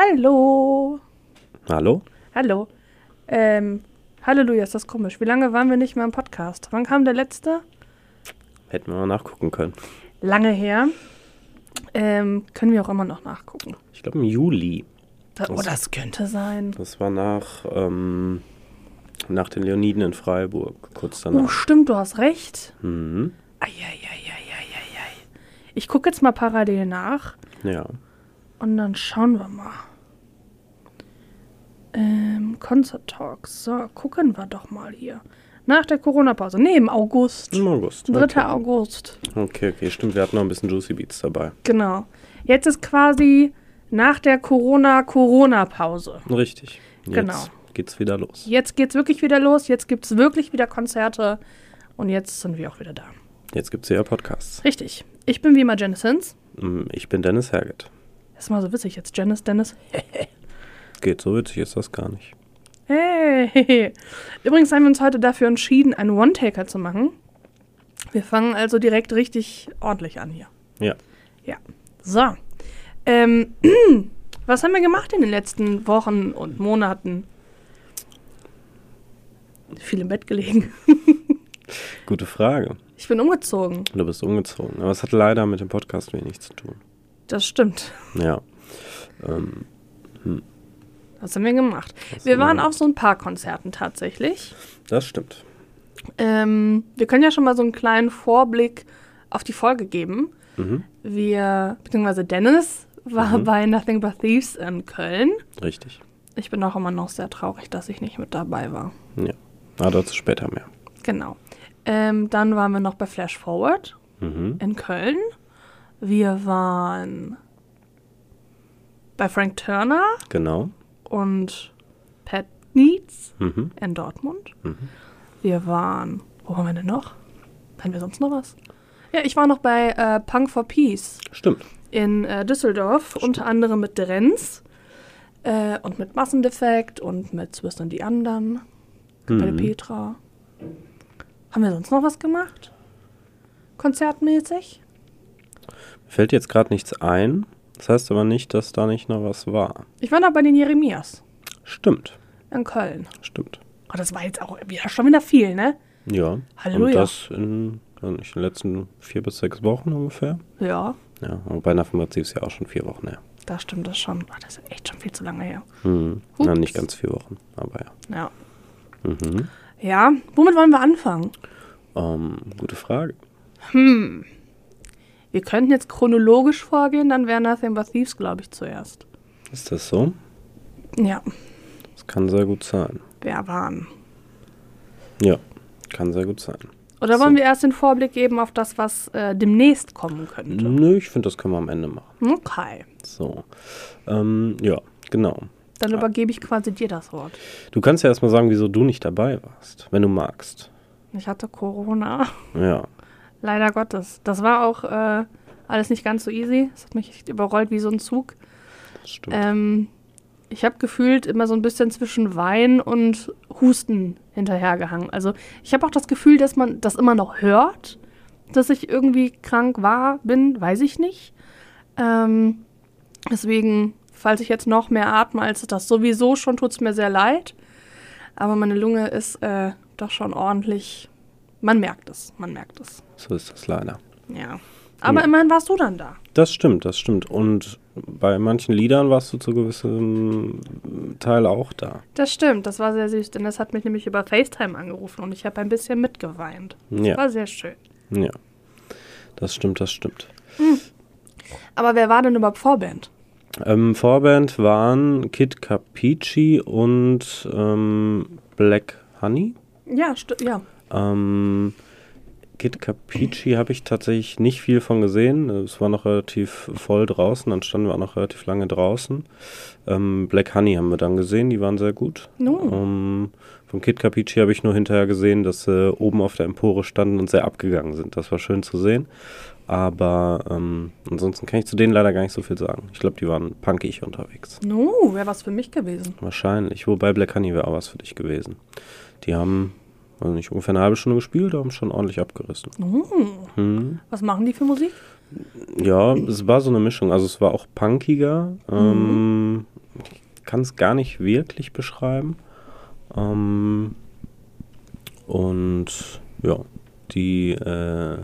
Hallo. Hallo? Hallo. Ähm, Halleluja, ist das komisch. Wie lange waren wir nicht mehr im Podcast? Wann kam der letzte? Hätten wir mal nachgucken können. Lange her. Ähm, können wir auch immer noch nachgucken. Ich glaube im Juli. Da, oh, Das- könnte sein. Das war nach, ähm, nach den Leoniden in Freiburg, kurz Oh, danach. stimmt, du hast recht. Mhm. Eieieiei. Ich gucke jetzt mal parallel nach Ja. Und dann schauen wir mal. Ähm, Concert Talks. So, gucken wir doch mal hier. Nach der Corona-Pause. Nee, im August. Im August. 3. Okay. August. okay, okay, stimmt. Wir hatten noch ein bisschen Juicy Beats dabei. Genau. Jetzt ist quasi nach der Corona-Corona-Pause. Richtig. Jetzt Genau. geht's wieder los. Jetzt geht's wirklich wieder los. Jetzt gibt's wirklich wieder Konzerte. Und jetzt sind wir auch wieder da. Jetzt gibt's ja Podcasts. Richtig. Ich bin wie immer Janice Sins. Mm, Ich bin Dennis Herget. Das ist mal so witzig jetzt. Janice, Dennis. Geht, so witzig ist das gar nicht. Hey. Übrigens haben wir uns heute dafür entschieden, einen One-Taker zu machen. Wir fangen also direkt richtig ordentlich an hier. Ja. Ja. So. Ähm, was haben wir gemacht in den letzten Wochen und Monaten? Viel im Bett gelegen. Gute Frage. Ich bin umgezogen. Du bist umgezogen. Aber es hat leider mit dem Podcast wenig zu tun. Das stimmt. Ja. Ähm, Was haben wir gemacht? was Wir waren auf so ein paar Konzerten tatsächlich. Das stimmt. Ähm, wir können ja schon mal so einen kleinen Vorblick auf die Folge geben. Mhm. Wir, beziehungsweise Dennis war Mhm. bei Nothing But Thieves in Köln. Richtig. Ich bin auch immer noch sehr traurig, dass ich nicht mit dabei war. Ja. Aber dazu später mehr. Genau. Ähm, dann waren wir noch bei Flash Forward Mhm. in Köln. Wir waren bei Frank Turner Genau. und Pat Needs Mhm. in Dortmund. Mhm. Wir waren, wo waren wir denn noch? Hatten wir sonst noch was? Ja, ich war noch bei äh, Punk for Peace Stimmt. in äh, Düsseldorf, unter anderem mit Drenz äh, und mit Massendefekt und mit Swiss und die anderen, bei der Mhm. Petra. Haben wir sonst noch was gemacht? Konzertmäßig? Fällt jetzt gerade nichts ein. Das heißt aber nicht, dass da nicht noch was war. Ich war noch bei den Jeremias Stimmt. in Köln. Stimmt. Oh, das war jetzt auch wieder, schon wieder viel, ne? Ja. Halleluja. Und das in, in den letzten vier bis sechs Wochen ungefähr. Ja, Ja. Und bei Naffenprinzip ist ja auch schon vier Wochen her. da stimmt das schon. Oh, das ist echt schon viel zu lange her. Mhm. Na, nicht ganz vier Wochen, aber ja. Ja. Mhm. Ja, womit wollen wir anfangen? Ähm, gute Frage. Hm. Wir könnten jetzt chronologisch vorgehen, dann wäre Nothing But Thieves, glaube ich, zuerst. Ist das so? Ja, Das kann sehr gut sein. wer waren? Ja, kann sehr gut sein. Oder So. wollen wir erst den Vorblick geben auf das, was äh, demnächst kommen könnte? Nö, ich finde, das können wir am Ende machen. Okay. So. Ähm, ja, genau. Dann übergebe ich quasi dir das Wort. Du kannst ja erstmal sagen, wieso du nicht dabei warst, wenn du magst. Ich hatte Corona. Ja. Leider Gottes. Das war auch äh, alles nicht ganz so easy. Es hat mich echt überrollt wie so ein Zug. Stimmt. Ähm, ich habe gefühlt immer so ein bisschen zwischen Wein und Husten hinterhergehangen. Also ich habe auch das Gefühl, dass man das immer noch hört, dass ich irgendwie krank war, bin, weiß ich nicht. Ähm, deswegen, falls ich jetzt noch mehr atme als das sowieso schon, tut es mir sehr leid. Aber meine Lunge ist äh, doch schon ordentlich. Man merkt es, man merkt es. so ist das leider. Ja. Aber Ja. immerhin warst du dann da. Das stimmt, das stimmt. Und bei manchen Liedern warst du zu gewissem Teil auch da. Das stimmt, das war sehr süß, denn das hat mich nämlich über FaceTime angerufen und ich habe ein bisschen mitgeweint. Ja, War sehr schön. ja. Das stimmt, das stimmt. Aber wer war denn überhaupt Vorband? Ähm, Vorband waren Kid Capici und ähm, Black Honey. Ja, ja. Ähm, Kid Capici habe ich tatsächlich nicht viel von gesehen. Es war noch relativ voll draußen, dann standen wir auch noch relativ lange draußen. Ähm, Black Honey haben wir dann gesehen, die waren sehr gut. Nun. Ähm, von Kid Capici habe ich nur hinterher gesehen, dass sie oben auf der Empore standen und sehr abgegangen sind. Das war schön zu sehen. Aber ähm, ansonsten kann ich zu denen leider gar nicht so viel sagen. Ich glaube, die waren punkig unterwegs. No, wäre was für mich gewesen. Wahrscheinlich. Wobei Black Honey wäre auch was für dich gewesen. Die haben, also nicht ungefähr eine halbe Stunde gespielt, haben schon ordentlich abgerissen. No. Hm. Was machen die für Musik? Ja, es war so eine Mischung. Also es war auch punkiger. Ähm, ich kann es gar nicht wirklich beschreiben. Ähm, und ja, die äh,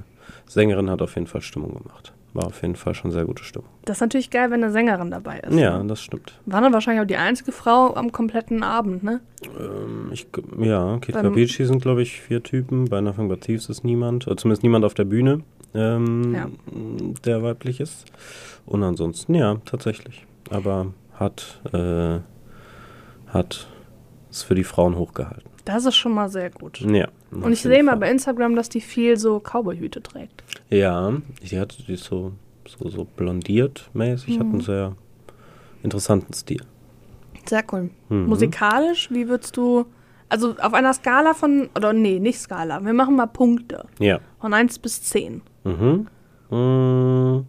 Sängerin hat auf jeden Fall Stimmung gemacht. War auf jeden Fall schon sehr gute Stimmung. Das ist natürlich geil, wenn eine Sängerin dabei ist. Ja, ne? das stimmt. War dann wahrscheinlich auch die einzige Frau am kompletten Abend, ne? Ähm, ich, ja, Beim- Capici sind, glaube ich, vier Typen. Bei Nothing But Thieves ist niemand, oder zumindest niemand auf der Bühne, ähm, Ja. der weiblich ist. Und ansonsten, ja, tatsächlich. Aber hat, äh, hat es für die Frauen hochgehalten. Das ist schon mal sehr gut. Ja. Und ich sehe mal bei Instagram, dass die viel so Cowboyhüte trägt. Ja, die hat die ist so, so, so blondiert mäßig, hat einen sehr interessanten Stil. Sehr cool. Mhm. Musikalisch, wie würdest du, also auf einer Skala von, oder nee, nicht Skala, wir machen mal Punkte. Ja. Von 1 bis 10. Mhm. Mm,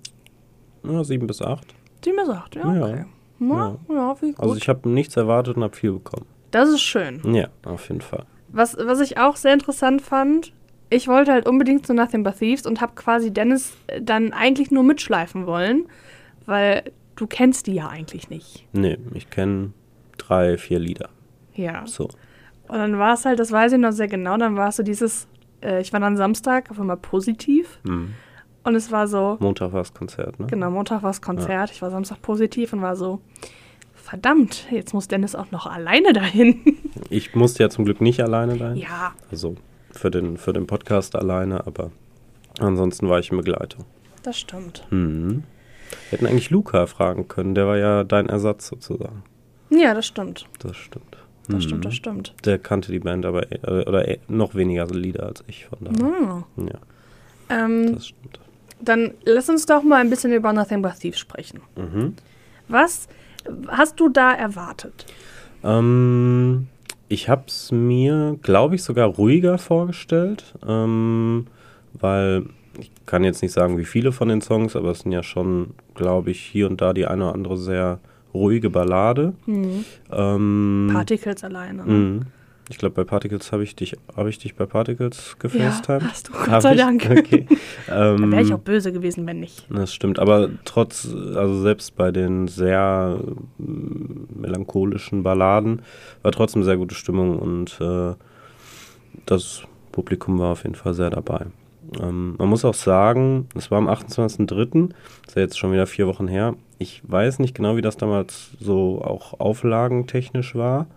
ja, sieben bis acht. Die mir sagt, ja, Ja. okay. Ja, ja, wie gut. Also ich habe nichts erwartet und habe viel bekommen. das ist schön. Ja, auf jeden Fall. Was, was ich auch sehr interessant fand, ich wollte halt unbedingt zu Nothing But Thieves und habe quasi Dennis äh, dann eigentlich nur mitschleifen wollen, weil du kennst die ja eigentlich nicht. Nee, ich kenne drei, vier Lieder. Ja. So. Und dann war es halt, das weiß ich noch sehr genau, dann war es so dieses, äh, ich war dann Samstag auf einmal positiv Mhm. und es war so, Montag war das Konzert, ne? genau, Montag war das Konzert, ich war Samstag positiv und war so, verdammt, jetzt muss Dennis auch noch alleine dahin. Ich musste ja zum Glück nicht alleine dahin. ja, Also für den, für den Podcast alleine, aber ansonsten war ich in Begleitung. das stimmt. Mhm. Wir hätten eigentlich Luca fragen können, der war ja dein Ersatz sozusagen. Ja, das stimmt. Das stimmt. Das Mhm. stimmt, das stimmt. Der kannte die Band aber äh, oder eh noch weniger Lieder als ich von daher. Ah. Ja, Ähm, das stimmt. Dann lass uns doch mal ein bisschen über Nothing But Thieves sprechen. Mhm. Was hast du da erwartet? Ähm, ich habe es mir, glaube ich, sogar ruhiger vorgestellt, ähm, weil ich kann jetzt nicht sagen, wie viele von den Songs, aber es sind ja schon, glaube ich, hier und da die eine oder andere sehr ruhige Ballade. Ähm, Particles alleine. Ne? mhm. Ich glaube, bei Particles habe ich dich, habe ich dich bei Particles Ja, gefacetimed? hast du, Gott Hab sei ich? Dank. Okay. Ähm, wäre ich auch böse gewesen, wenn nicht. das stimmt, aber trotz, also selbst bei den sehr mm, melancholischen Balladen war trotzdem sehr gute Stimmung und äh, das Publikum war auf jeden Fall sehr dabei. Ähm, man muss auch sagen, es war am 28.03., ist ja jetzt schon wieder vier Wochen her. Ich weiß nicht genau, wie das damals so auch auflagentechnisch war.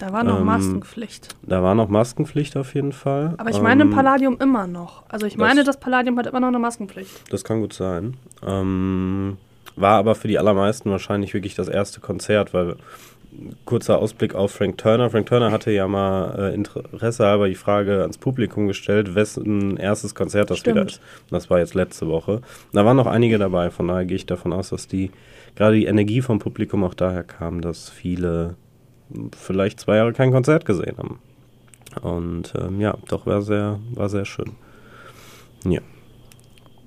Da war noch ähm, Maskenpflicht. Da war noch Maskenpflicht auf jeden Fall. Aber ich meine im Ähm, Palladium immer noch. Also ich das- meine, das Palladium hat immer noch eine Maskenpflicht. Das kann gut sein. Ähm, war aber für die allermeisten wahrscheinlich wirklich das erste Konzert, weil kurzer Ausblick auf Frank Turner. Frank Turner hatte ja mal äh, Interesse halber die Frage ans Publikum gestellt, wessen erstes Konzert das Stimmt. wieder ist. Das war jetzt letzte Woche. Da waren noch einige dabei, von daher gehe ich davon aus, dass die gerade die Energie vom Publikum auch daher kam, dass viele vielleicht zwei Jahre kein Konzert gesehen haben. Und ähm, ja, doch war sehr, war sehr schön. Ja.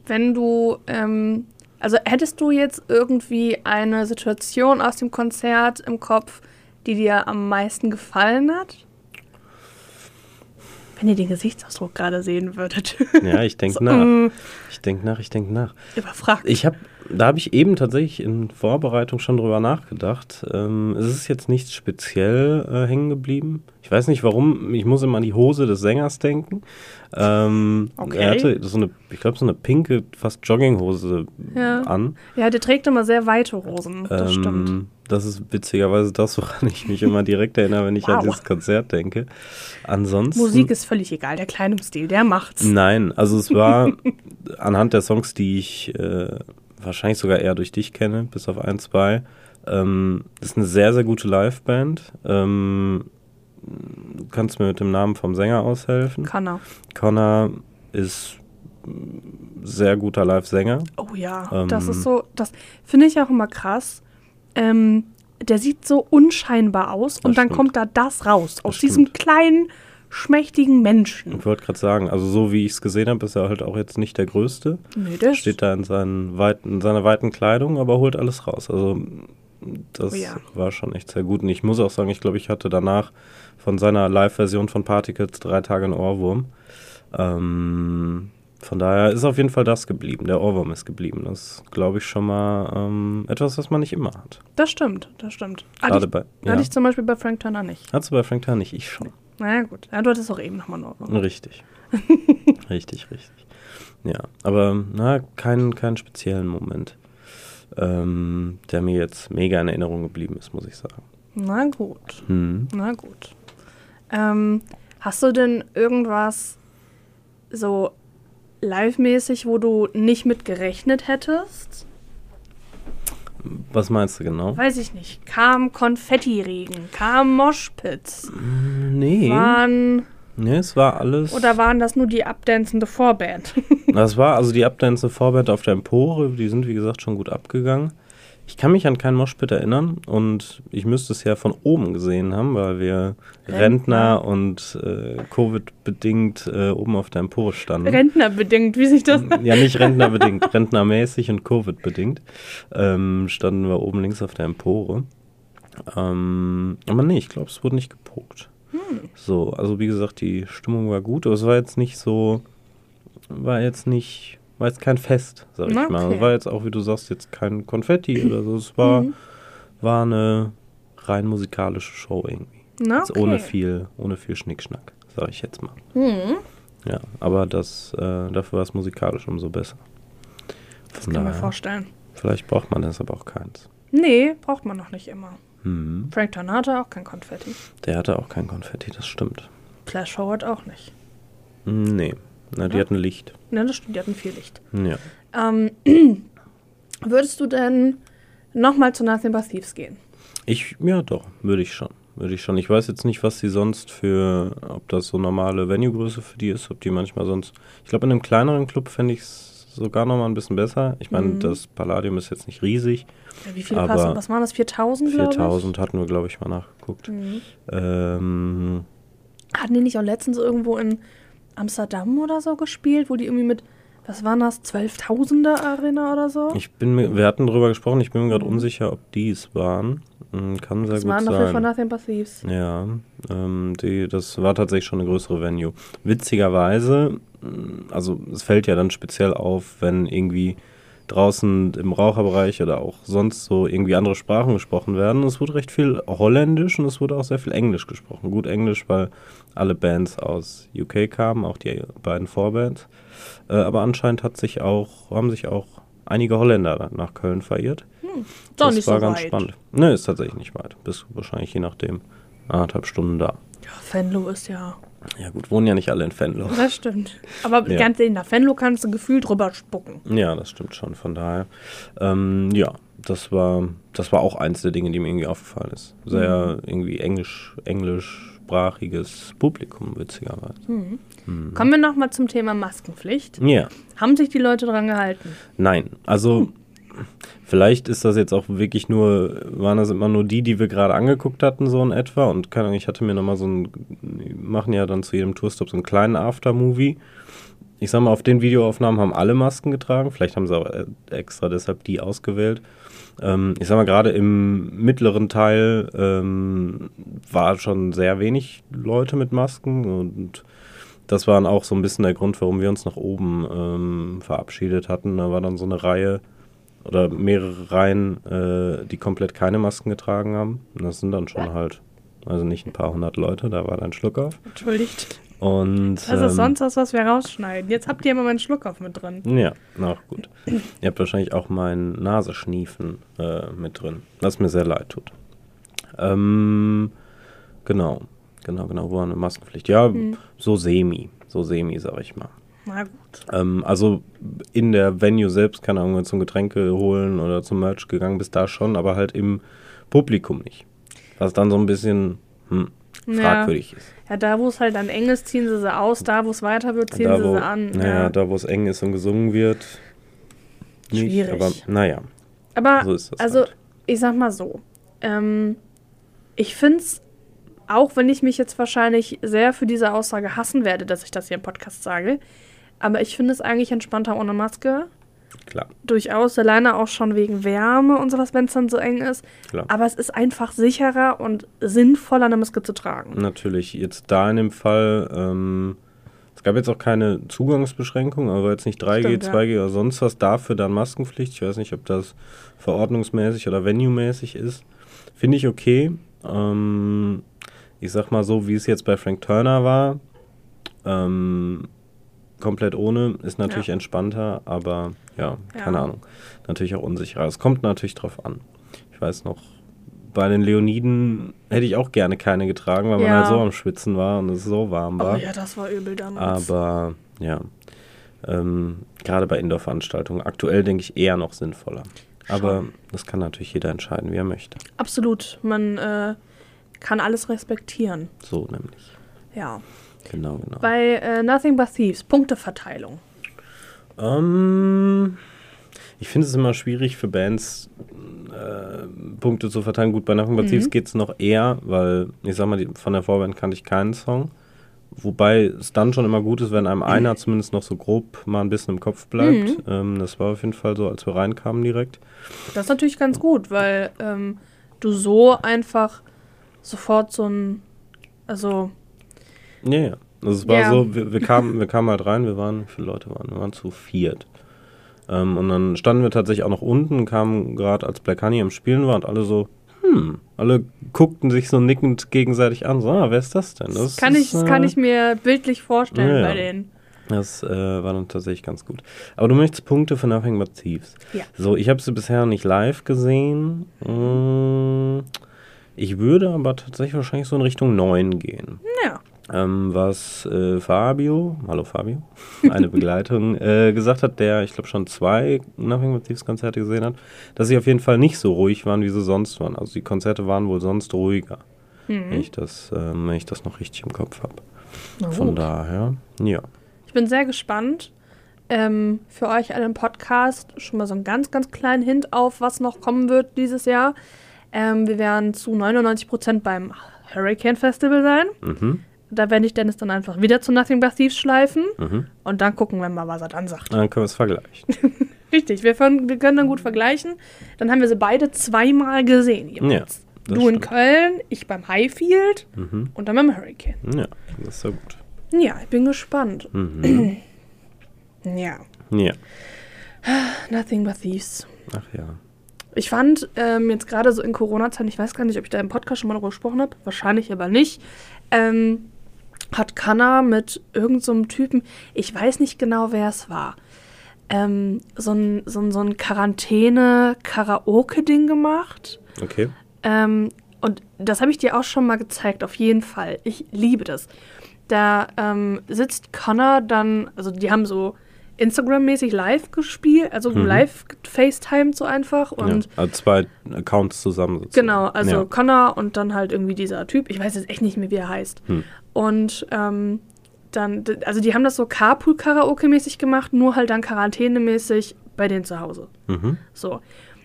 Wenn du, ähm, also hättest du jetzt irgendwie eine Situation aus dem Konzert im Kopf, die dir am meisten gefallen hat? Wenn ihr den Gesichtsausdruck gerade sehen würdet. Ja, ich denke So, nach. mm, Ich denke nach, ich denke nach. Überfragt. Ich habe, da habe ich eben tatsächlich in Vorbereitung schon drüber nachgedacht. Ähm, es ist jetzt nichts speziell äh, hängen geblieben. Ich weiß nicht warum, ich muss immer an die Hose des Sängers denken. Ähm, Okay. Er hatte so eine, ich glaube, so eine pinke, fast Jogginghose Ja. an. ja, der trägt immer sehr weite Hosen. Das Ähm, stimmt. Das ist witzigerweise das, woran ich mich immer direkt erinnere, wenn ich an Wow. dieses Konzert denke. Ansonsten. Musik ist völlig egal, der Kleidungsstil, der macht's. Nein, also es war anhand der Songs, die ich äh, wahrscheinlich sogar eher durch dich kenne, bis auf ein, zwei. Ähm, das ist eine sehr, sehr gute Liveband. Ähm, du kannst mir mit dem Namen vom Sänger aushelfen. Kann er. Connor ist ein sehr guter Live-Sänger. Oh ja, Ähm, das ist so, das finde ich auch immer krass. Ähm, der sieht so unscheinbar aus und Das dann stimmt. kommt da das raus, aus Das diesem stimmt. kleinen, schmächtigen Menschen. Ich wollte gerade sagen, also so wie ich es gesehen habe, ist er halt auch jetzt nicht der Größte. Nee, der Steht da in, weiten, in seiner weiten Kleidung, aber holt alles raus. Also das Oh ja. war schon echt sehr gut. Und ich muss auch sagen, ich glaube, ich hatte danach von seiner Live-Version von Particles drei Tage einen Ohrwurm. Ähm, Von daher ist auf jeden Fall das geblieben. Der Ohrwurm ist geblieben. Das ist, glaube ich, schon mal ähm, etwas, was man nicht immer hat. Das stimmt, das stimmt. Hatte ich, bei. Ja. hatte ich zum Beispiel bei Frank Turner nicht. Hattest du bei Frank Turner nicht? Ich schon. Naja, gut. Ja, du hattest auch eben nochmal einen Ohrwurm. Richtig. richtig, richtig. Ja, aber na, keinen keinen speziellen Moment, ähm, der mir jetzt mega in Erinnerung geblieben ist, muss ich sagen. Na gut, Hm. na gut. Ähm, hast du denn irgendwas so live-mäßig, wo du nicht mit gerechnet hättest? Was meinst du genau? Weiß ich nicht. Kam Konfettiregen, kam Moshpits, Nee. waren Nee, es war alles. oder waren das nur die abdanzende Vorband? Das war also die Abdance Vorband auf der Empore, die sind wie gesagt schon gut abgegangen. Ich kann mich an keinen Moshpit erinnern und ich müsste es ja von oben gesehen haben, weil wir Rentner. Rentner, und äh, Covid-bedingt äh, oben auf der Empore standen. Rentnerbedingt, wie sich das. Ja, nicht rentnerbedingt, rentnermäßig und Covid-bedingt ähm, standen wir oben links auf der Empore. Ähm, aber nee, ich glaube, es wurde nicht gepokt. So, also wie gesagt, die Stimmung war gut, aber es war jetzt nicht so, war jetzt nicht, war jetzt kein Fest, sag ich Na, mal. okay. Es war jetzt auch, wie du sagst, jetzt kein Konfetti oder so. Es war, Mhm. war eine rein musikalische Show irgendwie. Na, okay. ohne viel, ohne viel Schnickschnack, sag ich jetzt mal. Hm, Ja, aber das, äh, dafür war es musikalisch umso besser. das Von kann ich mir daher, vorstellen. vielleicht braucht man deshalb auch keins. Nee, braucht man noch nicht immer. Hm. Frank Turner hatte auch kein Konfetti. Der hatte auch kein Konfetti, das stimmt. Flash Howard auch nicht. Nee, Na, die Ja. hatten Licht. Ne, das stimmt, die hatten viel Licht. Ja. Ähm, würdest du denn nochmal zu Nothing But Thieves gehen? Ich, ja doch, würde ich schon. Würde ich schon. Ich weiß jetzt nicht, was sie sonst für, ob das so normale Venue-Größe für die ist, ob die manchmal sonst. Ich glaube, in einem kleineren Club fände ich es sogar noch mal ein bisschen besser. Ich meine, Mhm. das Palladium ist jetzt nicht riesig. Wie viele Aber passen? Was waren das? 4000, glaube ich? 4000 hatten wir, glaube ich, mal nachgeguckt. Mhm. Ähm, Hatten die nicht auch letztens irgendwo in Amsterdam oder so gespielt, wo die irgendwie mit, was waren das, 12.000er Arena oder so? ich bin mir, wir hatten drüber gesprochen, ich bin mir gerade Mhm. unsicher, ob die es waren. Hm, Kann sehr das gut waren dafür von sein. Nothing But Thieves. Ja, ähm, die, das war tatsächlich schon eine größere Venue. Witzigerweise, mh, also es fällt ja dann speziell auf, wenn irgendwie draußen im Raucherbereich oder auch sonst so irgendwie andere Sprachen gesprochen werden. Es wurde recht viel Holländisch und es wurde auch sehr viel Englisch gesprochen. Gut Englisch, weil alle Bands aus UK kamen, auch die beiden Vorbands. Äh, aber anscheinend hat sich auch, haben sich auch einige Holländer nach Köln verirrt. Auch das nicht war so ganz weit. spannend. Ne, ist tatsächlich nicht weit. Bist wahrscheinlich je nachdem anderthalb Stunden da. Ja, Venlo ist ja. Ja gut, wohnen ja nicht alle in Venlo. Das stimmt. Aber Ja. ganz nach Venlo kannst du gefühlt drüber spucken. Ja, das stimmt schon. Von daher, ähm, ja, das war, das war auch eins der Dinge, die mir irgendwie aufgefallen ist. Sehr irgendwie englisch, englischsprachiges Publikum, witzigerweise. Mhm. Kommen wir nochmal zum Thema Maskenpflicht. Ja, Haben sich die Leute dran gehalten? nein, also vielleicht ist das jetzt auch wirklich nur, waren das immer nur die, die wir gerade angeguckt hatten, so in etwa. Und keine Ahnung, ich hatte mir nochmal so ein, machen ja dann zu jedem Tourstop so einen kleinen Aftermovie. Ich sag mal, auf den Videoaufnahmen haben alle Masken getragen. Vielleicht haben sie aber äh, extra deshalb die ausgewählt. Ähm, ich sag mal, gerade im mittleren Teil ähm, war schon sehr wenig Leute mit Masken und das war dann auch so ein bisschen der Grund, warum wir uns nach oben ähm, verabschiedet hatten. Da war dann so eine Reihe oder mehrere Reihen, äh, die komplett keine Masken getragen haben. Und das sind dann schon halt, also nicht ein paar hundert Leute, da war dann Schluck auf. Entschuldigt. Und Das ist ähm, sonst was, was wir rausschneiden. Jetzt habt ihr immer meinen Schluckauf mit drin. ja, auch gut. Ihr habt wahrscheinlich auch mein Naseschniefen äh, mit drin, was mir sehr leid tut. Ähm, genau, genau, genau, wo war eine Maskenpflicht? Ja, Hm. so semi, so semi, sag ich mal. Na gut. Ähm, also in der Venue selbst, keine Ahnung, zum Getränke holen oder zum Merch gegangen bist, da schon, aber halt im Publikum nicht. Was dann so ein bisschen hm, Ja. fragwürdig ist. Ja, da wo es halt dann eng ist, ziehen sie sie aus. Da wo es weiter wird, ziehen da, sie wo, sie an. Naja, ja. da wo es eng ist und gesungen wird. Nicht, Schwierig. aber naja, Aber so ist das also, halt. ich sag mal so. Ähm, ich finde es, auch wenn ich mich jetzt wahrscheinlich sehr für diese Aussage hassen werde, dass ich das hier im Podcast sage, aber ich finde es eigentlich entspannter ohne Maske. klar, Durchaus, alleine auch schon wegen Wärme und sowas, wenn es dann so eng ist. klar. Aber es ist einfach sicherer und sinnvoller, eine Maske zu tragen. Natürlich, jetzt da in dem Fall, ähm, gab jetzt auch keine Zugangsbeschränkung, aber jetzt nicht 3G, Stimmt, ja. 2G oder sonst was. Dafür dann Maskenpflicht. Ich weiß nicht, ob das verordnungsmäßig oder venue-mäßig ist. Finde ich okay. Ähm, ich sag mal so, wie es jetzt bei Frank Turner war. Ähm, komplett ohne ist natürlich Ja. entspannter, aber ja, Ja. keine Ahnung. Natürlich auch unsicherer. Es kommt natürlich drauf an. Ich weiß noch, bei den Leoniden hätte ich auch gerne keine getragen, weil man Ja. halt so am Schwitzen war und es so warm war. Oh ja, das war übel damals. Aber ja, ähm, gerade bei Indoor-Veranstaltungen aktuell denke ich eher noch sinnvoller. Aber Schon. das kann natürlich jeder entscheiden, wie er möchte. Absolut. Man äh, kann alles respektieren. So nämlich. Ja. Genau, genau. Bei äh, Nothing But Thieves, Punkteverteilung. Ähm, ich finde es immer schwierig für Bands äh, Punkte zu verteilen. Gut, bei Nothing But Mhm. Thieves geht es noch eher, weil ich sag mal, die, von der Vorband kannte ich keinen Song. Wobei es dann schon immer gut ist, wenn einem einer zumindest noch so grob mal ein bisschen im Kopf bleibt. Mhm. Ähm, das war auf jeden Fall so, als wir reinkamen direkt. Das ist natürlich ganz gut, weil ähm, du so einfach sofort so ein, also Ja, ja. Also es war Ja. so, wir, wir, kamen, wir kamen halt rein, wir waren, wie viele Leute waren? Wir waren zu viert. Ähm, und dann standen wir tatsächlich auch noch unten, kamen gerade als Black Honey am Spielen war und alle so, hm, alle guckten sich so nickend gegenseitig an, so, ah, wer ist das denn? das, kann, ich, ist, das kann äh, ich mir bildlich vorstellen Ja, ja. bei denen. Das äh, war dann tatsächlich ganz gut. Aber du möchtest Punkte für Nothing But Thieves. Ja. So, ich habe sie bisher nicht live gesehen. Mm, Ich würde aber tatsächlich wahrscheinlich so in Richtung 9 gehen. Ja. Ähm, was äh, Fabio, hallo Fabio, eine Begleitung, äh, gesagt hat, der, ich glaube, schon zwei Nothing But Thieves Konzerte gesehen hat, dass sie auf jeden Fall nicht so ruhig waren, wie sie sonst waren. Also die Konzerte waren wohl sonst ruhiger, wenn, Mhm. ich das, ähm, wenn ich das noch richtig im Kopf habe. Von daher, ja. Ich bin sehr gespannt. Ähm, für euch alle im Podcast schon mal so einen ganz, ganz kleinen Hint auf, was noch kommen wird dieses Jahr. Ähm, wir werden zu 99% beim Hurricane Festival sein. Mhm, Da werde ich Dennis dann einfach wieder zu Nothing But Thieves schleifen. mhm. Und dann gucken wir mal, was er dann sagt. Dann können wir es vergleichen. Richtig, wir, können- wir können dann gut vergleichen. Dann haben wir sie beide zweimal gesehen jeweils. das du in stimmt. Köln, ich beim Highfield Mhm. und dann beim Hurricane. Ja, das ist ja gut. Ja, ich bin gespannt. Mhm. Ja, ja, Nothing But Thieves. ach ja. Ich fand ähm, jetzt gerade so in Corona-Zeiten, ich weiß gar nicht, ob ich da im Podcast schon mal darüber gesprochen habe, wahrscheinlich aber nicht, ähm, hat Kanna mit irgendeinem so Typen, ich weiß nicht genau, wer es war, ähm, so ein, so ein, so ein Quarantäne-Karaoke-Ding gemacht. Okay. Ähm, und das habe ich dir auch schon mal gezeigt, auf jeden Fall. Ich liebe das. Da ähm, sitzt Connor dann, also die haben so Instagram-mäßig live gespielt, also Mhm. live FaceTime so einfach. Und ja. Also zwei Accounts zusammen sozusagen. genau, also Ja. Connor und dann halt irgendwie dieser Typ, ich weiß jetzt echt nicht mehr, wie er heißt. Hm. Und ähm, dann, also die haben das so Carpool-Karaoke-mäßig gemacht, nur halt dann quarantänemäßig bei denen zu Hause. Mhm. So.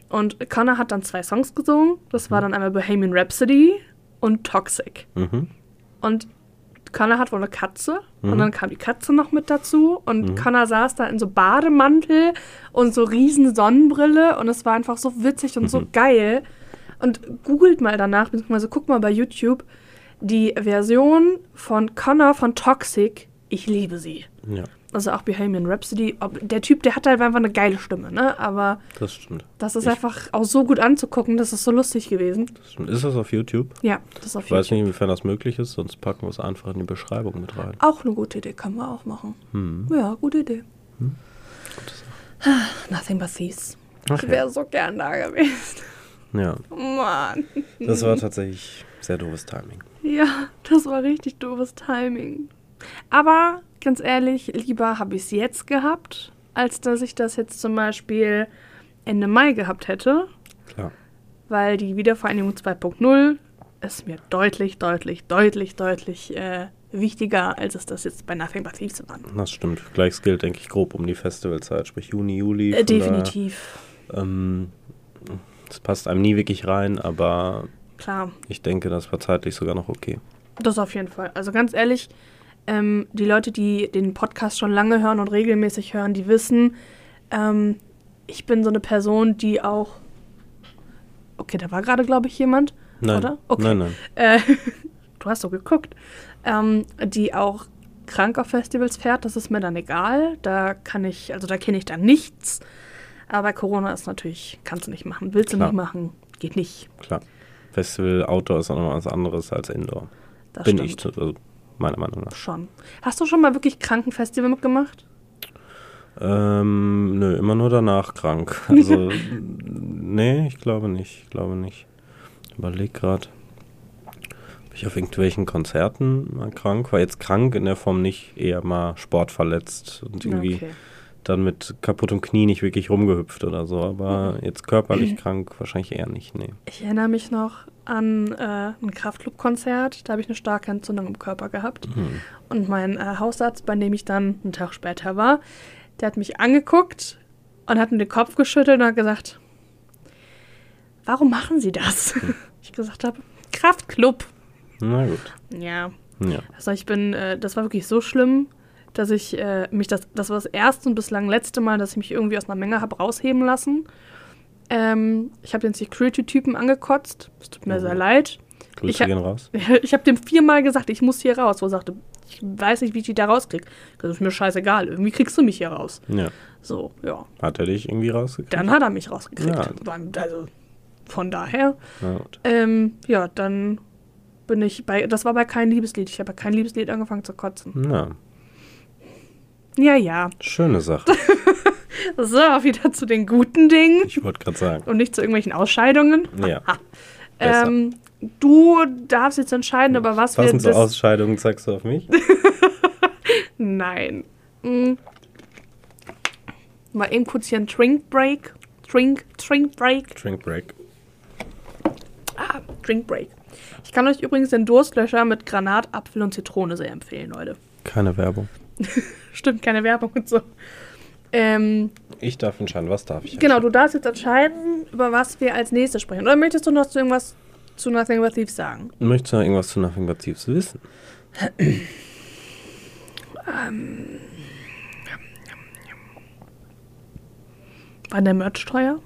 Und Connor hat dann zwei Songs gesungen. Das war dann einmal Bohemian Rhapsody und Toxic. Mhm. Und Connor hat wohl eine Katze. Mhm. Und dann kam die Katze noch mit dazu. Und Connor saß da in so Bademantel und so riesen Sonnenbrille. Und es war einfach so witzig und so geil. Und googelt mal danach, beziehungsweise guckt mal bei YouTube die Version von Connor von Toxic. Ich liebe sie. Ja, Also auch Bohemian Rhapsody. Der Typ, der hat halt einfach eine geile Stimme, ne? Aber das stimmt. das ist Ich- einfach auch so gut anzugucken, das ist so lustig gewesen. Das stimmt. Ist das auf YouTube? Ja, das ist auf Ich weiß YouTube. nicht, inwiefern das möglich ist, sonst packen wir es einfach in die Beschreibung mit rein. Auch eine gute Idee, kann man auch machen. Hm. Ja, gute Idee. Gute Sache. Nothing but thieves. Ach Ich wäre so gern da gewesen. ja, Mann. das war tatsächlich sehr doofes Timing. Ja, das war richtig doofes Timing. Aber ganz ehrlich, lieber habe ich es jetzt gehabt, als dass ich das jetzt zum Beispiel Ende Mai gehabt hätte. Klar. Weil die Wiedervereinigung 2.0 ist mir deutlich, deutlich, deutlich, deutlich äh, wichtiger, als es das jetzt bei Nothing but Thieves war. Das stimmt. Gleiches gilt, denke ich, grob um die Festivalzeit, sprich Juni, Juli. Äh, definitiv. daher, ähm, das passt einem nie wirklich rein, aber Klar, ich denke, das war zeitlich sogar noch okay. das auf jeden Fall. Also ganz ehrlich, ähm, die Leute, die den Podcast schon lange hören und regelmäßig hören, die wissen, ähm, ich bin so eine Person, die auch. Okay, da war gerade, glaube ich, jemand. Nein, Oder? Okay. nein, nein. Äh, du hast so geguckt. Ähm, die auch krank auf Festivals fährt, das ist mir dann egal. Da kann ich, also da kenne ich dann nichts. Aber Corona ist natürlich, kannst du nicht machen. Willst du Klar. nicht machen, geht nicht. Klar. Festival Outdoor ist auch nochmal was anderes als Indoor. Das Bin stimmt. ich, also meiner Meinung nach. Schon. Hast du schon mal wirklich Krankenfestival mitgemacht? Ähm, nö, immer nur danach krank. Also, nee, ich glaube nicht. Ich glaube nicht. Überleg gerade. Bin ich auf irgendwelchen Konzerten mal krank? War jetzt krank in der Form nicht, eher mal sportverletzt und irgendwie Okay. Dann mit kaputtem Knie nicht wirklich rumgehüpft oder so. Aber jetzt körperlich krank wahrscheinlich eher nicht, nee. Ich erinnere mich noch an äh, ein Kraftclub-Konzert. Da habe ich eine starke Entzündung im Körper gehabt. Hm. Und mein äh, Hausarzt, bei dem ich dann einen Tag später war, der hat mich angeguckt und hat mir den Kopf geschüttelt und hat gesagt, warum machen Sie das? Ich gesagt habe, Kraftclub. Na gut. Ja, Ja. also ich bin, äh, das war wirklich so schlimm, dass ich äh, mich das, das war das erste und bislang letzte Mal, dass ich mich irgendwie aus einer Menge habe rausheben lassen. Ähm, ich habe den Security-Typen angekotzt. Es tut mir Mhm. sehr leid. Grüße Ich gehen raus. Ich habe dem viermal gesagt, ich muss hier raus. Wo er sagte, ich weiß nicht, wie ich die da rauskriege. Das ist mir scheißegal. Irgendwie kriegst du mich hier raus. Ja. So, ja. Hat er dich irgendwie rausgekriegt? Dann hat er mich rausgekriegt. Ja. Also von daher, gut. ähm, ja, dann bin ich bei, das war bei kein Liebeslied. Ich habe bei kein Liebeslied angefangen zu kotzen. Na, Ja, ja. schöne Sache. So, wieder zu den guten Dingen Ich wollte gerade sagen. und nicht zu irgendwelchen Ausscheidungen. Ja. Ähm, du darfst jetzt entscheiden, über was wir Passend zur das- Ausscheidung zeigst du auf mich? Nein. Mm. Mal eben kurz hier ein Drink Break. Drink, Drink Break. Drink Break. Ah, Drink Break. Ich kann euch übrigens den Durstlöscher mit Granat, Apfel und Zitrone sehr empfehlen, Leute. Keine Werbung. Stimmt, keine Werbung und so. Ähm, Ich darf entscheiden, was darf ich? genau, du darfst jetzt entscheiden, über was wir als nächstes sprechen. Oder möchtest du noch zu irgendwas zu Nothing But Thieves sagen? Möchtest du noch irgendwas zu Nothing But Thieves wissen? War der Merch teuer?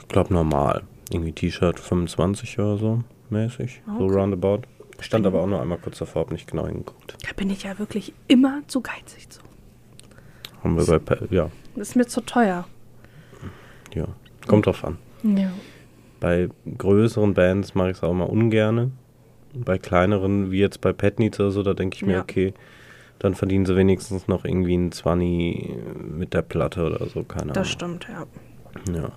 Ich glaube normal. Irgendwie T-Shirt 25 oder so mäßig. So Okay. roundabout. Stand aber auch nur einmal kurz davor, hab nicht genau hingeguckt. Da bin ich ja wirklich immer zu geizig zu. Haben wir bei, Pe- ja, Das ist mir zu teuer. ja. Kommt drauf an. Ja. Bei größeren Bands mache ich es auch mal ungerne. Bei kleineren, wie jetzt bei Petnitz oder so, da denke ich mir, Ja. okay, dann verdienen sie wenigstens noch irgendwie ein 20 mit der Platte oder so, keine Das Ahnung. stimmt, ja. Ja.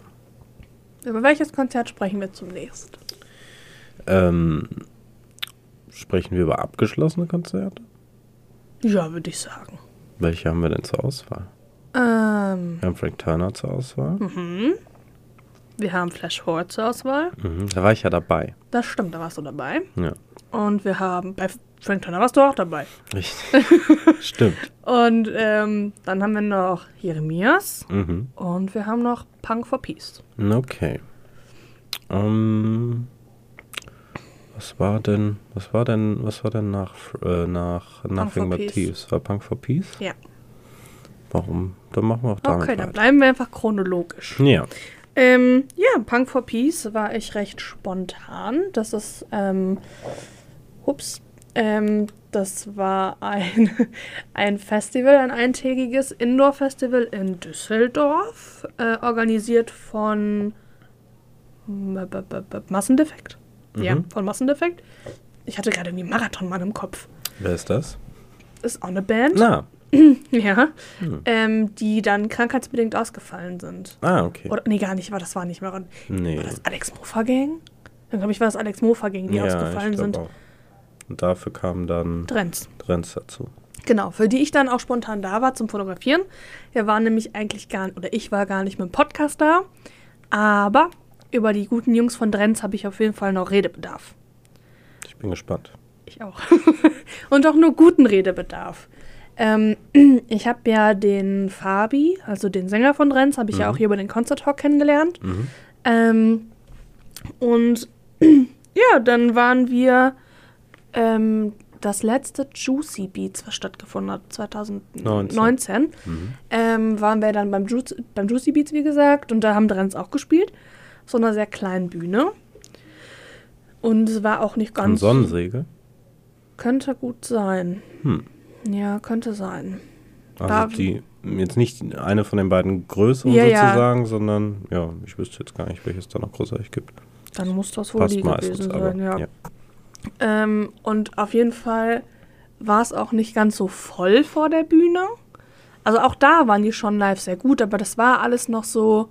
Über welches Konzert sprechen wir zunächst? Ähm, sprechen wir über abgeschlossene Konzerte? Ja, würde ich sagen. Welche haben wir denn zur Auswahl? Ähm, Wir haben Frank Turner zur Auswahl. mhm. Wir haben Flash Forward zur Auswahl. Mhm. Da war ich ja dabei. Das stimmt, da warst du dabei. Ja, Und wir haben, bei Frank Turner warst du auch dabei. richtig. Stimmt. Und ähm, dann haben wir noch Jeremias. Mhm. Und wir haben noch Punk for Peace. Okay. Ähm, was war denn, was war denn, was war denn nach, äh, nach Nothing But. Thieves? War Punk for Peace? Ja. Warum? Dann machen wir auch damit Okay, dann bleiben wir einfach chronologisch. Ja. Ähm, ja, Punk for Peace war ich recht spontan. Das ist, ähm, ups, ähm, das war ein, ein Festival, ein eintägiges Indoor-Festival in Düsseldorf, äh, organisiert von M- Massendefekt. Ja, Mhm. von Massendefekt. Ich hatte gerade die Marathonmann im Kopf. Wer ist das? Ist auch eine Band, Na. ja, Hm. ähm, die dann krankheitsbedingt ausgefallen sind. Ah, okay. Oder, nee, gar nicht, war das war nicht Marathon. nee. War das Alex Mofa Gang? Dann glaube ich, war es Alex Mofa Gang, die ausgefallen ich sind. Auch. Und dafür kamen dann Trends. Trends dazu. Genau, für die ich dann auch spontan da war zum Fotografieren. Wir waren nämlich eigentlich gar oder ich war gar nicht mit dem Podcast da. Aber über die guten Jungs von Trends habe ich auf jeden Fall noch Redebedarf. Ich bin gespannt. Ich auch. Und auch nur guten Redebedarf. Ähm, ich habe ja den Fabi, also den Sänger von Renz, habe ich ja Mhm. auch hier über den Concert Talk kennengelernt. Mhm. Ähm, und ja, dann waren wir ähm, das letzte Juicy Beats, was stattgefunden hat, 2019, Mhm. ähm, waren wir dann beim, Ju beim Juicy Beats, wie gesagt, und da haben Drenz auch gespielt. So einer sehr kleinen Bühne. Und es war auch nicht ganz. Sonnensegel? Könnte gut sein. Hm. Ja, könnte sein. Also Da- die, jetzt nicht eine von den beiden größeren Ja, ja. sozusagen, sondern ja, ich wüsste jetzt gar nicht, welches da noch großartig gibt. Dann muss das wohl Passt die gewesen sein, ja. ja. Ähm, und auf jeden Fall war es auch nicht ganz so voll vor der Bühne. Also auch da waren die schon live sehr gut, aber das war alles noch so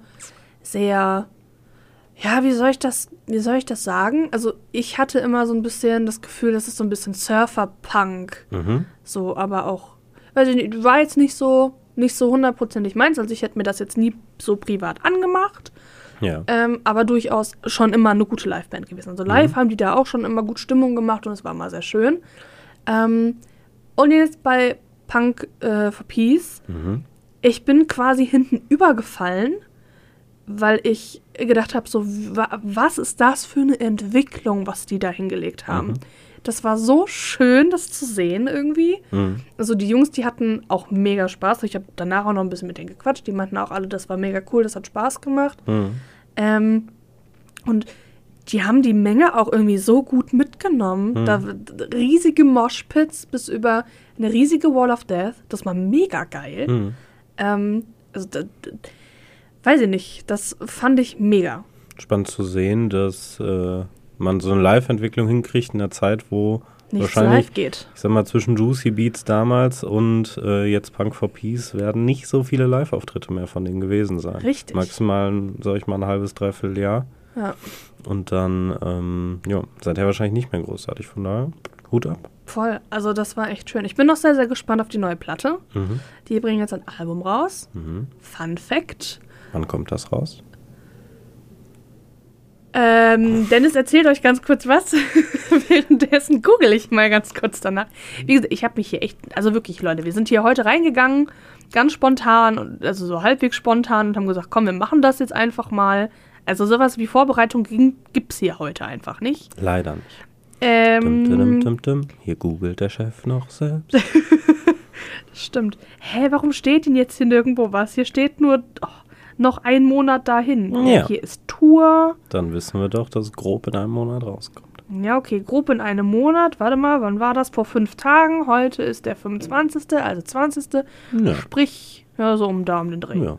sehr. Ja, wie soll ich das, wie soll ich das sagen? Also ich hatte immer so ein bisschen das Gefühl, das ist so ein bisschen Surfer-Punk. Mhm. So, aber auch, weiß ich nicht, war jetzt nicht so, nicht so hundertprozentig meins. Also ich hätte mir das jetzt nie so privat angemacht. Ja. Ähm, aber durchaus schon immer eine gute Liveband gewesen. Also live haben die da auch schon immer gut Stimmung gemacht und es war immer sehr schön. Ähm, und jetzt bei Punk äh, for Peace, Mhm. ich bin quasi hinten übergefallen, weil ich gedacht habe, so, wa was ist das für eine Entwicklung, was die da hingelegt haben. Mhm. Das war so schön, das zu sehen irgendwie. Mhm. Also die Jungs, die hatten auch mega Spaß. Ich habe danach auch noch ein bisschen mit denen gequatscht. Die meinten auch alle, das war mega cool, das hat Spaß gemacht. Mhm. Ähm, und die haben die Menge auch irgendwie so gut mitgenommen. Da w- riesige Moshpits bis über eine riesige Wall of Death. Das war mega geil. Mhm. Ähm, also, da, da, weiß ich nicht. Das fand ich mega. Spannend zu sehen, dass äh, man so eine Live-Entwicklung hinkriegt in der Zeit, wo Nichts wahrscheinlich, live geht. ich sag mal, zwischen Juicy Beats damals und äh, jetzt Punk for Peace werden nicht so viele Live-Auftritte mehr von denen gewesen sein. Richtig. Maximal, sag ich mal, ein halbes, dreiviertel Jahr. Ja, Und dann, ähm, ja, seither wahrscheinlich nicht mehr großartig. Von daher, Hut ab. voll. Also das war echt schön. Ich bin noch sehr, sehr gespannt auf die neue Platte. Mhm. Die bringen jetzt ein Album raus. Mhm. Fun Fact. Wann kommt das raus? Ähm, Dennis erzählt euch ganz kurz was. Währenddessen google ich mal ganz kurz danach. Wie gesagt, ich habe mich hier echt, also wirklich, Leute, wir sind hier heute reingegangen, ganz spontan, und- also so halbwegs spontan und haben gesagt, komm, wir machen das jetzt einfach mal. Also sowas wie Vorbereitung ging, gibt's hier heute einfach nicht. Leider nicht. Ähm, Dum, dum, dum. Hier googelt der Chef noch selbst. Stimmt. Hä, warum steht denn jetzt hier nirgendwo was? Hier steht nur oh, noch ein Monat dahin. Ja. Hier ist Tour. Dann wissen wir doch, dass es grob in einem Monat rauskommt. Ja, okay, grob in einem Monat. Warte mal, wann war das? Vor fünf Tagen. Heute ist der 25., also 20. Ja. Sprich, ja, so um da um den Dreh. ja.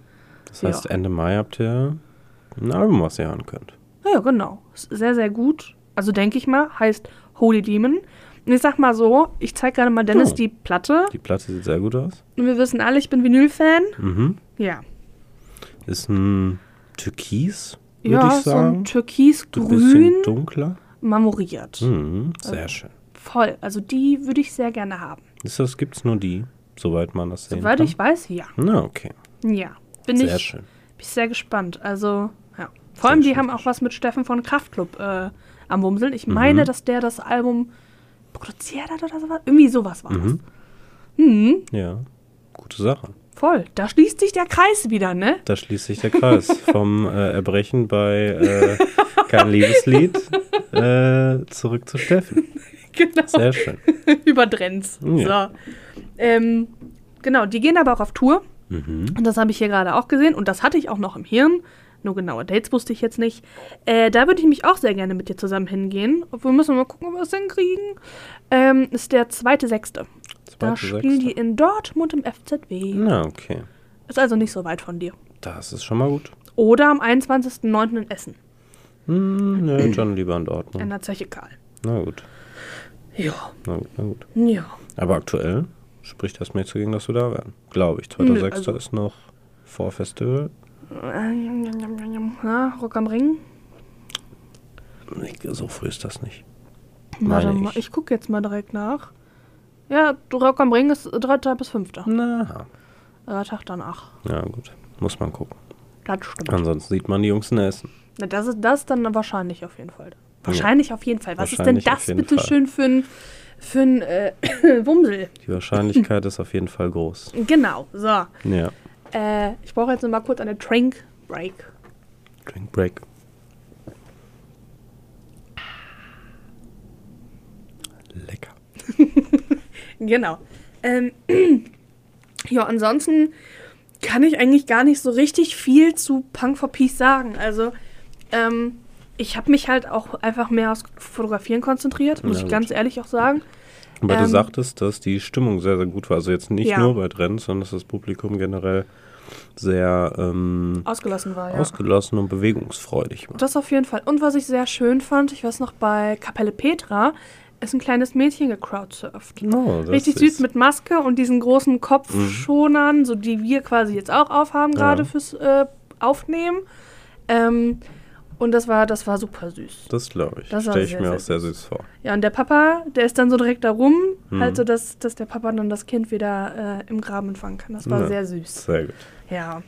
Das heißt, Ja. Ende Mai habt ihr ein Album, was ihr hören könnt. Ja, genau. Sehr, sehr gut. Also denke ich mal, heißt Holy Demon. Und ich sag mal so, ich zeig gerade mal Dennis Oh. die Platte. Die Platte sieht sehr gut aus. Und wir wissen alle, ich bin Vinyl-Fan. Mhm. Ja. Ist ein Türkis, würde Ja, ich so sagen. ein ein türkisgrün bisschen dunkler. marmoriert. Mhm. Sehr schön. Voll. Also die würde ich sehr gerne haben. Ist das, gibt's nur die, soweit man das sehen Soweit kann? ich weiß, ja. Na, okay. Ja. Bin Sehr ich, schön. bin ich sehr gespannt. Also, ja. Vor allem, Sehr die schön, haben auch was mit Steffen von Kraftklub äh, am Wumseln. Ich meine, Mhm. dass der das Album produziert hat oder sowas. Irgendwie sowas war Mhm. das. Mhm. Ja, gute Sache. Voll. Da schließt sich der Kreis wieder, ne? Da schließt sich der Kreis. Vom äh, Erbrechen bei äh, Kein Liebeslied äh, zurück zu Steffen. Genau. Sehr schön. Über Trends. Ja. So. Ähm, genau, die gehen aber auch auf Tour. Mhm. Und das habe ich hier gerade auch gesehen. Und das hatte ich auch noch im Hirn. Nur genaue Dates wusste ich jetzt nicht. Äh, da würde ich mich auch sehr gerne mit dir zusammen hingehen. Obwohl müssen wir mal gucken, ob wir es hinkriegen. Ähm, ist der zweite Sechste. Da spielen die in Dortmund im FZW. Na, okay. Ist also nicht so weit von dir. Das ist schon mal gut. Oder am 21.09. in Essen. Hm, ne, dann lieber in In Dortmund. der Zeche Karl. Na gut. Ja. Na gut, na gut. Ja. Aber aktuell spricht das nichts dagegen, dass wir da werden. Glaube ich. 2.6. Nö, also- ist noch vor Festival. Ja, Rock am Ring. Nee, So früh ist das nicht. Warte Meine ich. ich gucke jetzt mal direkt nach. Ja, Rock am Ring ist 3. bis 5. Na, Äh, Tag danach. ja gut. Muss man gucken. Das stimmt. Ansonsten sieht man die Jungs in Essen. Na, das ist das dann wahrscheinlich auf jeden Fall. Wahrscheinlich auf jeden Fall. Was ist denn das bitte Fall. schön für ein, für ein äh, Wumsel? Die Wahrscheinlichkeit ist auf jeden Fall groß. Genau, so. Ja. Äh, ich brauche jetzt noch mal kurz eine Drink Break. Drink Break. Lecker. Genau. Ähm, ja, ansonsten kann ich eigentlich gar nicht so richtig viel zu Punk for Peace sagen. Also, ähm, ich habe mich halt auch einfach mehr aufs Fotografieren konzentriert, muss Na ich ganz ehrlich auch sagen. Du Ähm, sagtest, dass die Stimmung sehr, sehr gut war. Also jetzt nicht Ja. nur bei Trends, sondern dass das Publikum generell sehr ähm, Ausgelassen war, ja. ausgelassen und bewegungsfreudig war. Das auf jeden Fall. Und was ich sehr schön fand, ich weiß noch, bei Kapelle Petra ist ein kleines Mädchen gecrowdsurft. Oh, Richtig süß mit Maske und diesen großen Kopfschonern, so die wir quasi jetzt auch aufhaben, gerade Ja. fürs äh, Aufnehmen. Ähm, und das war, das war super süß. Das glaube ich. Das Stelle ich sehr, mir sehr auch sehr süß vor. Ja, und der Papa, der ist dann so direkt da rum, Mhm. halt so, dass, dass der Papa dann das Kind wieder äh, im Graben empfangen kann. Das war Ja. sehr süß. Sehr gut. Ja.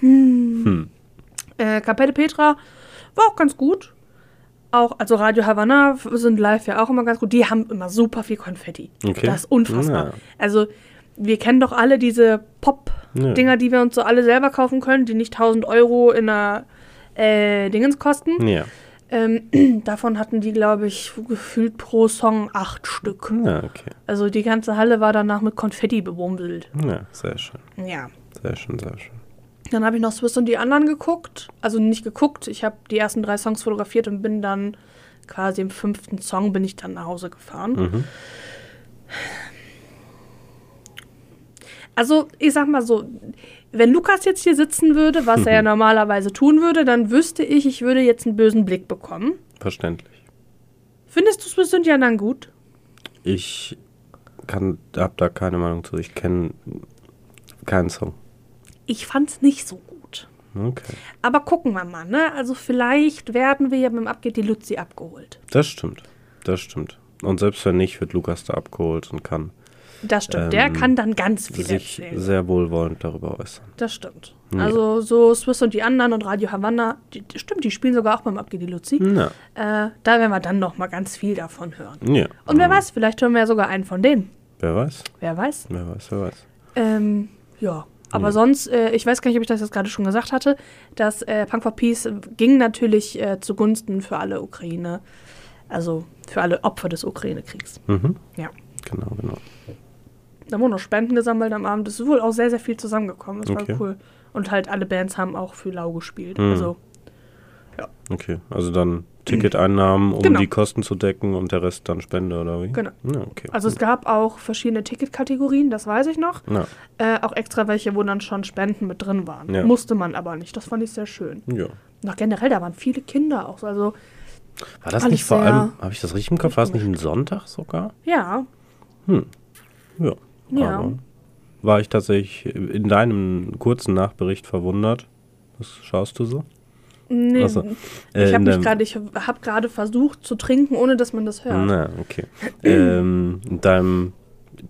Hm. Äh, Kapelle Petra war auch ganz gut. Auch, also Radio Havanna f- sind live ja auch immer ganz gut. Die haben immer super viel Konfetti. Okay. Das ist unfassbar. Ja. Also, wir kennen doch alle diese Pop-Dinger, Ja. die wir uns so alle selber kaufen können, die nicht 1000 Euro in einer äh, Dingens kosten. Ja. Ähm, davon hatten die, glaube ich, gefühlt pro Song acht Stück. Ja, okay. Also die ganze Halle war danach mit Konfetti bebummelt. Ja, sehr schön. Ja. Sehr schön, sehr schön. Dann habe ich noch Swiss und die anderen geguckt. Also nicht geguckt. Ich habe die ersten drei Songs fotografiert und bin dann quasi im fünften Song bin ich dann nach Hause gefahren. Mhm. Also ich sag mal so, wenn Lukas jetzt hier sitzen würde, was er ja normalerweise tun würde, dann wüsste ich, ich würde jetzt einen bösen Blick bekommen. Verständlich. Findest du Swiss und die anderen gut? Ich kann, hab da keine Meinung zu. Ich kenne keinen Song. Ich fand's nicht so gut. Okay. Aber gucken wir mal, ne? Also vielleicht werden wir ja beim Abgeht die Luzi abgeholt. Das stimmt. Das stimmt. Und selbst wenn nicht, wird Lukas da abgeholt und kann Das stimmt. Der Ähm, kann dann ganz viel sich erzählen. sehr wohlwollend darüber äußern. Das stimmt. Ja. Also so Swiss und die anderen und Radio Havanna, die, die, stimmt, die spielen sogar auch beim Abgeht die Luzi. Ja. Äh, da werden wir dann noch mal ganz viel davon hören. Ja. Und wer weiß, vielleicht hören wir ja sogar einen von denen. Wer weiß? Wer weiß. Wer weiß, wer weiß. Ähm, ja. Aber Ja. sonst, äh, ich weiß gar nicht, ob ich das jetzt gerade schon gesagt hatte, dass äh, Punk for Peace ging natürlich äh, zugunsten für alle Ukraine, also für alle Opfer des Ukraine-Kriegs. Mhm. Ja. Genau, genau. Da wurden noch Spenden gesammelt am Abend. Es ist wohl auch sehr, sehr viel zusammengekommen. Das Okay. war cool. Und halt alle Bands haben auch für Lau gespielt. Mhm. Also, Okay. Also dann Ticketeinnahmen, um Genau. die Kosten zu decken und der Rest dann Spende oder wie? Genau. Ja, okay. also es gab auch verschiedene Ticketkategorien, das weiß ich noch. Ja. Äh, auch extra welche, wo dann schon Spenden mit drin waren. Ja. Musste man aber nicht. Das fand ich sehr schön. ja. Noch generell, da waren viele Kinder auch. Also, War das nicht vor allem, habe ich das richtig im Kopf, war es nicht ein Sonntag sogar? ja. Hm. Ja. Ja. War ich tatsächlich in deinem kurzen Nachbericht verwundert. Was schaust du so? Nee, so. Äh, ich habe mich gerade, ich habe gerade versucht zu trinken, ohne dass man das hört. Na, okay. ähm, in deinem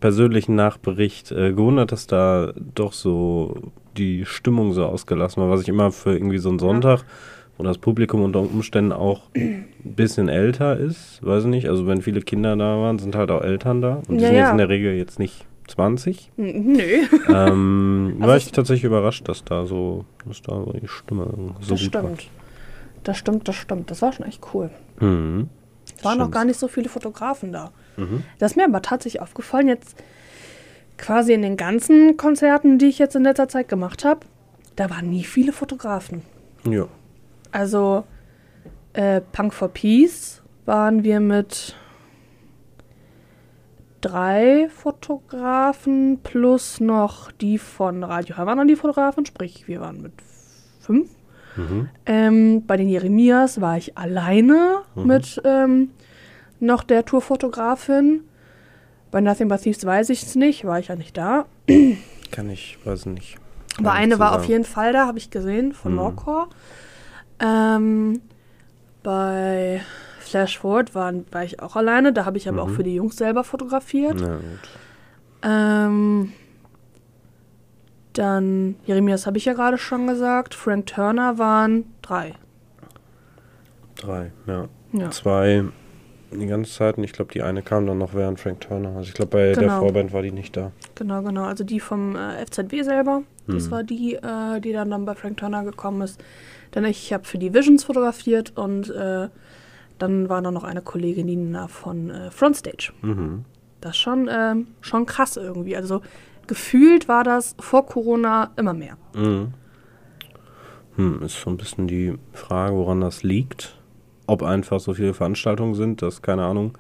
persönlichen Nachbericht äh, gewundert, dass da doch so die Stimmung so ausgelassen war, was ich immer für irgendwie so einen Sonntag, wo das Publikum unter Umständen auch ein bisschen älter ist, weiß ich nicht. Also wenn viele Kinder da waren, sind halt auch Eltern da. Und die Ja, sind ja. jetzt in der Regel jetzt nicht 20. N- Nö, ähm, Also war ich tatsächlich überrascht, dass da so, dass da so die Stimme so das gut war. stimmt. Das stimmt, das stimmt. Das war schon echt cool. Mhm. Es waren noch gar nicht so viele Fotografen da. Mhm. Das ist mir aber tatsächlich aufgefallen, jetzt quasi in den ganzen Konzerten, die ich jetzt in letzter Zeit gemacht habe, da waren nie viele Fotografen. Ja. Also äh, Punk for Peace waren wir mit drei Fotografen plus noch die von Radio Havanna, die Fotografen, sprich wir waren mit fünf. Mhm. Ähm, bei den Jeremias war ich alleine Mhm. mit ähm, noch der Tourfotografin. Bei Nothing But Thieves weiß ich es nicht, war ich ja nicht da. Kann ich, weiß nicht. Aber eine war auf jeden Fall da, habe ich gesehen, von Mhm. Norcore. Ähm, bei Flash Forward waren, war ich auch alleine, da habe ich aber auch Mhm. für die Jungs selber fotografiert. Na gut. Ähm, dann, Jeremias habe ich ja gerade schon gesagt, Frank Turner waren drei. Drei, ja. Ja. Zwei die ganze Zeit und ich glaube, die eine kam dann noch während Frank Turner. Also ich glaube, bei der Genau. Vorband war die nicht da. Genau, genau. Also die vom äh, FZW selber. Das Hm. war die, äh, die dann, dann bei Frank Turner gekommen ist. Dann ich habe für die Visions fotografiert und äh, dann war da noch eine Kollegin Nina von äh, Frontstage. Mhm. Das ist schon, ähm, schon krass irgendwie. Also gefühlt war das vor Corona immer mehr. Mhm. Hm, ist so ein bisschen die Frage, woran das liegt. Ob einfach so viele Veranstaltungen sind, dass, keine Ahnung,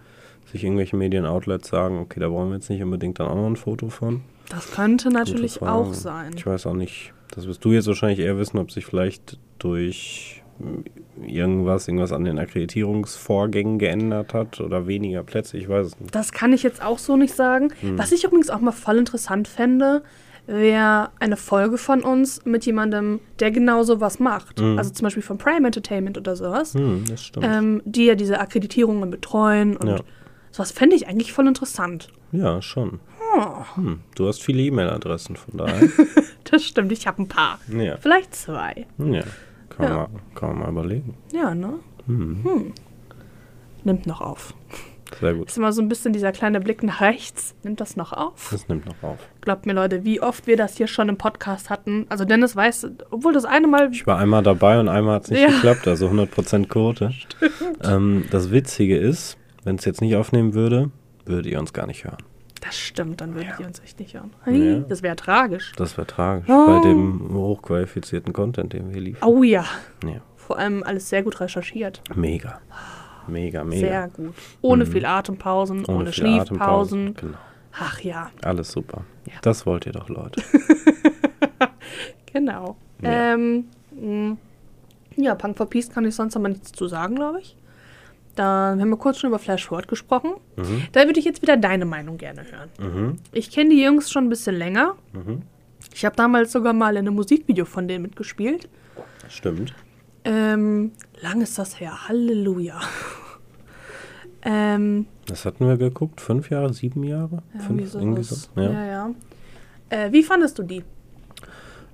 sich irgendwelche Medien-Outlets sagen, okay, da brauchen wir jetzt nicht unbedingt dann auch noch ein Foto von. Das könnte natürlich auch sein. Ich weiß auch nicht, das wirst du jetzt wahrscheinlich eher wissen, ob sich vielleicht durch irgendwas, irgendwas an den Akkreditierungsvorgängen geändert hat oder weniger Plätze, ich weiß es nicht. Das kann ich jetzt auch so nicht sagen. Hm. Was ich übrigens auch mal voll interessant fände, wäre eine Folge von uns mit jemandem, der genau sowas macht. Mhm. Also zum Beispiel von Prime Entertainment oder sowas, Hm, das stimmt. ähm, die ja diese Akkreditierungen betreuen und Ja. sowas fände ich eigentlich voll interessant. ja, schon. Oh, Hm, du hast viele E-Mail-Adressen, von daher. das stimmt, ich habe ein paar. ja. Vielleicht zwei. ja. Kann, Ja. Man, kann man mal überlegen. Ja, ne? Hm. Nimmt noch auf. Sehr gut. Ist immer so ein bisschen dieser kleine Blick nach rechts. Nimmt das noch auf? Das nimmt noch auf. Glaubt mir, Leute, wie oft wir das hier schon im Podcast hatten. Also Dennis weiß, obwohl das eine Mal Ich war einmal dabei und einmal hat es nicht Ja. geklappt, also 100% Quote. Ähm, das Witzige ist, wenn es jetzt nicht aufnehmen würde, würdet ihr uns gar nicht hören. Das stimmt, dann würden die uns echt nicht hören. Ja. Hey, Das wäre tragisch. Das wäre tragisch Oh. bei dem hochqualifizierten Content, den wir liefern. Oh ja. Ja. Vor allem alles sehr gut recherchiert. Mega. Mega, mega. Sehr gut. Ohne Mhm. viel Atempausen, ohne, viel Schniefpausen. Atempausen. Genau. Ach ja, Alles super. Ja. Das wollt ihr doch, Leute. genau. Ja. Ähm, mh, ja, Punk for Peace kann ich sonst aber nichts zu sagen, glaube ich. Dann haben wir kurz schon über Flash Forward gesprochen. Mhm. Da würde ich jetzt wieder deine Meinung gerne hören. Mhm. Ich kenne die Jungs schon ein bisschen länger. Mhm. Ich habe damals sogar mal in einem Musikvideo von denen mitgespielt. Stimmt. Ähm, lang ist das her. Halleluja. ähm, Das hatten wir geguckt. Fünf Jahre, sieben Jahre? irgendwie Fünf, irgendwie so. Ja. Ja, ja. Äh, wie fandest du die?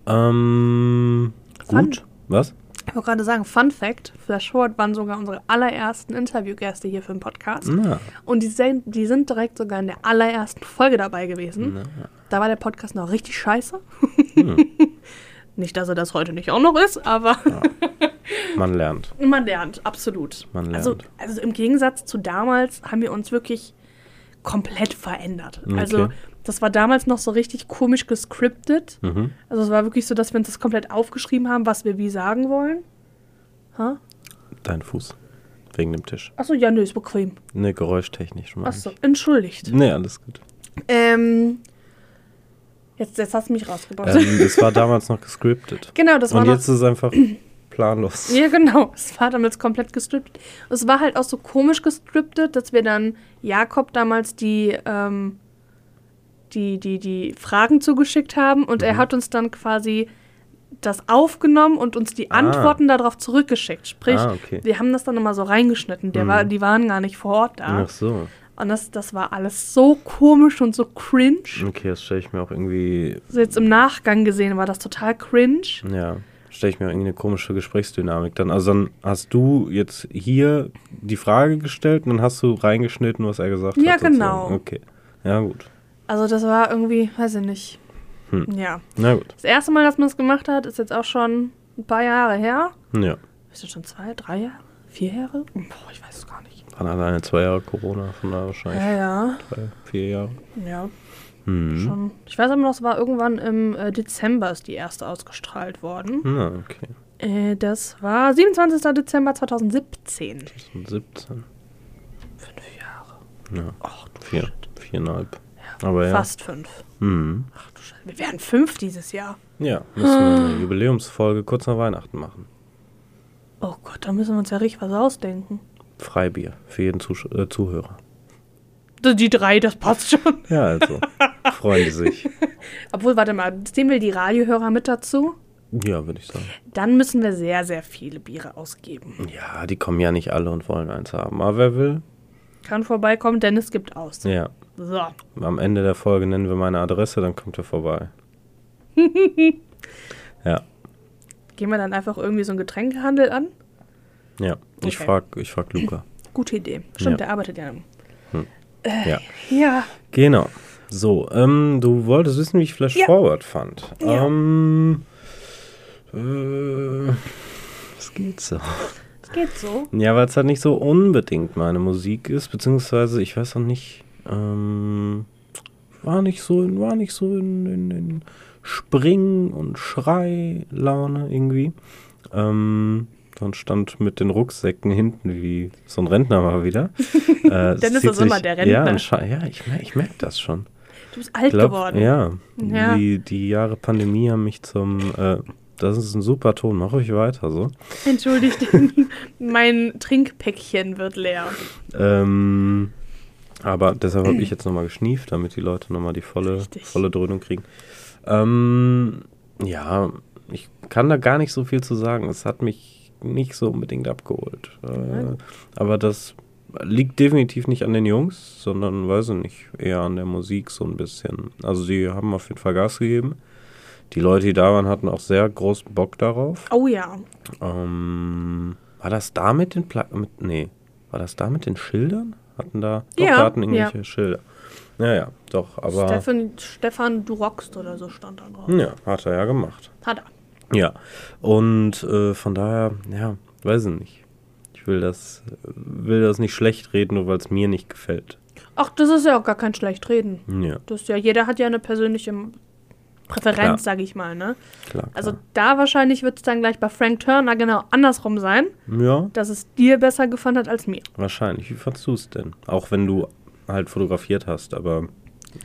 Ähm, gut. Was? Ich wollte gerade sagen, Fun Fact: Flash Forward waren sogar unsere allerersten Interviewgäste hier für den Podcast. Na, Und die sind, die sind direkt sogar in der allerersten Folge dabei gewesen. na. Da war der Podcast noch richtig scheiße. Hm. nicht, dass er das heute nicht auch noch ist, aber Man lernt. man lernt, absolut. Man Also, lernt. also im Gegensatz zu damals haben wir uns wirklich komplett verändert. Okay. Also das war damals noch so richtig komisch gescriptet. Mhm. Also es war wirklich so, dass wir uns das komplett aufgeschrieben haben, was wir wie sagen wollen. Ha? Dein Fuß. Wegen dem Tisch. Achso, ja, nö, ist bequem. Ne, geräuschtechnisch. Achso, entschuldigt. Nee, alles gut. Ähm, jetzt, jetzt hast du mich rausgebracht. Ähm, es war damals noch gescriptet. genau, das war Und noch jetzt ist es einfach planlos. Ja, genau. Es war damals komplett gestrippt. Es war halt auch so komisch gestriptet, dass wir dann Jakob damals die, ähm, die, die, die Fragen zugeschickt haben und er Mhm. hat uns dann quasi das aufgenommen und uns die Ah. Antworten darauf zurückgeschickt. Sprich, Ah, okay. wir haben das dann immer so reingeschnitten. Der Mhm. war, die waren gar nicht vor Ort da. Ach so. Und das, das war alles so komisch und so cringe. Okay, das stelle ich mir auch irgendwie, So jetzt im Nachgang gesehen war das total cringe. ja, stelle ich mir irgendwie eine komische Gesprächsdynamik dann. Also dann hast du jetzt hier die Frage gestellt und dann hast du reingeschnitten, was er gesagt Ja, hat. sozusagen. genau. Okay. Ja, gut. Also das war irgendwie, weiß ich nicht. Hm. Ja. Na gut. Das erste Mal, dass man es gemacht hat, ist jetzt auch schon ein paar Jahre her. Ja. Ist das schon zwei, drei Jahre? Vier Jahre? Boah, ich weiß es gar nicht. Waren alleine zwei Jahre Corona, von daher wahrscheinlich Ja, ja. drei, vier Jahre. Ja, Mhm. schon. Ich weiß aber noch, es war irgendwann im äh, Dezember ist die erste ausgestrahlt worden. Na, okay. Äh, das war 27. Dezember 2017. 2017. Fünf Jahre. Ja, Ach du vier, viereinhalb. Aber ja. Fast fünf. Mhm. Ach du Scheiße. Wir werden fünf dieses Jahr. Ja, müssen wir eine Jubiläumsfolge kurz nach Weihnachten machen. Oh Gott, da müssen wir uns ja richtig was ausdenken. Freibier für jeden Zusch äh, Zuhörer. Die drei, das passt schon. Ja, also. freuen die sich. Obwohl, warte mal, nehmen wir die Radiohörer mit dazu? Ja, würde ich sagen. Dann müssen wir sehr, sehr viele Biere ausgeben. Ja, die kommen ja nicht alle und wollen eins haben. Aber wer will? Kann vorbeikommen, denn es gibt aus. Ja. So. Am Ende der Folge nennen wir meine Adresse, dann kommt er vorbei. ja, Gehen wir dann einfach irgendwie so einen Getränkehandel an? ja. Ich Okay. frag, ich frag Luca. Gute Idee. Stimmt, Ja. der arbeitet ja. Ja. Ja. Genau. So, ähm, du wolltest wissen, wie ich Flash Ja. Forward fand. Ja. Ähm, äh, es geht so. Es geht so. Ja, weil es halt nicht so unbedingt meine Musik ist, beziehungsweise ich weiß auch nicht, ähm, war nicht so, in- war nicht so in, in, in Spring- und Schrei-Laune irgendwie. Ähm, und stand mit den Rucksäcken hinten wie so ein Rentner mal wieder. äh, zieht ist immer der Ja, Rentner. ansche- ja ich, ich merke das schon. Du bist alt Glaub, geworden. Ja, Ja. Die, die Jahre Pandemie haben mich zum. Äh, das ist ein super Ton, mach ruhig weiter so. Entschuldigt, mein Trinkpäckchen wird leer. Ähm, aber deshalb habe ich jetzt nochmal geschnieft, damit die Leute nochmal die volle, Richtig. volle Dröhnung kriegen. Ähm, ja, ich kann da gar nicht so viel zu sagen. Es hat mich nicht so unbedingt abgeholt. Äh, aber das liegt definitiv nicht an den Jungs, sondern, weiß ich nicht, eher an der Musik so ein bisschen. Also sie haben auf jeden Fall Gas gegeben. Die Leute, die da waren, hatten auch sehr großen Bock darauf. Oh ja. Ähm, war das da mit den Pla mit, Nee. War das da mit den Schildern? Hatten da. Doch, Ja, da hatten irgendwelche Schilder. Naja, doch, aber. Stefan, Stefan, du rockst oder so stand da drauf. Ja, hat er ja gemacht. Hat er. Ja. Und äh, von daher, ja, weiß ich nicht. Ich will das, will das nicht schlecht reden, nur weil es mir nicht gefällt. Ach, das ist ja auch gar kein schlecht reden. Ja, Das ja, jeder hat ja eine persönliche Präferenz, Klar. sag ich mal, ne? klar. klar. Also da wahrscheinlich wird es dann gleich bei Frank Turner genau andersrum sein, ja, dass es dir besser gefallen hat als mir. wahrscheinlich. Wie fandst du es denn? Auch wenn du halt fotografiert hast, aber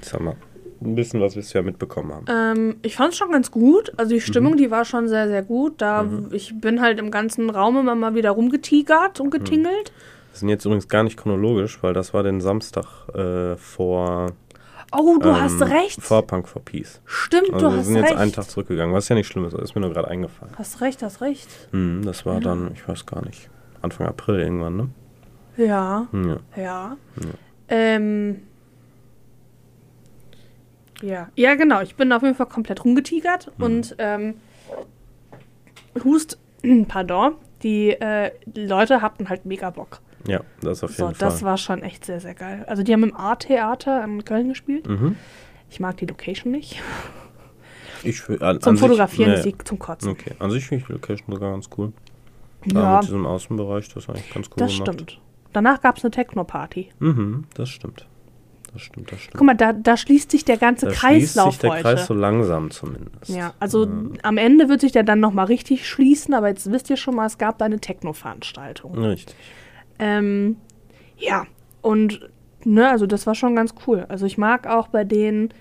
ich sag mal, ein bisschen was wirst du ja mitbekommen haben. Ähm, ich fand es schon ganz gut. Also die Mhm. Stimmung, die war schon sehr, sehr gut. Da ich bin halt im ganzen Raum immer mal wieder rumgetigert und getingelt. Wir sind jetzt übrigens gar nicht chronologisch, weil das war den Samstag äh, vor, Oh, du ähm, hast recht. vor Punk for Peace. Stimmt, Also du wir hast sind jetzt recht. einen Tag zurückgegangen, was ja nicht schlimm ist, das ist mir nur gerade eingefallen. Hast recht, hast recht. Hm, das war dann, ich weiß gar nicht, Anfang April irgendwann, ne? Ja, Hm, ja. ja. Ähm. Ja, ja, genau. Ich bin auf jeden Fall komplett rumgetigert Mhm. und ähm, Hust, pardon, die äh, Leute hatten halt mega Bock. Ja, das auf So, jeden das Fall. war schon echt sehr, sehr geil. Also die haben im A-Theater in Köln gespielt. Mhm. Ich mag die Location nicht. Ich, an, Zum an Fotografieren sich, ist nee, sie zum Kotzen. Okay, an sich finde ich die Location sogar ganz cool. Ja, mit diesem Außenbereich, das ist eigentlich ganz cool das gemacht. stimmt. Danach gab es eine Techno-Party. Mhm, das stimmt. Das stimmt, das stimmt. Guck mal, da, da schließt sich der ganze da schließt Kreislauf sich der heute. Kreis so langsam zumindest. Ja, also am Ende wird sich der dann nochmal richtig schließen, aber jetzt wisst ihr schon mal, es gab da eine Techno-Veranstaltung. Richtig. Ähm, ja, und ne, also das war schon ganz cool. Also ich mag auch bei denen,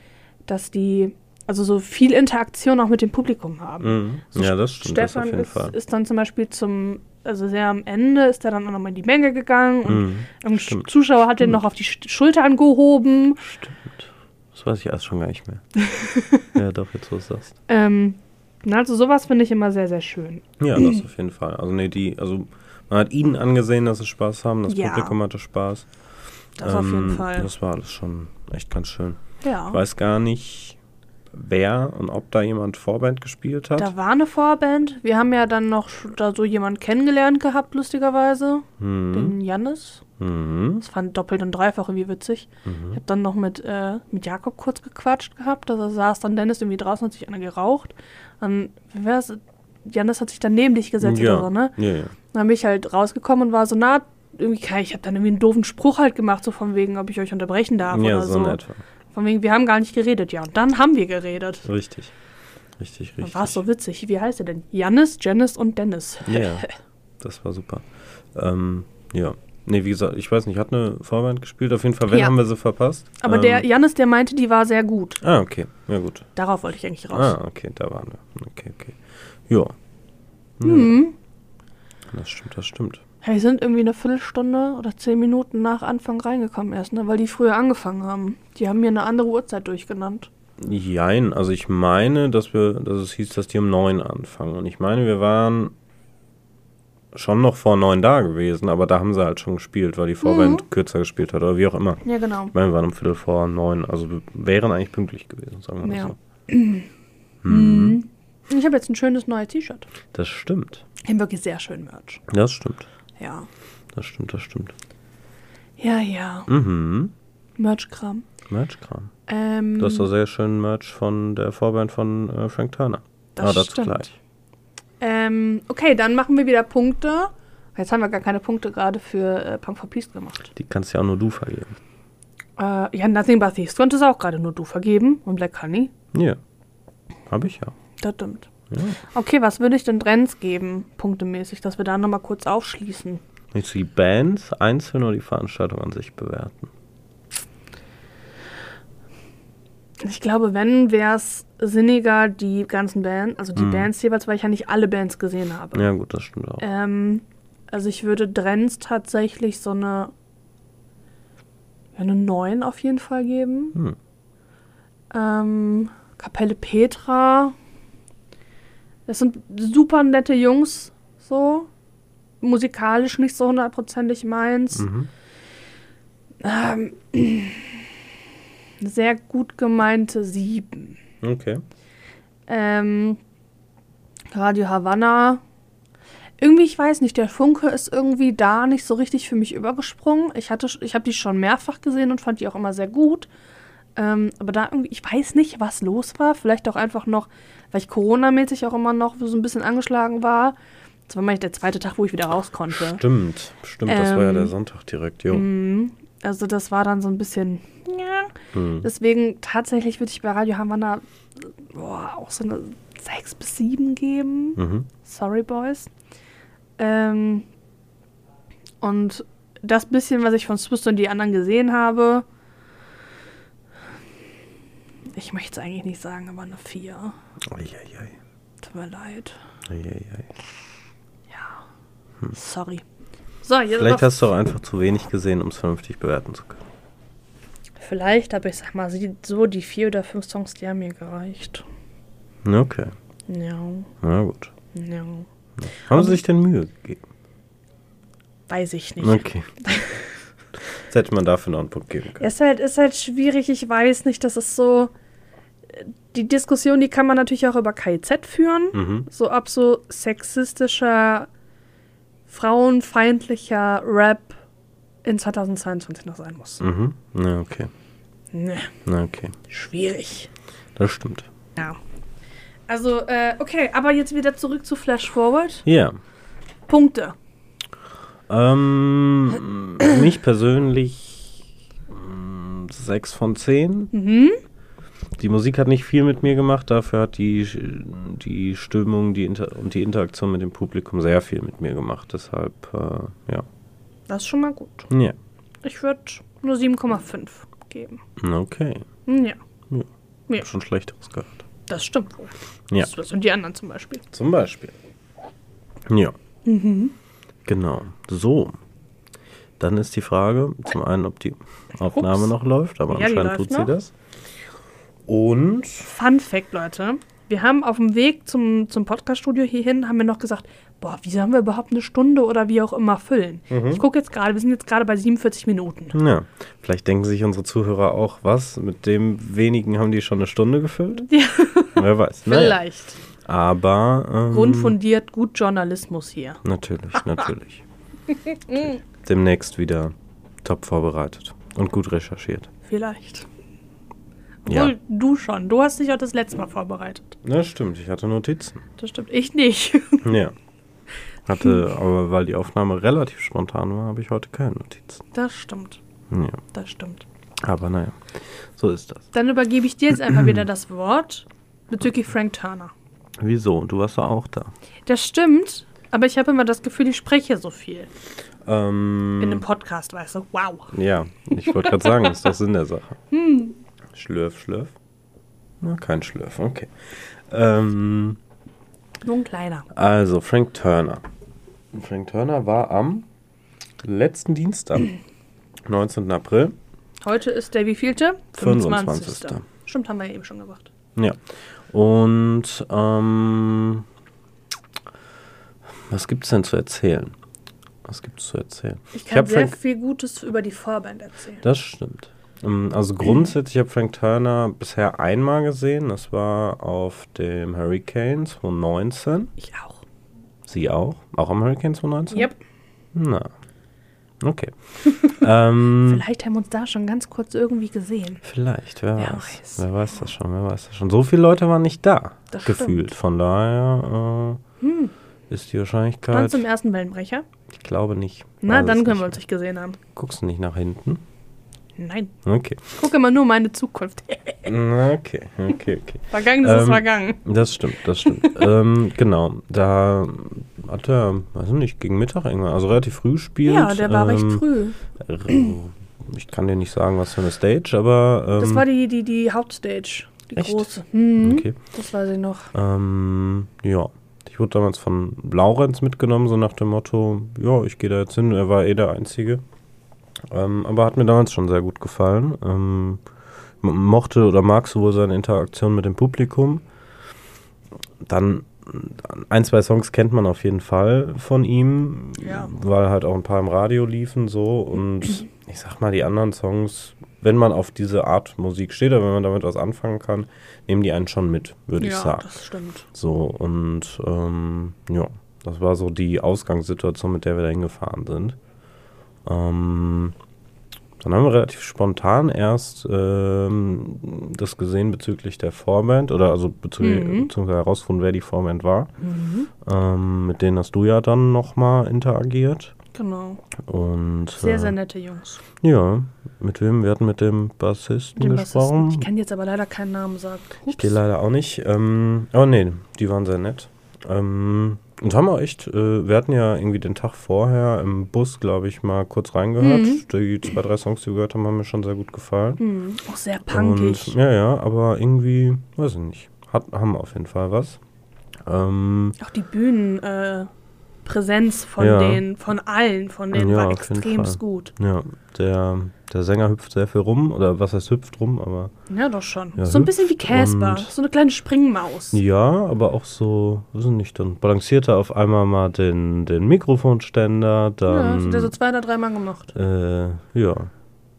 dass die also so viel Interaktion auch mit dem Publikum haben. Mhm. So ja, das stimmt, das Stefan jeden ist, Fall. ist dann zum Beispiel zum, also sehr am Ende ist er dann auch nochmal in die Menge gegangen und Mhm. ein Stimmt. Zuschauer hat den noch auf die Sch- Schulter angehoben. Stimmt. Das weiß ich erst schon gar nicht mehr. ja, doch, jetzt wo du sagst. Ähm, also sowas finde ich immer sehr, sehr schön. Ja, das auf jeden Fall. Also nee, die, also man hat ihnen angesehen, dass sie Spaß haben, das Ja. Publikum hatte Spaß. Das auf jeden Ähm, Fall. Das war alles schon echt ganz schön. Ja. Ich weiß gar nicht, wer und ob da jemand Vorband gespielt hat. Da war eine Vorband. Wir haben ja dann noch da so jemanden kennengelernt gehabt, lustigerweise. Mhm. Den Jannis. Mhm. Das fand doppelt und dreifach irgendwie witzig. Ich habe dann noch mit, äh, mit Jakob kurz gequatscht gehabt. Da saß dann Dennis irgendwie draußen, hat sich einer geraucht. Dann, wie wär's? Jannis hat sich dann neben dich gesetzt ja. oder so, ne? Ja, ja. Dann bin ich halt rausgekommen und war so, na, irgendwie, ich habe dann irgendwie einen doofen Spruch halt gemacht, so von wegen, ob ich euch unterbrechen darf ja, oder so so. in etwa. Von wegen, wir haben gar nicht geredet, ja. Und dann haben wir geredet. Richtig. Richtig, Dann richtig. war es so witzig. Wie heißt er denn? Jannis, Janice und Dennis. Ja, ja. das war super. Ähm, ja. Nee, wie gesagt, ich weiß nicht, hat eine Vorband gespielt. Auf jeden Fall, wenn Ja. haben wir sie verpasst. Aber ähm, der Jannis, der meinte, die war sehr gut. Ah, okay. Ja, gut. Darauf wollte ich eigentlich raus. Ah, okay, da waren wir. Okay, okay. Ja. Mhm. Das stimmt, das stimmt. Hey, wir sind irgendwie eine Viertelstunde oder zehn Minuten nach Anfang reingekommen erst, ne? Weil die früher angefangen haben. Die haben mir eine andere Uhrzeit durchgenannt. Jein, also ich meine, dass wir, dass es hieß, dass die um neun anfangen. Und ich meine, wir waren schon noch vor neun da gewesen, aber da haben sie halt schon gespielt, weil die Vorband kürzer gespielt hat oder wie auch immer. Ja, genau. Ich meine, wir waren um Viertel vor neun, also wir wären eigentlich pünktlich gewesen, sagen wir mal Ja. so. Mhm. Ich habe jetzt ein schönes neues T-Shirt. Das stimmt. Wir haben wirklich sehr schön Merch. Das stimmt. Ja. Das stimmt, das stimmt. Ja, ja. Mhm. Merch-Kram. Merchkram. Ähm, Du hast doch sehr schönen Merch von der Vorband von äh, Frank Turner. Das Aber dazu stimmt. gleich. ähm, okay, dann machen wir wieder Punkte. Jetzt haben wir gar keine Punkte gerade für äh, Punk for Peace gemacht. Die kannst ja auch nur du vergeben. Äh, ja, Nothing But Thieves konntest auch gerade nur du vergeben und Black Honey. Ja. Hab ich ja. Das stimmt. Ja. Okay, was würde ich denn Trends geben, punktemäßig, dass wir da nochmal kurz aufschließen? Nicht die Bands einzeln oder die Veranstaltung an sich bewerten. Ich glaube, wenn, wäre es sinniger, die ganzen Bands, also die Mhm. Bands jeweils, weil ich ja nicht alle Bands gesehen habe. Ja, gut, das stimmt auch. Ähm, also ich würde Trends tatsächlich so eine, eine 9 auf jeden Fall geben. Hm. Ähm, Kapelle Petra. Das sind super nette Jungs, so. Musikalisch nicht so hundertprozentig meins. Mhm. Ähm, sehr gut gemeinte 7. Okay. Ähm, Radio Havanna. Irgendwie, ich weiß nicht, der Funke ist irgendwie da nicht so richtig für mich übergesprungen. Ich hatte, ich habe die schon mehrfach gesehen und fand die auch immer sehr gut. Ähm, aber da irgendwie, ich weiß nicht, was los war. Vielleicht auch einfach noch, weil ich Corona-mäßig auch immer noch so ein bisschen angeschlagen war. Das war mal der zweite Tag, wo ich wieder raus konnte. Stimmt, stimmt, das war ja Ähm, der Sonntag direkt, jo. Mhm. Also das war dann so ein bisschen, ja. Hm. Deswegen tatsächlich würde ich bei Radio Havanna boah, auch so eine 6 bis 7 geben. Mhm. Sorry, Boys. Ähm, und das bisschen, was ich von Swiss und die anderen gesehen habe, ich möchte es eigentlich nicht sagen, aber eine 4. Eieiei. Tut mir leid. Eieiei. Ja. Sorry. So, Hm. Vielleicht hast du auch einfach zu wenig gesehen, um es vernünftig bewerten zu können. vielleicht habe ich, sag mal, so die vier oder fünf Songs, die haben mir gereicht. Okay, Ja, na gut. ja. Haben sie sich denn Mühe gegeben? Weiß ich nicht. Okay. Jetzt hätte man dafür noch einen Punkt geben können. Ist halt, ist halt schwierig, ich weiß nicht, das ist so. Die Diskussion, die kann man natürlich auch über KIZ führen. Mhm. So ob so sexistischer, frauenfeindlicher Rap in 2022 noch sein muss. Mhm. Na, okay. Ne, Na, okay. schwierig. Das stimmt. Ja. Also, äh, okay, aber jetzt wieder zurück zu Flash Forward. Ja. Punkte. Ähm, mich persönlich 6 von 10. Mhm. Die Musik hat nicht viel mit mir gemacht, dafür hat die, die Stimmung die Inter und die Interaktion mit dem Publikum sehr viel mit mir gemacht. Deshalb, äh, ja. Das ist schon mal gut. Ja. Ich würde nur 7,5 geben. Okay. Ja, Hab schon Schlechteres gehört. das stimmt wohl. Ja. Das und die anderen zum Beispiel. Zum Beispiel. Ja. Mhm. Genau. So. Dann ist die Frage, zum einen, ob die Aufnahme Ups. noch läuft, aber Ja, anscheinend läuft tut sie noch. das. Und Fun Fact, Leute. Wir haben auf dem Weg zum, zum Podcast-Studio hierhin, haben wir noch gesagt, boah, wie sollen wir überhaupt eine Stunde oder wie auch immer füllen? Mhm. Ich gucke jetzt gerade, wir sind jetzt gerade bei 47 Minuten. ja, vielleicht denken sich unsere Zuhörer auch, was, mit dem wenigen haben die schon eine Stunde gefüllt? Ja, Wer weiß. Naja. vielleicht. Aber ähm, Grundfundiert, gut Journalismus hier. Natürlich, natürlich. Demnächst wieder top vorbereitet und gut recherchiert. Vielleicht. Ja. Obwohl, du schon. Du hast dich auch das letzte Mal vorbereitet. Das stimmt, ich hatte Notizen. Das stimmt. Ich nicht. Ja. Hatte, aber weil die Aufnahme relativ spontan war, habe ich heute keine Notizen. Das stimmt. Ja. Das stimmt. Aber naja, so ist das. Dann übergebe ich dir jetzt einfach wieder das Wort bezüglich Frank Turner. Wieso? Du warst doch auch da. Das stimmt, aber ich habe immer das Gefühl, ich spreche so viel Ähm, in einem Podcast, weißt du? Wow. ja, ich wollte gerade sagen, ist doch Sinn der Sache. Hm. Schlürf, schlürf. Na, kein Schlürf, okay. Ähm, Nur ein kleiner. also, Frank Turner. Frank Turner war am letzten Dienstag, 19. April. Heute ist der wievielte? 25.. Stimmt, haben wir ja eben schon gesagt. Ja. Und ähm, was gibt es denn zu erzählen? Was gibt es zu erzählen? Ich kann hab sehr Frank, viel Gutes über die Vorband erzählen. das stimmt. Ähm, Also grundsätzlich habe Frank Turner bisher einmal gesehen. Das war auf dem Hurricane 2019. Ich auch. Sie auch? Auch am Hurricane 2019? Yep. Na. Okay. ähm, Vielleicht haben wir uns da schon ganz kurz irgendwie gesehen. Vielleicht, wer, Wer weiß. weiß. Wer weiß das schon, wer weiß das schon. So viele Leute waren nicht da, Das gefühlt. Von daher Hm. äh, ist die Wahrscheinlichkeit, im ersten Wellenbrecher. ich glaube nicht. Na, dann können wir uns nicht gesehen haben. Guckst du nicht nach hinten? Nein. Okay. Ich gucke immer nur meine Zukunft. Okay, okay, okay. Vergangenes ist Ähm, vergangen. Das stimmt, das stimmt. ähm, genau, da hat er, weiß ich nicht, gegen Mittag irgendwann, also relativ früh gespielt. Ja, der war recht ähm, früh. r- Ich kann dir nicht sagen, was für eine Stage, aber. Ähm, Das war die, die, die Hauptstage. Die Echt? große. Mhm. Okay. Das weiß ich noch. Ähm, ja. Ich wurde damals von Laurenz mitgenommen, so nach dem Motto, ja, ich gehe da jetzt hin. Er war eh der Einzige. Ähm, aber hat mir damals schon sehr gut gefallen. Ähm, mochte oder mag sowohl seine Interaktion mit dem Publikum. Dann ein, zwei Songs kennt man auf jeden Fall von ihm, Ja. weil halt auch ein paar im Radio liefen so. Und ich sag mal, die anderen Songs, wenn man auf diese Art Musik steht oder wenn man damit was anfangen kann, nehmen die einen schon mit, würde ich ja, sagen. das stimmt. So, und ähm, ja, das war so die Ausgangssituation, mit der wir da hingefahren sind. Ähm, dann haben wir relativ spontan erst ähm, das gesehen bezüglich der Vorband oder also bezüglich, Mhm. beziehungsweise herausgefunden, wer die Vorband war. Mhm. Ähm, mit denen hast du ja dann nochmal interagiert. Genau. Und Sehr, äh, sehr nette Jungs. ja, mit wem? Wir hatten mit dem Bassisten Dem gesprochen. Bassisten. Ich kann jetzt aber leider keinen Namen sagen. Ich gehe leider auch nicht. Ähm, oh nee, die waren sehr nett. Ähm, und haben auch echt, äh, wir hatten ja irgendwie den Tag vorher im Bus, glaube ich, mal kurz reingehört. Mhm. Die zwei, drei Songs, die wir gehört haben, haben mir schon sehr gut gefallen. Hm. Auch sehr punkig. Und, ja, ja, aber irgendwie, weiß ich nicht, hat, haben auf jeden Fall was. Ähm, Auch die Bühnenpräsenz äh, Präsenz von Ja. denen, von allen, von denen Ja, war extremst gut. ja, der, der Sänger hüpft sehr viel rum, oder was heißt hüpft rum, aber Ja, doch schon. Ja, so ein bisschen wie Casper. So eine kleine Springmaus. Ja, aber auch so, weiß ich nicht, dann balanciert er auf einmal mal den, den Mikrofonständer, Ja, dann. das hat er so zwei oder dreimal gemacht. Äh, ja.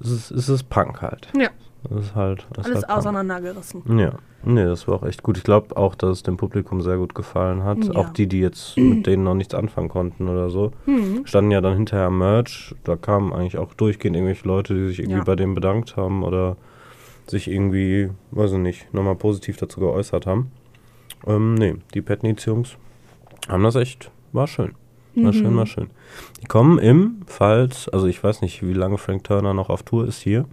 Es ist, es ist Punk halt. Ja. Es ist halt. Ist Alles halt auseinandergerissen. Ja. Nee, das war auch echt gut. Ich glaube auch, dass es dem Publikum sehr gut gefallen hat. Ja. Auch die, die jetzt mit denen noch nichts anfangen konnten oder so. Hm. Standen ja dann hinterher am Merch. Da kamen eigentlich auch durchgehend irgendwelche Leute, die sich irgendwie Ja. bei dem bedankt haben oder sich irgendwie, weiß ich nicht, nochmal positiv dazu geäußert haben. Ähm, nee, die Petnitz-Jungs haben das echt, war schön. War schön, Mhm. war schön. Die kommen im, falls, also ich weiß nicht, wie lange Frank Turner noch auf Tour ist hier.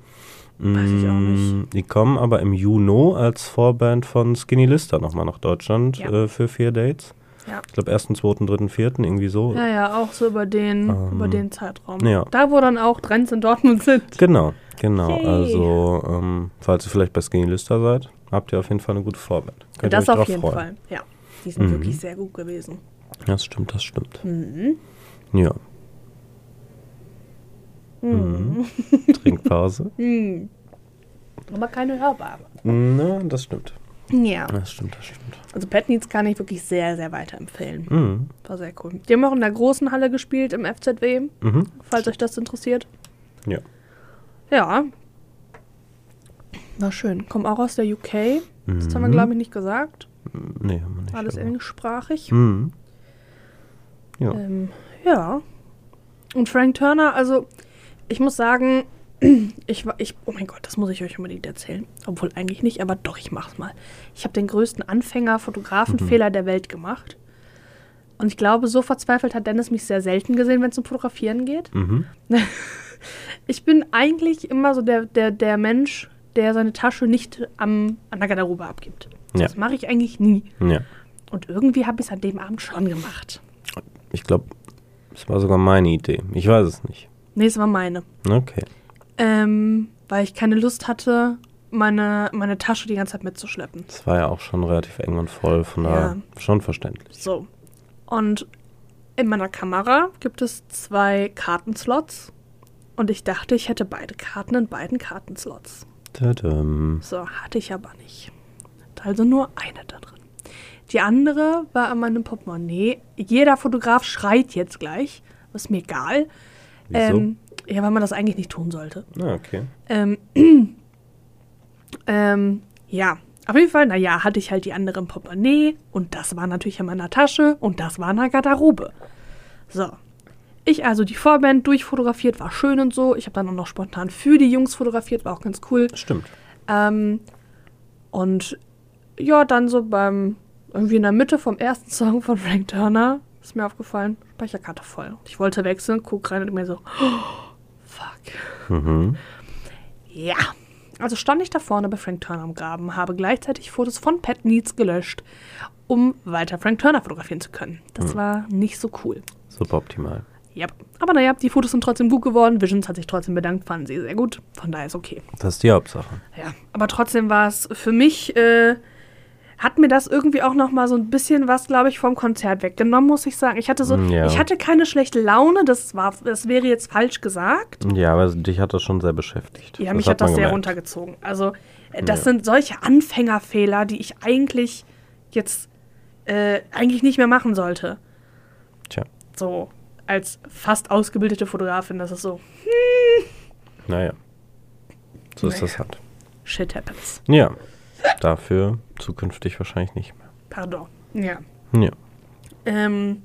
Weiß ich auch nicht. Mm, Die kommen aber im Juni als Vorband von Skinny Lister nochmal nach Deutschland Ja. äh, für vier Dates. Ja. Ich glaube, ersten, zweiten, dritten, vierten, irgendwie so. Ja, ja, auch so über den, Ähm, über den Zeitraum. ja. Da, wo dann auch Trends in Dortmund sind. Genau, genau. Yay. Also, ähm, falls ihr vielleicht bei Skinny Lister seid, habt ihr auf jeden Fall eine gute Vorband. Könnt das auf jeden freuen. Fall. Ja. Die sind Mhm. wirklich sehr gut gewesen. Das stimmt, das stimmt. Mhm. Ja. Mhm. Trinkpause. Mhm. Aber keine hörbare. Na, das stimmt. Ja. Das stimmt, das stimmt. Also Pet Needs kann ich wirklich sehr, sehr weiterempfehlen. Mhm. War sehr cool. Die haben auch in der großen Halle gespielt, im FZW, Mhm. falls euch das interessiert. Ja. Ja. War schön. Kommen auch aus der UK. Das haben wir, Mhm. glaube ich, nicht gesagt. Nee, haben wir nicht. Alles englischsprachig. Mhm. Ja. Ähm, ja. Und Frank Turner, also ich muss sagen, ich war, ich, oh mein Gott, das muss ich euch unbedingt erzählen. Obwohl eigentlich nicht, aber doch, ich mach's mal. Ich habe den größten Anfänger-Fotografenfehler der Welt gemacht. Und ich glaube, so verzweifelt hat Dennis mich sehr selten gesehen, wenn es um Fotografieren geht. Mhm. Ich bin eigentlich immer so der, der, der Mensch, der seine Tasche nicht am, an der Garderobe abgibt. Ja. Das mache ich eigentlich nie. Ja. Und irgendwie habe ich es an dem Abend schon gemacht. Ich glaube, es war sogar meine Idee. Ich weiß es nicht. Nee, es war meine. Okay. Ähm, weil ich keine Lust hatte, meine, meine Tasche die ganze Zeit mitzuschleppen. Es war ja auch schon relativ eng und voll, von daher schon verständlich. So. Und in meiner Kamera gibt es zwei Kartenslots. Und ich dachte, ich hätte beide Karten in beiden Kartenslots. Tadam. So, hatte ich aber nicht. Also nur eine da drin. Die andere war an meinem Portemonnaie. Jeder Fotograf schreit jetzt gleich. Ist mir egal. Wieso? Ähm, ja, weil man das eigentlich nicht tun sollte. Ah, okay. Ähm, ähm, ja, auf jeden Fall, naja, hatte ich halt die andere im Portemonnaie und das war natürlich in meiner Tasche und das war in der Garderobe. So. Ich also die Vorband durchfotografiert, war schön und so. Ich habe dann auch noch spontan für die Jungs fotografiert, war auch ganz cool. Stimmt. Ähm, und ja, dann so beim, irgendwie in der Mitte vom ersten Song von Frank Turner, ist mir aufgefallen, Speicherkarte voll. Ich wollte wechseln, guck rein und mir so, oh, fuck. Mhm. Ja. Also stand ich da vorne bei Frank Turner am Graben, habe gleichzeitig Fotos von Pat Needs gelöscht, um weiter Frank Turner fotografieren zu können. Das war nicht so cool. Super optimal. Ja. Aber naja, die Fotos sind trotzdem gut geworden. Visions hat sich trotzdem bedankt, fanden sie sehr gut. Von daher ist okay. Das ist die Hauptsache. Ja. Aber trotzdem war es für mich, äh, hat mir das irgendwie auch noch mal so ein bisschen was, glaube ich, vom Konzert weggenommen, muss ich sagen. Ich hatte so, Ja. ich hatte keine schlechte Laune, das war, das wäre jetzt falsch gesagt. Ja, aber dich hat das schon sehr beschäftigt. Ja, mich hat das sehr gemerkt. runtergezogen. Also, äh, das Ja. sind solche Anfängerfehler, die ich eigentlich jetzt äh, eigentlich nicht mehr machen sollte. Tja, So als fast ausgebildete Fotografin, das ist so, naja. So ist Naja. das halt. shit happens. Ja, dafür zukünftig wahrscheinlich nicht mehr. Pardon. Ja. Ja. Ähm,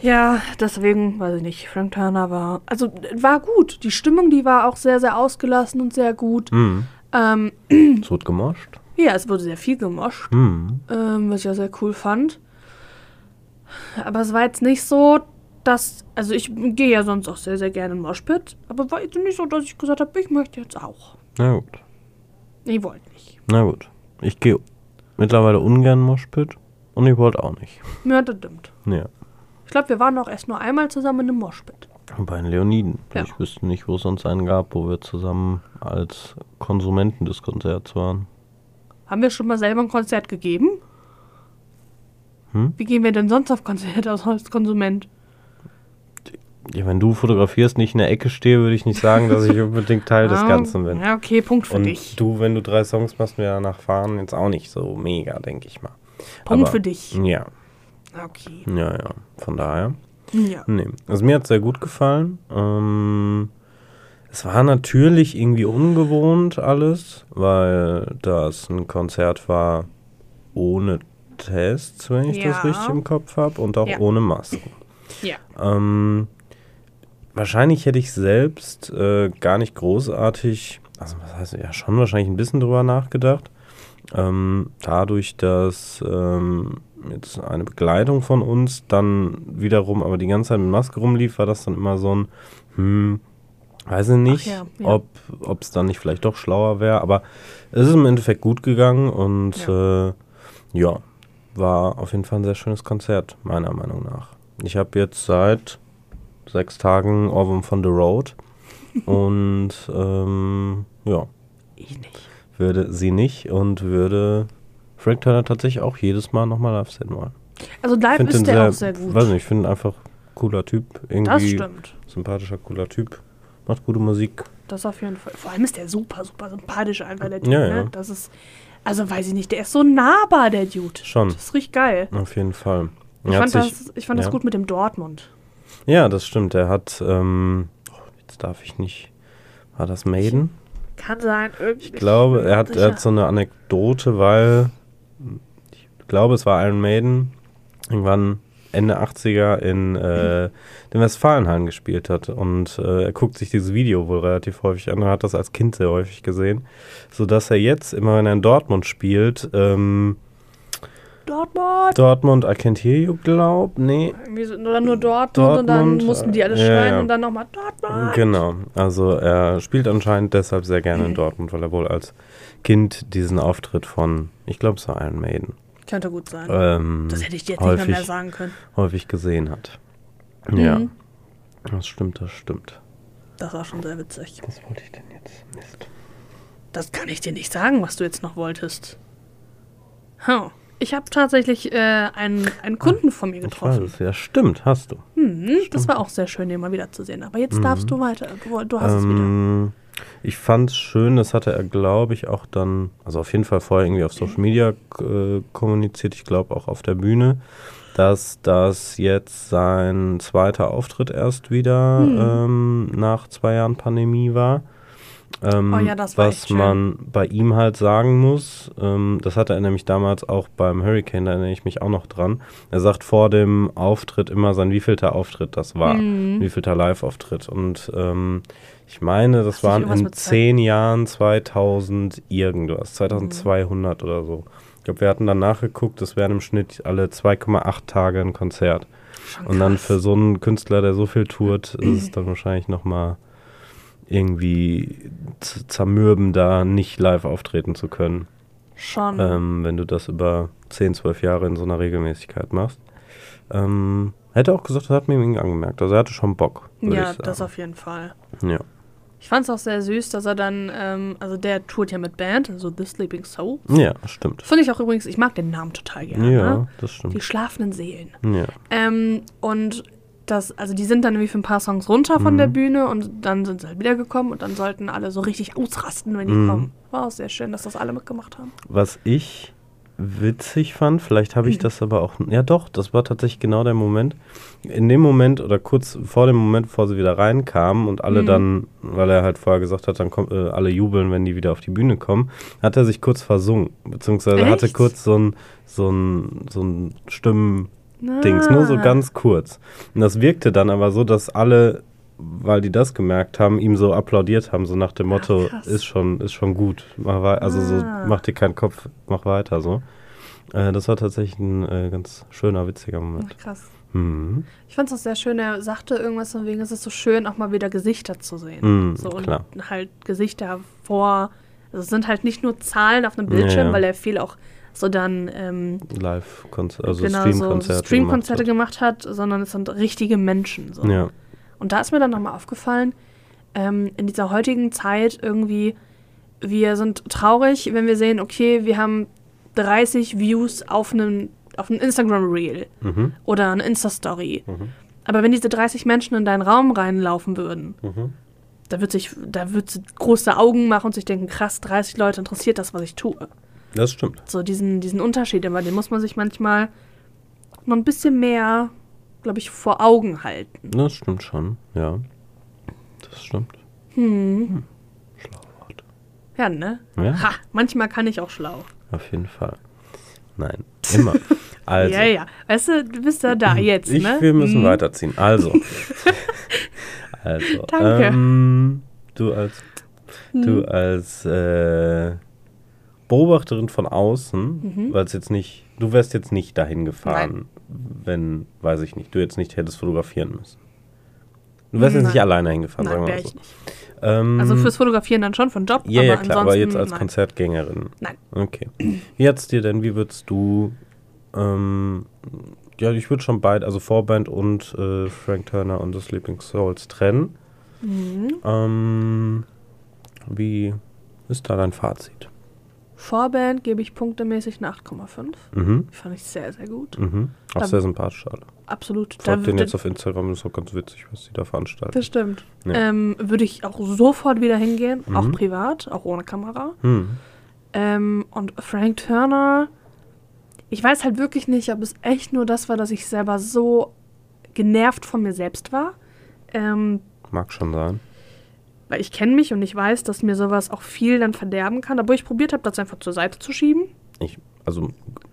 ja, deswegen, weiß ich nicht, Frank Turner war, also war gut. Die Stimmung, die war auch sehr, sehr ausgelassen und sehr gut. Mhm. Ähm, Es wird gemoscht. ja, es wurde sehr viel gemoscht, Mhm. ähm, was ich ja sehr cool fand. Aber es war jetzt nicht so, dass, also ich gehe ja sonst auch sehr, sehr gerne in Moshpit, aber war jetzt nicht so, dass ich gesagt habe, ich möchte jetzt auch. Na gut. Ich wollte nicht. Na gut. Ich gehe mittlerweile ungern Moshpit und ich wollte auch nicht. Ja, das stimmt. Ja. Ich glaube, wir waren auch erst nur einmal zusammen in einem Moshpit. Bei den Leoniden. Ja. Ich wüsste nicht, wo es sonst einen gab, wo wir zusammen als Konsumenten des Konzerts waren. Haben wir schon mal selber ein Konzert gegeben? Hm? Wie gehen wir denn sonst auf Konzerte als- als Konsument? Ja, wenn du fotografierst, nicht in der Ecke stehe, würde ich nicht sagen, dass ich unbedingt Teil des Ah, Ganzen bin. Ja, okay, Punkt für Und dich. du, wenn du drei Songs machst, wir danach fahren, jetzt auch nicht so mega, denke ich mal. Punkt Aber- für dich. Ja, Okay. ja, ja. Von daher. Ja. Nee. Also mir hat es sehr gut gefallen. Ähm, es war natürlich irgendwie ungewohnt alles, weil das ein Konzert war ohne Tests, wenn ich das Ja. richtig im Kopf habe, und auch Ja. ohne Masken. Ja. Ähm, wahrscheinlich hätte ich selbst äh, gar nicht großartig, also was heißt, ja schon wahrscheinlich ein bisschen drüber nachgedacht. Ähm, dadurch, dass ähm, jetzt eine Begleitung von uns dann wiederum aber die ganze Zeit mit Maske rumlief, war das dann immer so ein, hm, weiß ich nicht, ja, ja. ob es dann nicht vielleicht doch schlauer wäre, aber es ist im Endeffekt gut gegangen und ja. Äh, ja, war auf jeden Fall ein sehr schönes Konzert, meiner Meinung nach. Ich habe jetzt seit sechs Tagen Ohrwurm von The Road und ähm, ja, Ich nicht. würde sie nicht und würde Frank Turner tatsächlich auch jedes Mal nochmal live sehen wollen. Also live ist der auch sehr gut. Weiß nicht, ich finde ihn einfach cooler Typ. das Irgendwie stimmt. sympathischer, cooler Typ. Macht gute Musik. Das auf jeden Fall. Vor allem ist der super, super sympathisch einfach, der Typ. Ja, ne? ja. Das ist, also weiß ich nicht, der ist so nahbar, der Dude. Schon. Das ist richtig geil. Auf jeden Fall. Ich fand, sich- das, ich fand das ja. gut mit dem Dortmund. Ja, das stimmt. Er hat, ähm, oh, jetzt darf ich nicht. War das Maiden? Kann sein. Irgendwie. Ich glaube, er hat, er hat so eine Anekdote, weil ich glaube, es war Iron Maiden irgendwann Ende 80er in äh, den Westfalenhallen gespielt hat. Und äh, er guckt sich dieses Video wohl relativ häufig an und hat das als Kind sehr häufig gesehen. Sodass er jetzt, immer wenn er in Dortmund spielt, ähm, Dortmund. Dortmund, I can't hear you, glaub, nee, oder nur Dortmund, und dann Dortmund, mussten die alle ja, schreien ja. und dann nochmal Dortmund. Genau, also er spielt anscheinend deshalb sehr gerne in Dortmund, weil er wohl als Kind diesen Auftritt von, ich glaube es war Iron Maiden, Könnte gut sein. ähm, das hätte ich dir jetzt nicht mehr, häufig, mehr sagen können. häufig gesehen hat. Ja, Mhm. das stimmt, das stimmt. Das war schon sehr witzig. Was wollte ich denn jetzt? Mist. Das kann ich dir nicht sagen, was du jetzt noch wolltest. Huh. Ich habe tatsächlich äh, einen, einen Kunden von mir Ich weiß getroffen. es, ja, stimmt, hast du. Hm, das war auch sehr schön, den mal wieder zu sehen. Aber jetzt darfst du weiter. Du, du hast es wieder. Ähm, ich fand es schön, das hatte er, glaube ich, auch dann, also auf jeden Fall vorher irgendwie auf Social Media äh, kommuniziert, ich glaube auch auf der Bühne, dass das jetzt sein zweiter Auftritt erst wieder Hm. ähm, nach zwei Jahren Pandemie war. Ähm, Oh ja, was man bei ihm halt sagen muss, ähm, das hatte er nämlich damals auch beim Hurricane, da erinnere ich mich auch noch dran. Er sagt vor dem Auftritt immer sein wievielter Auftritt das war, Mhm. wievielter Live-Auftritt. Und ähm, ich meine, das Hast waren in zehn Jahren 2000 irgendwas, 2200 oder so. Ich glaube, wir hatten dann nachgeguckt, das wären im Schnitt alle 2,8 Tage ein Konzert. Schon Und dann krass. für so einen Künstler, der so viel tourt, ist es dann wahrscheinlich nochmal irgendwie zermürben, da nicht live auftreten zu können, Schon. ähm, wenn du das über 10, 12 Jahre in so einer Regelmäßigkeit machst. Ähm, hätte auch gesagt, das hat mir irgendwie angemerkt. Also er hatte schon Bock. ja, das auf jeden Fall. Ja. Ich fand es auch sehr süß, dass er dann, ähm, also der tourt ja mit Band, also The Sleeping Soul. ja, stimmt. Finde ich auch übrigens, ich mag den Namen total gerne. Ja, das stimmt. Die schlafenden Seelen. Ja. Ähm, und das, also die sind dann irgendwie für ein paar Songs runter von Mhm. der Bühne und dann sind sie halt wiedergekommen und dann sollten alle so richtig ausrasten, wenn die Mhm. kommen. War auch sehr schön, dass das alle mitgemacht haben. Was ich witzig fand, vielleicht habe ich das aber auch, ja doch, das war tatsächlich genau der Moment. In dem Moment oder kurz vor dem Moment, bevor sie wieder reinkamen und alle Mhm. dann, weil er halt vorher gesagt hat, dann kommt, äh, alle jubeln, wenn die wieder auf die Bühne kommen, hat er sich kurz versungen, beziehungsweise hatte Echt? kurz so ein, so ein, so ein Stimmen-Dings, nur so Ah. ganz kurz. Und das wirkte dann aber so, dass alle weil die das gemerkt haben, ihm so applaudiert haben, so nach dem Motto, krass. ist schon, ist schon gut. Mach wei- also so, Ah. mach dir keinen Kopf, mach weiter so. Äh, das war tatsächlich ein äh, ganz schöner, witziger Moment. Ach, krass. Mhm. Ich fand es auch sehr schön, er sagte irgendwas von wegen, es ist so schön, auch mal wieder Gesichter zu sehen. Mhm, so, und klar. halt Gesichter vor, also es sind halt nicht nur Zahlen auf einem Bildschirm, ja. weil er viel auch so dann ähm, Live-Konzerte, also genau, so Streamkonzerte. Streamkonzerte gemacht gemacht hat, sondern es sind richtige Menschen. So. hat. Ja. Und da ist mir dann nochmal aufgefallen, ähm, in dieser heutigen Zeit irgendwie, wir sind traurig, wenn wir sehen, okay, wir haben 30 Views auf einen, auf einen Instagram-Reel Mhm. oder eine Insta-Story. Mhm. Aber wenn diese 30 Menschen in deinen Raum reinlaufen würden, Mhm. da wird sich, da wird sie große Augen machen und sich denken, krass, 30 Leute interessiert das, was ich tue. Das stimmt. So diesen, diesen Unterschied, aber den muss man sich manchmal noch ein bisschen mehr, glaube ich, vor Augen halten. Das stimmt schon, ja. Das stimmt. Hm. Schlaue Worte. Ja, ne? Ja. Ha, manchmal kann ich auch schlau. Auf jeden Fall. Nein, immer. Also, Ja, ja. Weißt du, du bist ja da jetzt, ich, ne? wir müssen Mhm. weiterziehen. Also. also. Danke. Ähm, du als, Hm. du als äh, Beobachterin von außen, Mhm. weil es jetzt nicht, du wärst jetzt nicht dahin gefahren, wenn, weiß ich nicht, du jetzt nicht hättest fotografieren müssen. Du wärst jetzt Nein. nicht alleine hingefahren, Nein, sagen wir mal so. Ähm, Also fürs Fotografieren dann schon, einen Job, ja, aber ja, klar, aber jetzt als nein. Konzertgängerin. Nein. Okay. Wie hat's dir denn, wie würdest du, ähm, ja, ich würde schon beide, also Vorband und äh, Frank Turner und The Sleeping Souls trennen. Mhm. Ähm, wie ist da dein Fazit? Vorband gebe ich punktemäßig eine 8,5. Mhm. Die fand ich sehr, sehr gut. Mhm. Auch Da- sehr sympathisch alle. Absolut. Folgt den jetzt auf Instagram, ist auch ganz witzig, was die da veranstalten. das stimmt. Ja. Ähm, würde ich auch sofort wieder hingehen, auch Mhm. privat, auch ohne Kamera. Hm. Ähm, und Frank Turner, ich weiß halt wirklich nicht, ob es echt nur das war, dass ich selber so genervt von mir selbst war. Ähm, Mag schon sein. Weil ich kenne mich und ich weiß, dass mir sowas auch viel dann verderben kann, obwohl ich probiert habe, das einfach zur Seite zu schieben. Ich, also,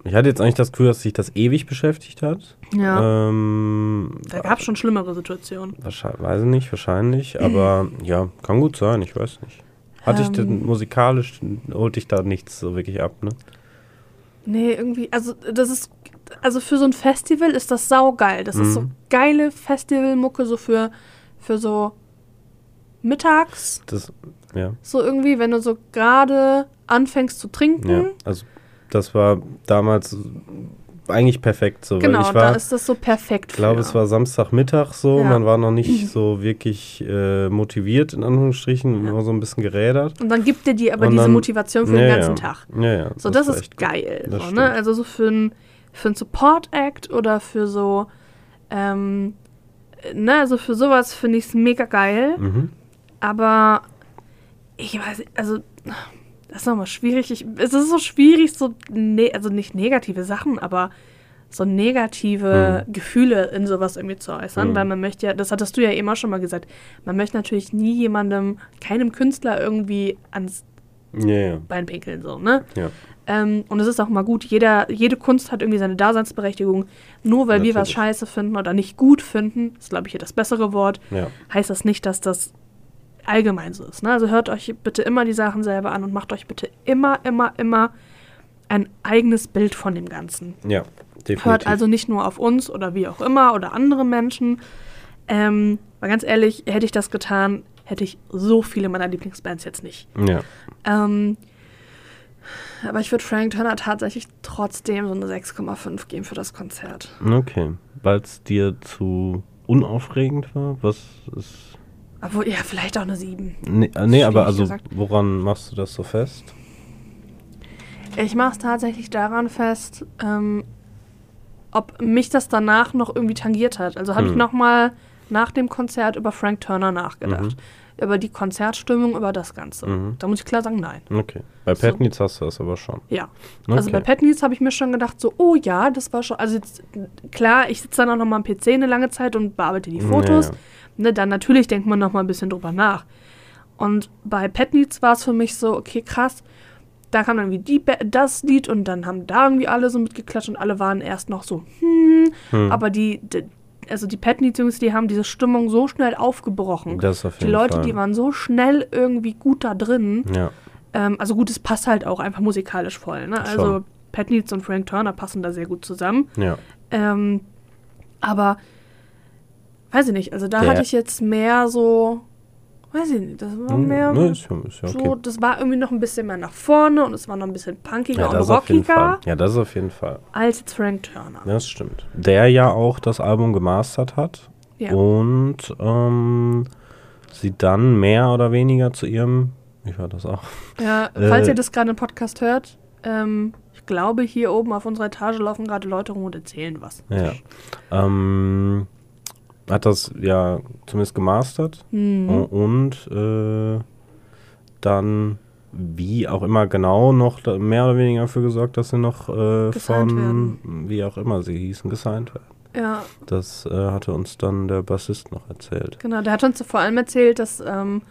ich hatte jetzt eigentlich das Gefühl, dass sich das ewig beschäftigt hat. Ja. Ähm, da gab es schon schlimmere Situationen. Wahrscheinlich, weiß ich nicht, wahrscheinlich, aber ja, kann gut sein, ich weiß nicht. Hatte ich denn Ähm. musikalisch, holt dich da nichts so wirklich ab, ne? Nee, irgendwie, also das ist, also für so ein Festival ist das saugeil. Das ist so Mhm. geile Festivalmucke, so für, für so mittags, Das, ja, so irgendwie, wenn du so gerade anfängst zu trinken. ja, also das war damals eigentlich perfekt so, Genau, ich da war, ist das so perfekt ich glaube, es war Samstagmittag so, Ja. man war noch nicht so wirklich äh, motiviert, in Anführungsstrichen, Ja. immer so ein bisschen gerädert. Und dann gibt dir die aber Und diese dann- Motivation für ja, den ganzen. Tag. Ja, ja. So, das, war ist geil. Das So, ne? Also so für ein, für ein Support-Act oder für so, ähm, ne, also für sowas finde ich es mega geil. Mhm. Aber ich weiß, also das ist nochmal schwierig. Ich, es ist so schwierig, so, ne, also nicht negative Sachen, aber so negative Gefühle in sowas irgendwie zu äußern, Hm. weil man möchte ja, das hattest du ja eben auch schon mal gesagt, man möchte natürlich nie jemandem, keinem Künstler irgendwie ans ja, Bein pinkeln, so, ne? ja. Ähm, und es ist auch mal gut, jeder, jede Kunst hat irgendwie seine Daseinsberechtigung. Nur weil wir was Natürlich. scheiße finden oder nicht gut finden, ist glaube ich hier das bessere Wort, ja. heißt das nicht, dass das allgemein so ist. Ne? Also hört euch bitte immer die Sachen selber an und macht euch bitte immer, immer, immer ein eigenes Bild von dem Ganzen. Ja, definitiv. Hört also nicht nur auf uns oder wie auch immer oder andere Menschen. Ähm, mal ganz ehrlich, hätte ich das getan, hätte ich so viele meiner Lieblingsbands jetzt nicht. Ja. Ähm, aber ich würde Frank Turner tatsächlich trotzdem so eine 6,5 geben für das Konzert. Okay. Weil es dir zu unaufregend war? Was ist. Obwohl, ja, vielleicht auch eine 7. Nee, äh, nee aber also, gesagt. woran machst du das so fest? Ich mache es tatsächlich daran fest, ähm, ob mich das danach noch irgendwie tangiert hat. Also habe ich Hm. nochmal nach dem Konzert über Frank Turner nachgedacht. Über die Konzertstimmung, über das Ganze. Mhm. Da muss ich klar sagen, nein. Okay. Bei So. Petnitz hast du das aber schon. Ja. Also bei Okay. Petnitz habe ich mir schon gedacht, so, oh ja, das war schon. Also jetzt, klar, ich sitze dann auch noch mal am PC eine lange Zeit und bearbeite die Fotos. Ja, ja. Ne, dann natürlich denkt man noch mal ein bisschen drüber nach. Und bei Petnitz war es für mich so, okay, krass. Da kam dann irgendwie die, das Lied und dann haben da irgendwie alle so mitgeklatscht und alle waren erst noch so, hm, Hm. aber die, die also die Petnitz-Jungs, die haben diese Stimmung so schnell aufgebrochen. Das auf die jeden Leute, Fall. die waren so schnell irgendwie gut da drin. Ja. Ähm, also gut, es passt halt auch einfach musikalisch voll. Ne? Also. Pat Needs und Frank Turner passen da sehr gut zusammen. Ja. Ähm, aber weiß ich nicht, also da Der- hatte ich jetzt mehr so, weiß ich nicht, das war mehr Ne, ist ja, ist ja so, okay. das war irgendwie noch ein bisschen mehr nach vorne und es war noch ein bisschen punkiger Ja, und rockiger Ja, das auf jeden Fall. als jetzt Frank Turner. Das stimmt. Der ja auch das Album gemastert hat Ja. und ähm, sie dann mehr oder weniger zu ihrem, ich höre das auch, Ja, falls Äh, ihr das gerade im Podcast hört, ähm, ich glaube, hier oben auf unserer Etage laufen gerade Leute rum und erzählen was. ja, ähm, hat das ja zumindest gemastert Mhm. und äh, dann wie auch immer genau noch mehr oder weniger dafür gesorgt, dass sie noch äh, von, wie auch immer sie hießen, gesigned werden. Ja, Das äh, hatte uns dann der Bassist noch erzählt. Genau, der hat uns vor allem erzählt, dass ähm,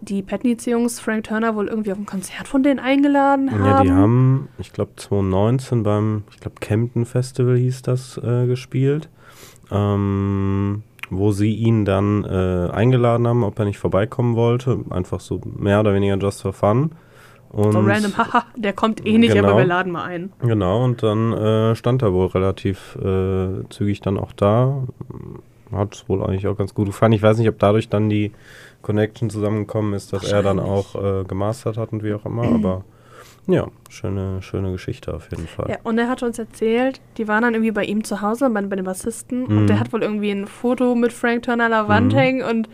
die Petnitz-Jungs Frank Turner wohl irgendwie auf ein Konzert von denen eingeladen haben. Ja, die haben, ich glaube 2019 beim, ich glaube Camden Festival hieß das, äh, gespielt, ähm, wo sie ihn dann äh, eingeladen haben, ob er nicht vorbeikommen wollte, einfach so mehr oder weniger just for fun. Und so random, haha, der kommt eh nicht, Genau. aber wir laden mal ein. Genau, und dann äh, stand er wohl relativ äh, zügig dann auch da. Hat es wohl eigentlich auch ganz gut gefallen. Ich weiß nicht, ob dadurch dann die Connection zusammengekommen ist, dass er dann auch äh, gemastert hat und wie auch immer, aber ja, schöne, schöne Geschichte auf jeden Fall. Ja, und er hat uns erzählt, die waren dann irgendwie bei ihm zu Hause, bei, bei dem Bassisten, Mhm. und der hat wohl irgendwie ein Foto mit Frank Turner an der Wand Mhm. hängen und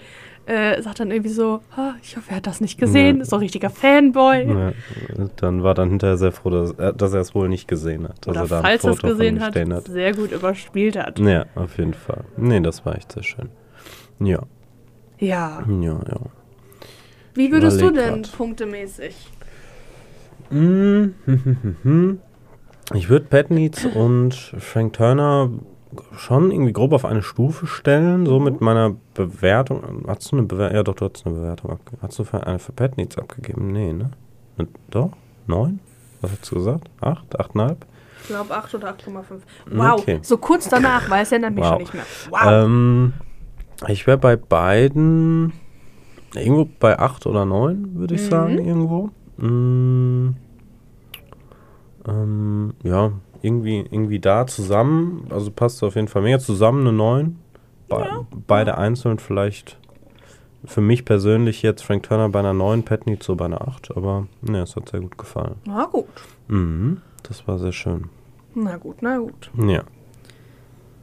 äh, sagt dann irgendwie so, "Ah, ich hoffe, er hat das nicht gesehen, Ja. ist so ein richtiger Fanboy. Ja, dann war dann hinterher sehr froh, dass, er- dass er es wohl nicht gesehen hat. Dass Oder er falls er es gesehen hat, hat. sehr gut überspielt hat. Ja, auf jeden Fall. Nee, das war echt sehr schön. Ja, Ja. ja, ja. Wie würdest du denn grad. punktemäßig? Mm, Ich würde Petnitz und Frank Turner schon irgendwie grob auf eine Stufe stellen, so mit meiner Bewertung. Hast du eine Bewertung? Ja, doch, du hast eine Bewertung abgegeben. Hast du für eine für Petnitz abgegeben? Nee, ne? Doch? Neun? Was hast du gesagt? Acht? Achteinhalb? Ich glaube 8 oder 8,5. Wow, Okay. so kurz danach weiß er nämlich Wow. schon nicht mehr. Wow. Ähm, ich wäre bei beiden irgendwo bei acht oder neun, würde ich Mhm. sagen, irgendwo. Mm, ähm, ja, irgendwie, irgendwie da zusammen, also passt auf jeden Fall mehr zusammen eine neun. Be Beide einzeln vielleicht für mich persönlich jetzt Frank Turner bei einer 9, Petnitz so bei einer 8, aber ne, es hat sehr gut gefallen. Na gut. Mhm, das war sehr schön. Na gut, na gut. Ja.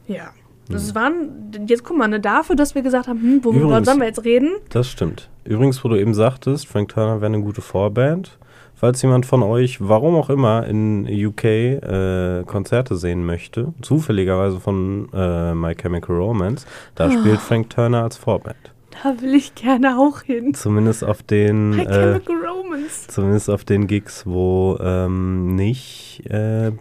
Ja. Das waren, jetzt guck mal, ne, dafür, dass wir gesagt haben, hm, worüber Übrigens- sollen wir jetzt reden? Das stimmt. Übrigens, wo du eben sagtest, Frank Turner wäre eine gute Vorband. Falls jemand von euch, warum auch immer, in UK äh, Konzerte sehen möchte, zufälligerweise von äh, My Chemical Romance, da spielt Frank Turner als Vorband. Da will ich gerne auch hin. Zumindest auf den, My äh, Chemical Romance. zumindest auf den Gigs, wo ähm, nicht äh,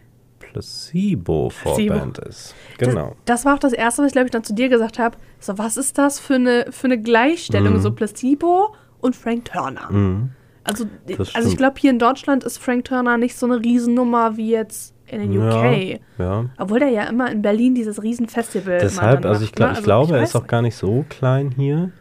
Placebo Vorband ist. Genau. Das, das war auch das Erste, was ich, glaube ich, dann zu dir gesagt habe. So, was ist das für eine, für eine Gleichstellung? Mhm. So Placebo und Frank Turner. Mhm. Also, also ich glaube, hier in Deutschland ist Frank Turner nicht so eine Riesennummer wie jetzt in den UK. Ja. Obwohl der ja immer in Berlin dieses Riesenfestival Deshalb, also ich, macht, glaub, ne? ich Also glaube, er weiß ist auch gar nicht so klein hier.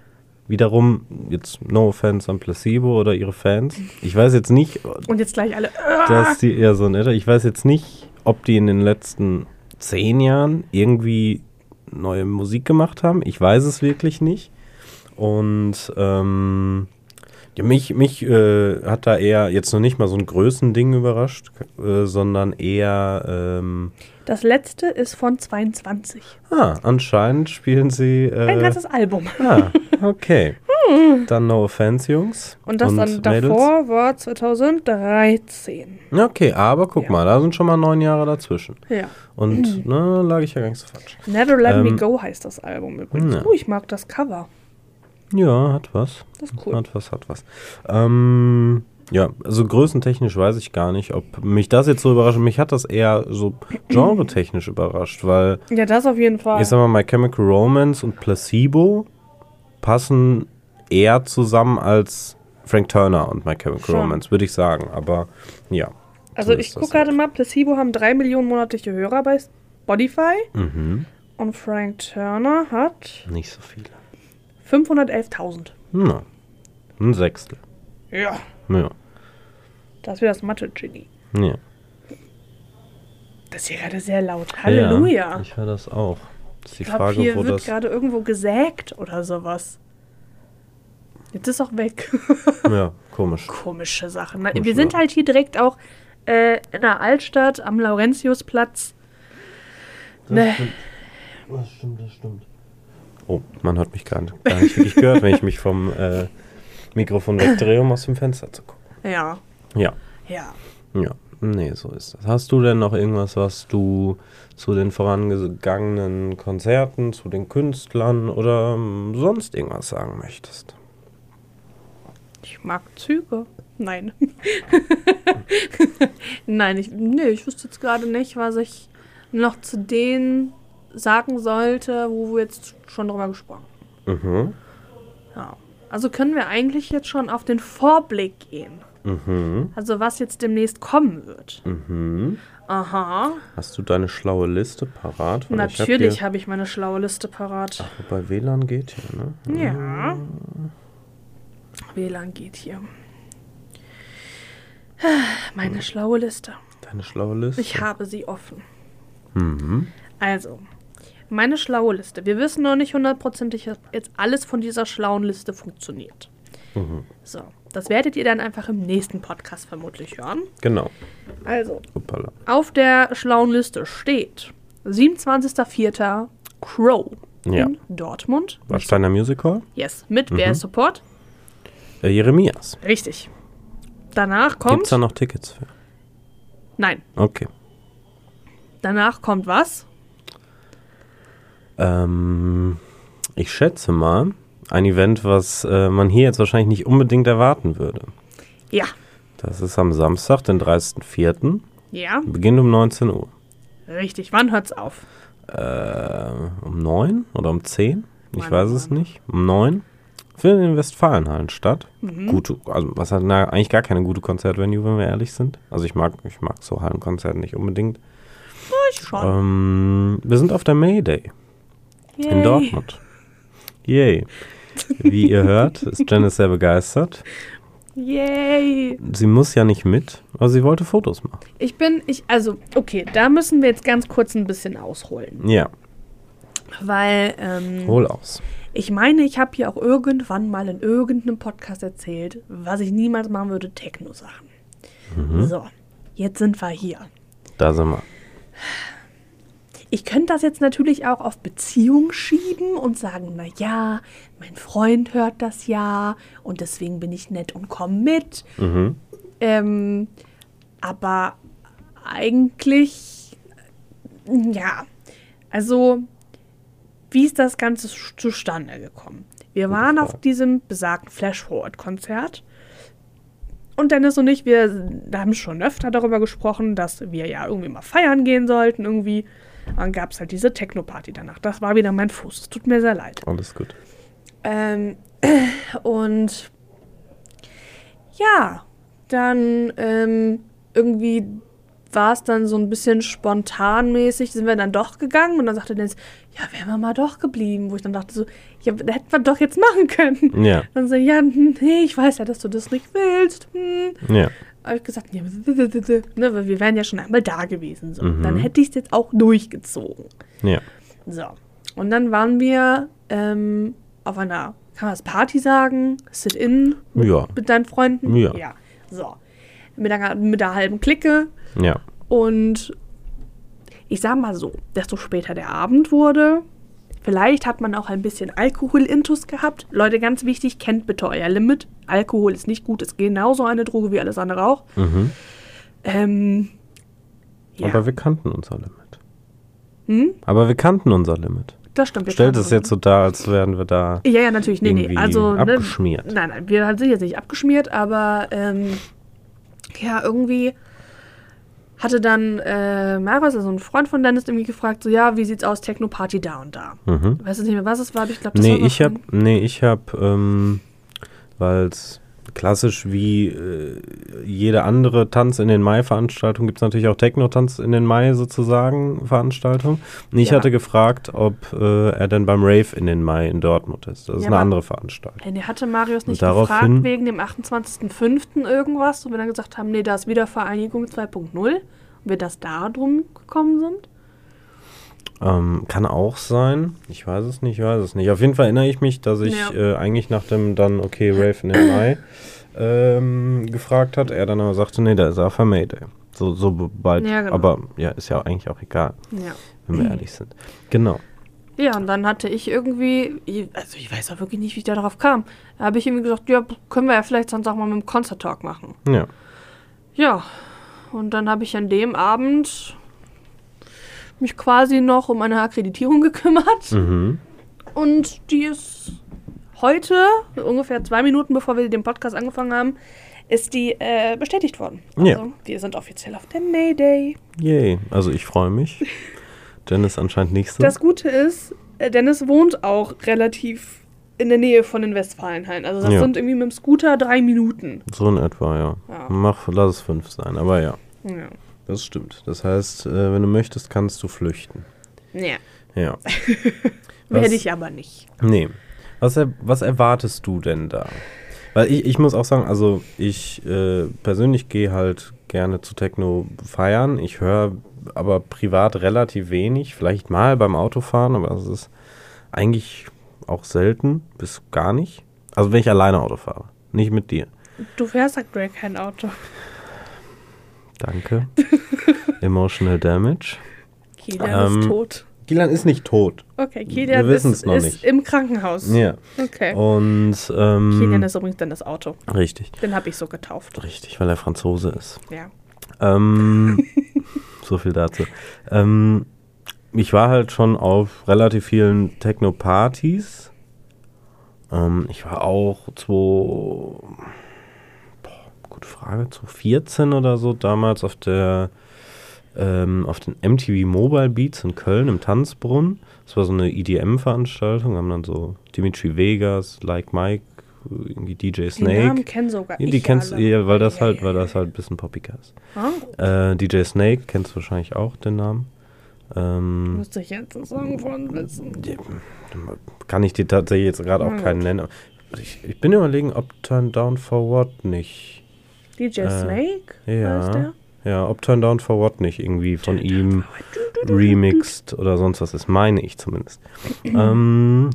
Wiederum, jetzt no offense an Placebo oder ihre Fans. Ich weiß jetzt nicht, Und jetzt gleich alle. dass die eher so nett. Ich weiß jetzt nicht, ob die in den letzten zehn Jahren irgendwie neue Musik gemacht haben. Ich weiß es wirklich nicht. Und ähm, mich, mich äh, hat da eher jetzt noch nicht mal so ein Größending überrascht, äh, sondern eher, ähm, Das letzte ist von 22. ah, anscheinend spielen sie. Äh, Ein ganzes Album. ah, okay. Dann No Offense, Jungs. Und das dann davor war 2013. Okay, aber guck Ja. mal, da sind schon mal neun Jahre dazwischen. Ja. Und, ne, lag ich ja gar nicht so falsch. Never Let Me Ähm, Go heißt das Album übrigens. ja. Oh, ich mag das Cover. Ja, hat was. Das ist cool. Hat was, hat was. Ähm, ja, also größentechnisch weiß ich gar nicht, ob mich das jetzt so überrascht. Mich hat das eher so genretechnisch überrascht, weil Ja, das auf jeden Fall. ich sag mal, My Chemical Romance und Placebo passen eher zusammen als Frank Turner und My Chemical. Romance, würde ich sagen. Aber ja. also so ich gucke gerade halt. mal, Placebo haben drei Millionen monatliche Hörer bei Spotify Mhm. und Frank Turner hat Nicht so viele. 511.000. Na, ein Sechstel. Ja. Ja. Das ist wieder das Mathe-Genie. ja. Das ist hier gerade sehr laut. Halleluja. Ja, ich höre das auch. Das ist die ich glaube, Frage, hier wo wird das. gerade irgendwo gesägt oder sowas. Jetzt ist auch weg. Ja, komisch. Komische Sachen. Ne? Komische Wir sind halt hier direkt auch äh, in der Altstadt am Laurentiusplatz. Ne. Das stimmt, das stimmt. Oh, man hat mich gar nicht, gar nicht wirklich gehört, wenn ich mich vom äh, Mikrofon wegdrehe, um aus dem Fenster zu gucken. Ja, Ja, ja. ja. Nee, so ist das. Hast du denn noch irgendwas, was du zu den vorangegangenen Konzerten, zu den Künstlern oder ähm, sonst irgendwas sagen möchtest? Ich mag Züge. Nein. Nein, ich, nee, ich wüsste jetzt gerade nicht, was ich noch zu denen sagen sollte, wo wir jetzt schon drüber gesprochen Mhm. Ja. Also können wir eigentlich jetzt schon auf den Vorblick gehen. Mhm. Also was jetzt demnächst kommen wird. Mhm. Aha. Hast du deine schlaue Liste parat? Weil ich hab Natürlich habe ich meine schlaue Liste parat. Wobei WLAN geht hier, ne? Ja. WLAN geht hier. Meine schlaue Liste. Deine schlaue Liste? Ich habe sie offen. Mhm. Also, meine schlaue Liste. Wir wissen noch nicht hundertprozentig, ob jetzt alles von dieser schlauen Liste funktioniert. Mhm. So, das werdet ihr dann einfach im nächsten Podcast vermutlich hören. Genau. Also, Hoppala. auf der schlauen Liste steht 27.04. Crow Ja. in Dortmund. Warsteiner Music Hall? Yes, mit Mhm. wer Support? Äh, Jeremias. Richtig. Danach Gibt kommt. es da noch Tickets für? Nein, Okay. danach kommt was? Ähm, ich schätze mal, ein Event, was äh, man hier jetzt wahrscheinlich nicht unbedingt erwarten würde. Ja. Das ist am Samstag, den 30.04. Ja, Beginnt um 19 Uhr. richtig. Wann hört's auf? Äh, um 9 oder um 10? Ich Wann, weiß es wann? nicht. Um 9. Findet in Westfalenhallen statt. Mhm. Gute, also was hat na, eigentlich gar keine gute Konzertvenue, wenn wir ehrlich sind. Also ich mag, ich mag so Hallenkonzerte nicht unbedingt. Ich schon. Ähm, wir sind auf der Mayday in Yay. Dortmund. Yay. Wie ihr hört, ist Janice sehr begeistert. Yay. Sie muss ja nicht mit, aber sie wollte Fotos machen. Ich bin, ich, also, okay, da müssen wir jetzt ganz kurz ein bisschen ausholen. Ja, Weil, ähm, hol aus. Ich meine, ich habe hier auch irgendwann mal in irgendeinem Podcast erzählt, was ich niemals machen würde, Techno-Sachen. Mhm. So, jetzt sind wir hier. Da sind wir. Ich könnte das jetzt natürlich auch auf Beziehung schieben und sagen, na ja, mein Freund hört das ja und deswegen bin ich nett und komme mit. Mhm. Ähm, aber eigentlich, ja, also, wie ist das Ganze zustande gekommen? Wir waren auf diesem besagten Flash-Forward-Konzert. Und Dennis und ich, wir haben schon öfter darüber gesprochen, dass wir ja irgendwie mal feiern gehen sollten, irgendwie. Dann gab es halt diese Techno-Party danach. Das war wieder mein Fuß. Es tut mir sehr leid. Alles gut. Ähm, und ja, dann ähm, irgendwie war es dann so ein bisschen spontanmäßig, sind wir dann doch gegangen und dann sagte Dennis, ja, wären wir mal doch geblieben, wo ich dann dachte so, ja, da hätten wir doch jetzt machen können. Ja, Dann so, ja, hm, nee, ich weiß ja, dass du das nicht willst. Hm. ja. Habe ich gesagt, ja, ne, weil wir wären ja schon einmal da gewesen. So. Mhm. Dann hätte ich es jetzt auch durchgezogen. Ja. So. Und dann waren wir ähm, auf einer kann man das Party sagen? Sit-in Ja. mit deinen Freunden? Ja. Ja. So. Mit der, mit der halben Clique. Ja. Und ich sag mal so, desto später der Abend wurde, vielleicht hat man auch ein bisschen Alkohol-Intus gehabt. Leute, ganz wichtig, kennt bitte euer Limit. Alkohol ist nicht gut, ist genauso eine Droge wie alles andere auch. Mhm. Ähm, ja, Aber wir kannten unser Limit. Hm? Aber wir kannten unser Limit. das stimmt. Stellt es jetzt so dar, als wären wir da. Ja, ja, natürlich. Nee, nee. Also, ne, abgeschmiert. Nein, nein, wir sind jetzt nicht abgeschmiert, aber ähm, ja, irgendwie hatte dann äh, Marius, also ein Freund von Dennis, irgendwie gefragt, so, ja, wie sieht's aus, Techno-Party da und da. Mhm. Ich weiß jetzt nicht mehr, was es war, aber ich glaube, das Nee, war ich hab, nee, ich hab, ähm, weil es klassisch wie äh, jede andere Tanz in den Mai-Veranstaltung gibt es natürlich auch Techno-Tanz in den Mai sozusagen Veranstaltung. Und ich Ja. hatte gefragt, ob äh, er denn beim Rave in den Mai in Dortmund ist. Das ist Ja, eine aber- andere Veranstaltung. Nee, hatte Marius nicht gefragt wegen dem 28.05. irgendwas, und wir dann gesagt haben, nee, da ist wieder Vereinigung 2.0 und wir das da drum gekommen sind. Ähm, kann auch sein. Ich weiß es nicht, ich weiß es nicht. Auf jeden Fall erinnere ich mich, dass ich Ja. äh, eigentlich nach dem dann, okay, Rave in den Mai ähm, gefragt hat. Er dann aber sagte, nee, da ist er für Mayday. So, so bald. Ja, genau. Aber ja, ist ja eigentlich auch egal, Ja. wenn wir ehrlich sind. Genau. Ja, und dann hatte ich irgendwie, also ich weiß auch wirklich nicht, wie ich da drauf kam. Da habe ich irgendwie gesagt, ja, können wir ja vielleicht sonst auch mal mit dem Concert Talk machen. Ja. Ja, und dann habe ich an dem Abend mich quasi noch um eine Akkreditierung gekümmert. Mhm. Und die ist heute, ungefähr zwei Minuten bevor wir den Podcast angefangen haben, ist die äh, bestätigt worden. Ja. Also, wir sind offiziell auf der Mayday. Yay. Also ich freue mich. Dennis anscheinend nicht so. Das Gute ist, äh, Dennis wohnt auch relativ in der Nähe von den Westfalenhallen. Also das Ja. sind irgendwie mit dem Scooter drei Minuten. so in etwa, ja. Ja. Mach, lass es fünf sein, aber ja. Ja. Das stimmt. Das heißt, äh, wenn du möchtest, kannst du flüchten. ja. Ja. Werde ich aber nicht. Nee. Was, er, was erwartest du denn da? Weil ich, ich muss auch sagen, also ich äh, persönlich gehe halt gerne zu Techno feiern. Ich höre aber privat relativ wenig. Vielleicht mal beim Autofahren, aber es ist eigentlich auch selten bis gar nicht. Also wenn ich alleine Auto fahre, nicht mit dir. Du fährst aktuell kein Auto. Danke. Emotional Damage. Kilian Ähm, ist tot. Gilan ist nicht tot. Okay, Kilian wir ist, noch ist nicht. im Krankenhaus. Ja. Okay. Und ähm, Kilian ist übrigens dann das Auto. richtig. Den habe ich so getauft. Richtig, weil er Franzose ist. Ja. Ähm, so viel dazu. Ähm, ich war halt schon auf relativ vielen Techno-Partys. Ähm, ich war auch 2, boah, gute Frage, 2014 oder so, damals auf der ähm, auf den MTV Mobile Beats in Köln im Tanzbrunnen. Das war so eine EDM-Veranstaltung. Haben dann so Dimitri Vegas, Like Mike, irgendwie DJ Die Snake. Namen kennen sogar Ja, die ich kennst du, alle. ja, weil das Ja, halt, ja, weil das halt ein bisschen poppiger ist. Ah, Äh, DJ Snake kennst du wahrscheinlich auch den Namen. Ähm, müsste ich jetzt einen Song von wissen. kann ich dir tatsächlich jetzt gerade auch keinen nennen. Ich, ich bin überlegen, ob Turn Down for What nicht. DJ Äh, Snake? ja. Ja, ob Turn Down for What nicht irgendwie von ihm remixed oder sonst was ist, meine ich zumindest. ähm,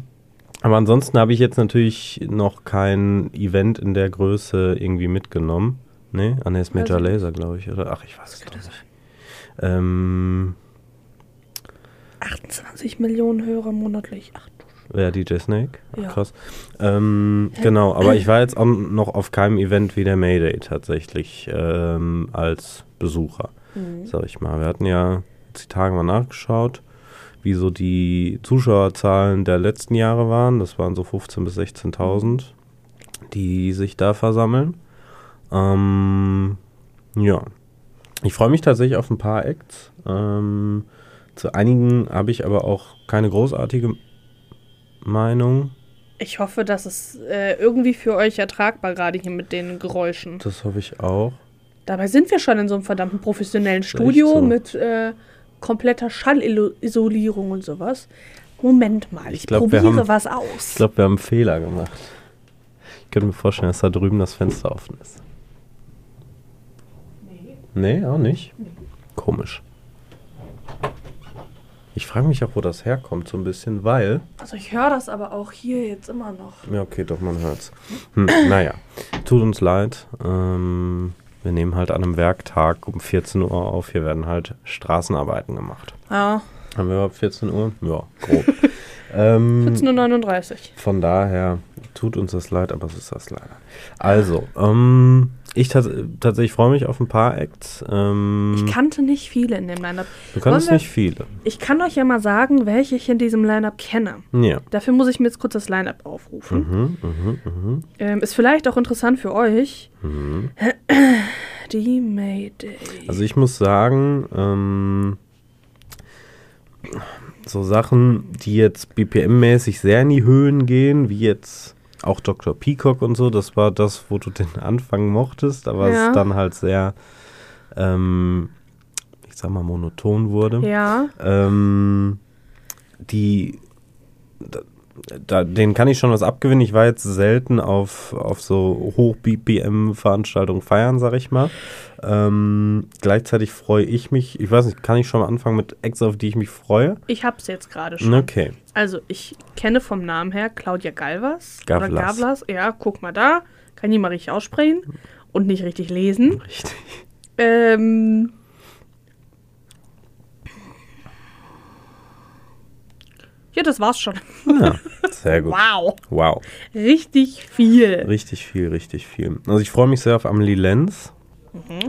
aber ansonsten habe ich jetzt natürlich noch kein Event in der Größe irgendwie mitgenommen. Nee, nee, ist Major Also- Laser, glaube ich, oder? Ach, ich weiß es doch nicht. Ähm, 28 Millionen Hörer monatlich. Ach wer DJ Snake? Ach, Ja. Krass. Ähm, genau, aber ich war jetzt auch noch auf keinem Event wie der Mayday tatsächlich ähm, als Besucher. Mhm. sag ich mal. Wir hatten ja die Tage mal nachgeschaut, wie so die Zuschauerzahlen der letzten Jahre waren. Das waren so 15.000 bis 16.000, die sich da versammeln. Ähm, ja. Ich freue mich tatsächlich auf ein paar Acts. Ähm, zu einigen habe ich aber auch keine großartige Meinung. Ich hoffe, dass es äh, irgendwie für euch ertragbar gerade hier mit den Geräuschen. Das hoffe ich auch. Dabei sind wir schon in so einem verdammten professionellen Studio so. mit äh, kompletter Schallisolierung und sowas. Moment mal, ich, Ich glaub, probiere haben- was aus. Ich glaube, wir haben einen Fehler gemacht. Ich könnte mir vorstellen, dass da drüben das Fenster offen ist. Nee, auch nicht. Komisch. Ich frage mich auch, wo das herkommt, so ein bisschen, weil. Also ich höre das aber auch hier jetzt immer noch. Ja, okay, doch, man hört's. Hm, naja, tut uns leid. Ähm, wir nehmen halt an einem Werktag um 14 Uhr auf. Hier werden halt Straßenarbeiten gemacht. Ja, Haben wir überhaupt 14 Uhr? Ja, grob. ähm, 14.39 Uhr. von daher tut uns das leid, aber es ist das leider. Also, ähm, ich tats tatsächlich freue mich auf ein paar Acts. Ähm, Ich kannte nicht viele in dem Line-Up. du wir- nicht viele. Ich kann euch ja mal sagen, welche ich in diesem Line-Up kenne. Ja. Dafür muss ich mir jetzt kurz das Line-Up aufrufen. Mhm, mhm, mhm, Ähm, ist vielleicht auch interessant für euch. mhm. Die Mayday. Also ich muss sagen, ähm, so Sachen, die jetzt BPM-mäßig sehr in die Höhen gehen, wie jetzt auch Dr. Peacock und so, das war das, wo du den Anfang mochtest, aber Ja. es dann halt sehr, ähm, ich sag mal, monoton wurde. ja, Ähm, die, da, da, den kann ich schon was abgewinnen. Ich war jetzt selten auf, auf so Hoch-BPM-Veranstaltungen feiern, sag ich mal. Ähm, gleichzeitig freue ich mich, ich weiß nicht, kann ich schon mal anfangen mit Acts, auf die ich mich freue? ich hab's jetzt gerade schon. Okay. Also, ich kenne vom Namen her Claudia Galvas. Gavlas. Oder Gavlas. Ja, guck mal da. Kann ich mal richtig aussprechen und nicht richtig lesen. Richtig. Ähm. Ja, das war's schon. Ja, sehr gut. Wow. Wow. Richtig viel. Richtig viel, richtig viel. Also ich freue mich sehr auf Amelie Lenz.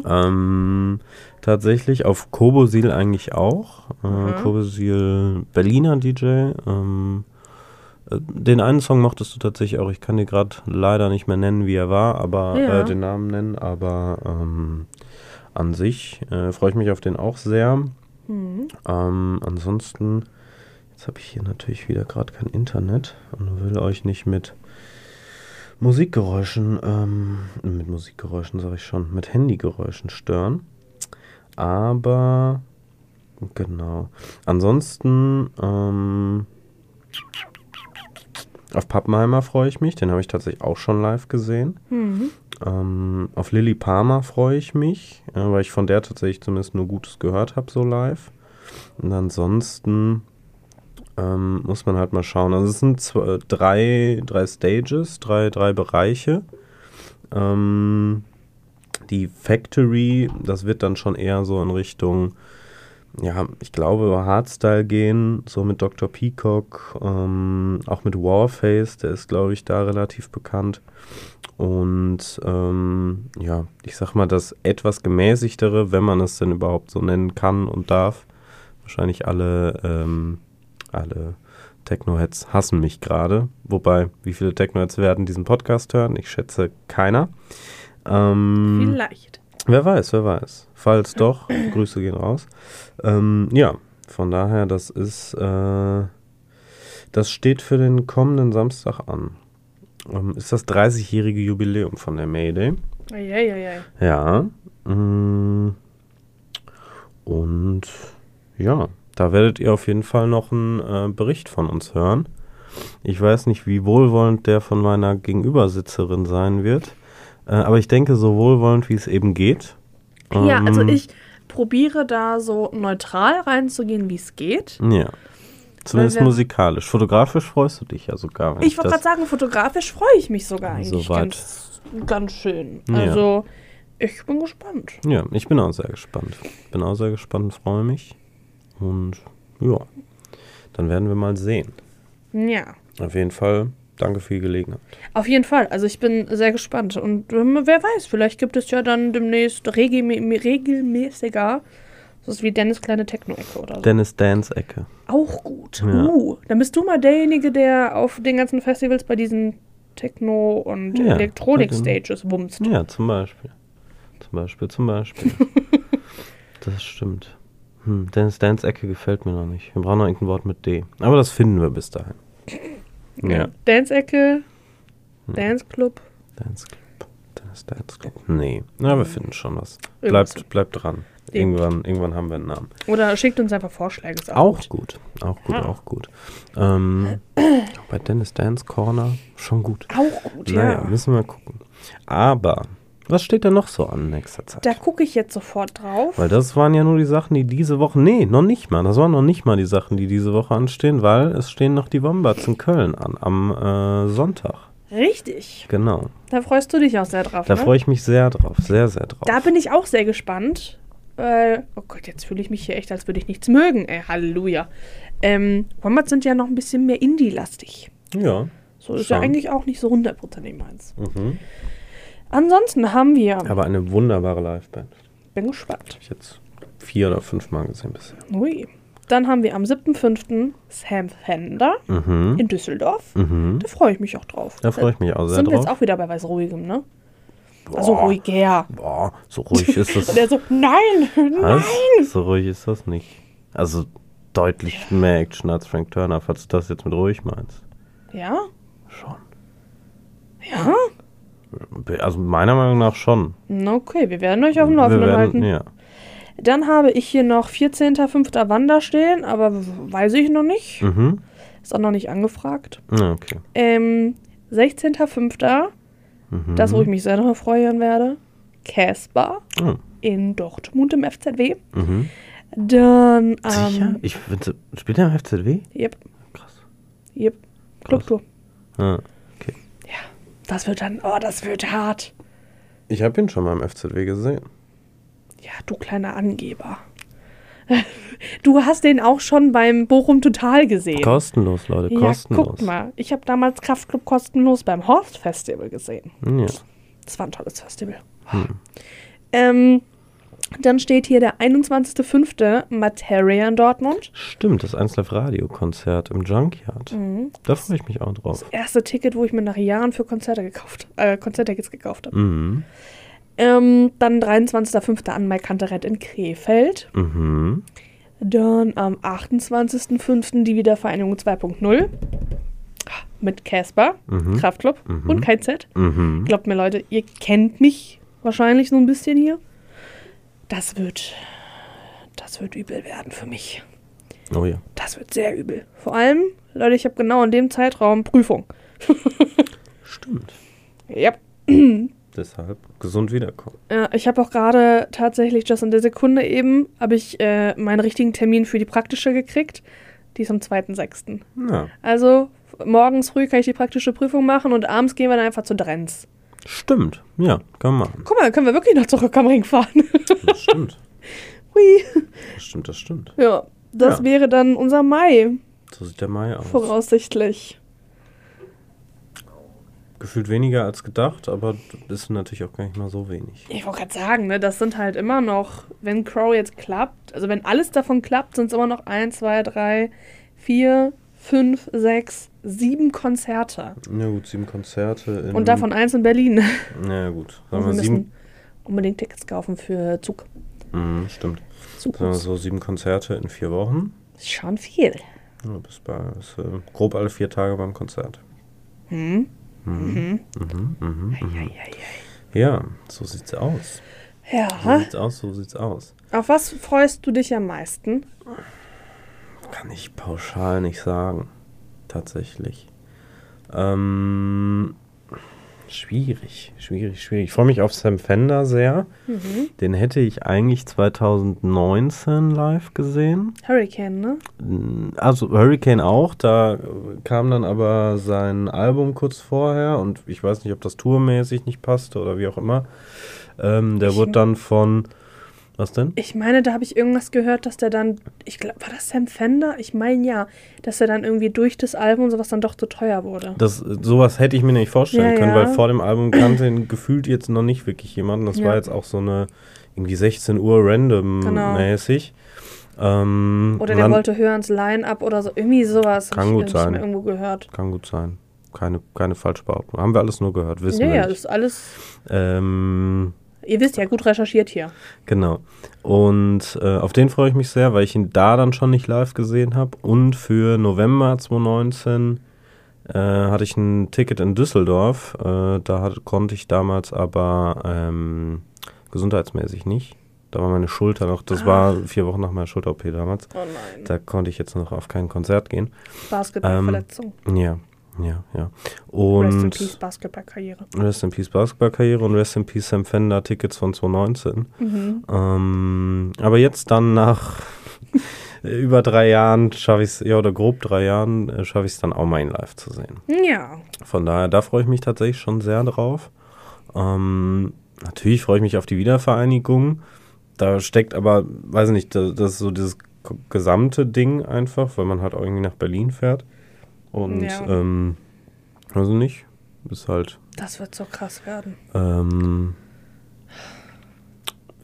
Ähm, tatsächlich auf Kobosil eigentlich auch. Äh, Kobosil Berliner DJ. Ähm, äh, den einen Song mochtest du tatsächlich auch. Ich kann dir gerade leider nicht mehr nennen, wie er war, aber Ja. äh, den Namen nennen. Aber ähm, an sich äh, freue ich mich auf den auch sehr. Mhm. Ähm, ansonsten, jetzt habe ich hier natürlich wieder gerade kein Internet und will euch nicht mit Musikgeräuschen, ähm, mit Musikgeräuschen sage ich schon, mit Handygeräuschen stören. Aber genau. Ansonsten ähm, auf Pappenheimer freue ich mich, den habe ich tatsächlich auch schon live gesehen. Mhm. Ähm, auf Lily Palmer freue ich mich, äh, weil ich von der tatsächlich zumindest nur Gutes gehört habe, so live. Und ansonsten ähm, muss man halt mal schauen. Also es sind zwei, drei, drei Stages, drei, drei Bereiche. Ähm, die Factory, das wird dann schon eher so in Richtung, ja, ich glaube, Hardstyle gehen, so mit Dr. Peacock, ähm, auch mit Warface, der ist, glaube ich, da relativ bekannt. Und ähm, ja, ich sag mal, das etwas gemäßigtere, wenn man es denn überhaupt so nennen kann und darf. Wahrscheinlich alle, ähm, alle Techno-Heads hassen mich gerade. Wobei, wie viele Techno-Heads werden diesen Podcast hören? Ich schätze keiner. Ähm, Vielleicht. Wer weiß, wer weiß. Falls doch, Grüße gehen raus. Ähm, ja, von daher, das ist, äh, das steht für den kommenden Samstag an. Ähm, ist das 30-jährige Jubiläum von der Mayday. Eieiei. Ja. mm, Und ja, da werdet ihr auf jeden Fall noch einen äh, Bericht von uns hören. Ich weiß nicht, wie wohlwollend der von meiner Gegenübersitzerin sein wird. Äh, aber ich denke, so wohlwollend, wie es eben geht. Ja, also Ähm, ich probiere da so neutral reinzugehen, wie es geht. Ja. Zumindest musikalisch. Fotografisch freust du dich ja sogar. wenn Ich wollte gerade sagen, fotografisch freue ich mich sogar eigentlich Soweit. ganz, ganz schön. Ja. Also, ich bin gespannt. Ja, ich bin auch sehr gespannt. Bin auch sehr gespannt, freue mich. Und ja, dann werden wir mal sehen. Ja. Auf jeden Fall, danke für die Gelegenheit. Auf jeden Fall. Also ich bin sehr gespannt. Und ähm, wer weiß, vielleicht gibt es ja dann demnächst regelmäßiger sowas wie Dennis kleine Techno-Ecke oder so. Dennis Dance Ecke. Auch gut. Ja. Uh, dann bist du mal derjenige, der auf den ganzen Festivals bei diesen Techno- und Ja, Elektronik-Stages wumst. Ja, zum Beispiel. Zum Beispiel, zum Beispiel. das stimmt. Hm, Dennis Dance Ecke gefällt mir noch nicht. Wir brauchen noch irgendein Wort mit D. Aber das finden wir bis dahin. Ja. Hm. Dance-Club. Dance Club. Dennis Dance Club. Nee. Na, wir finden schon was. Bleibt, bleibt dran. Irgendwann, irgendwann haben wir einen Namen. Oder schickt uns einfach Vorschläge. Ist Auch gut. gut. Auch gut, Ja. auch gut. Ähm, bei Dennis Dance Corner schon gut. Auch gut, Naja, ja. müssen wir gucken. Aber Was steht denn noch so an in nächster Zeit? Da gucke ich jetzt sofort drauf. Weil das waren ja nur die Sachen, die diese Woche. Nee, noch nicht mal. Das waren noch nicht mal die Sachen, die diese Woche anstehen, weil es stehen noch die Wombats in Köln an am äh, Sonntag. Richtig. Genau. Da freust du dich auch sehr drauf. Da ne? freue ich mich sehr drauf. Sehr, sehr drauf. Da bin ich auch sehr gespannt. Weil, oh Gott, jetzt fühle ich mich hier echt, als würde ich nichts mögen. Ey, Halleluja. Ähm, Wombats sind ja noch ein bisschen mehr Indie-lastig. ja. So ist ja Schon. eigentlich auch nicht so hundertprozentig meins. Mhm. Ansonsten haben wir, Aber eine wunderbare Liveband. bin gespannt. Hab ich jetzt vier oder fünf Mal gesehen bisher. Ui. Dann haben wir am 7.5. Sam Fender Mhm. in Düsseldorf. Mhm. Da freue ich mich auch drauf. Da freue ich mich auch sehr Sind wir drauf. jetzt auch wieder bei was Ruhigem, ne? Also Boah. ruhiger. Boah, so ruhig ist das. Der so, nein, Was? nein. So ruhig ist das nicht. Also deutlich mehr Action als Frank Turner, falls du das jetzt mit ruhig meinst. Ja? Schon. Ja? Also meiner Meinung nach schon. Okay, wir werden euch auf dem Laufenden werden, halten. ja. Dann habe ich hier noch 14.05. Wander stehen, aber weiß ich noch nicht. Mhm. Ist auch noch nicht angefragt. Okay. Ähm, 16.05. Mhm. Das, wo ich mich sehr darauf freuen werde. Casper Oh. in Dortmund im FZW. Mhm. Dann, Sicher? ähm, Ich spielt der im FZW? yep, Krass. yep, Clubtour. Ah. Das wird dann, oh, das wird hart. Ich habe ihn schon mal im FZW gesehen. Ja, du kleiner Angeber. Du hast den auch schon beim Bochum Total gesehen. Kostenlos, Leute, ja, kostenlos. guck mal. Ich habe damals Kraftclub kostenlos beim Horst Festival gesehen. Ja. Das war ein tolles Festival. Ähm, dann steht hier der 21.05. Materia in Dortmund. Stimmt, das 1 Live Radio Konzert im Junkyard. Mhm. Da freue ich mich auch drauf. Erste Ticket, wo ich mir nach Jahren für Konzerte gekauft, äh, Konzerttickets gekauft habe. Mhm. Ähm, dann 23.05. an Mai Kanterett in Krefeld. Mhm. Dann am 28.05. die Wiedervereinigung 2.0 mit Casper, Mhm. Kraftclub Mhm. und KZ. Mhm. Glaubt mir, Leute, ihr kennt mich wahrscheinlich so ein bisschen hier. Das wird, das wird übel werden für mich. Oh ja. Das wird sehr übel. Vor allem, Leute, ich habe genau in dem Zeitraum Prüfung. Stimmt. Ja. Deshalb gesund wiederkommen. Ja, ich habe auch gerade tatsächlich just in der Sekunde eben, habe ich äh, meinen richtigen Termin für die praktische gekriegt. Die ist am 2.6. Ja, Also morgens früh kann ich die praktische Prüfung machen und abends gehen wir dann einfach zu Drenz. Stimmt. Ja, kann man machen. Guck mal, dann können wir wirklich noch zurück am Ring fahren. Das stimmt. Hui. Das stimmt, das stimmt. Ja, das Ja. wäre dann unser Mai, So sieht der Mai aus. voraussichtlich. Gefühlt weniger als gedacht, aber das ist natürlich auch gar nicht mal so wenig. Ich wollte gerade sagen, ne, das sind halt immer noch, wenn Crow jetzt klappt, also wenn alles davon klappt, sind es immer noch 1, 2, 3, 4, 5, 6, 7 Konzerte. Ja gut, sieben Konzerte in... Und davon eins in Berlin. Ja gut, sagen wir sieben... müssen unbedingt Tickets kaufen für Zug. Mhm, stimmt. Zug Sagen wir so sieben Konzerte in vier Wochen. ist schon viel. Ja, bis bei, bis, äh, grob alle vier Tage beim Konzert. Hm? Mhm, mhm, mhm. Eieiei. Ja, so sieht's aus. So Ja. sieht's aus, so sieht's aus. Auf was freust du dich am meisten? Kann ich pauschal nicht sagen. Tatsächlich. Ähm, schwierig, schwierig, schwierig. Ich freue mich auf Sam Fender sehr. Mhm. Den hätte ich eigentlich 2019 live gesehen. Hurricane, ne? Also Hurricane auch, da kam dann aber sein Album kurz vorher und ich weiß nicht, ob das tourmäßig nicht passte oder wie auch immer. Ähm, der Ich- wurde dann von, was denn? Ich meine, da habe ich irgendwas gehört, dass der dann, ich glaube, war das Sam Fender? Ich meine ja, dass er dann irgendwie durch das Album und sowas dann doch zu teuer wurde. Das, sowas hätte ich mir nicht vorstellen Ja, können, ja. weil vor dem Album kannte ihn gefühlt jetzt noch nicht wirklich jemanden. Das Ja. war jetzt auch so eine irgendwie 16 Uhr random Genau. mäßig. Ähm, Oder der wollte höher ins Line-Up oder so. Irgendwie sowas. Kann gut ich, hab sein. Irgendwo gehört. Kann gut sein. Keine, keine Falschbehauptung. Haben wir alles nur gehört, wissen Ja, wir ja, nicht. das ist alles. Ähm, Ihr wisst ja, gut recherchiert hier. Genau. Und äh, auf den freue ich mich sehr, weil ich ihn da dann schon nicht live gesehen habe. Und für November 2019 äh, hatte ich ein Ticket in Düsseldorf. Äh, da hat, konnte ich damals aber ähm, gesundheitsmäßig nicht. Da war meine Schulter noch, das Ah. war vier Wochen nach meiner Schulter-OP damals. Oh nein. Da konnte ich jetzt noch auf kein Konzert gehen. Basketballverletzung. Ja, Ja, ja. Rest in Und Peace Basketballkarriere. Rest in Peace Basketballkarriere und Rest in Peace Sam Fender Tickets von 2019. Mhm. Ähm, aber jetzt dann nach über drei Jahren schaffe ich es, ja, oder grob drei Jahren, äh, schaffe ich es dann auch mal in live zu sehen. Ja. Von daher, da freue ich mich tatsächlich schon sehr drauf. Ähm, natürlich freue ich mich auf die Wiedervereinigung. Da steckt aber, weiß ich nicht, das, das ist so dieses gesamte Ding einfach, weil man halt auch irgendwie nach Berlin fährt. Und, Ja. ähm, also nicht, ist halt, Das wird so krass werden. ähm,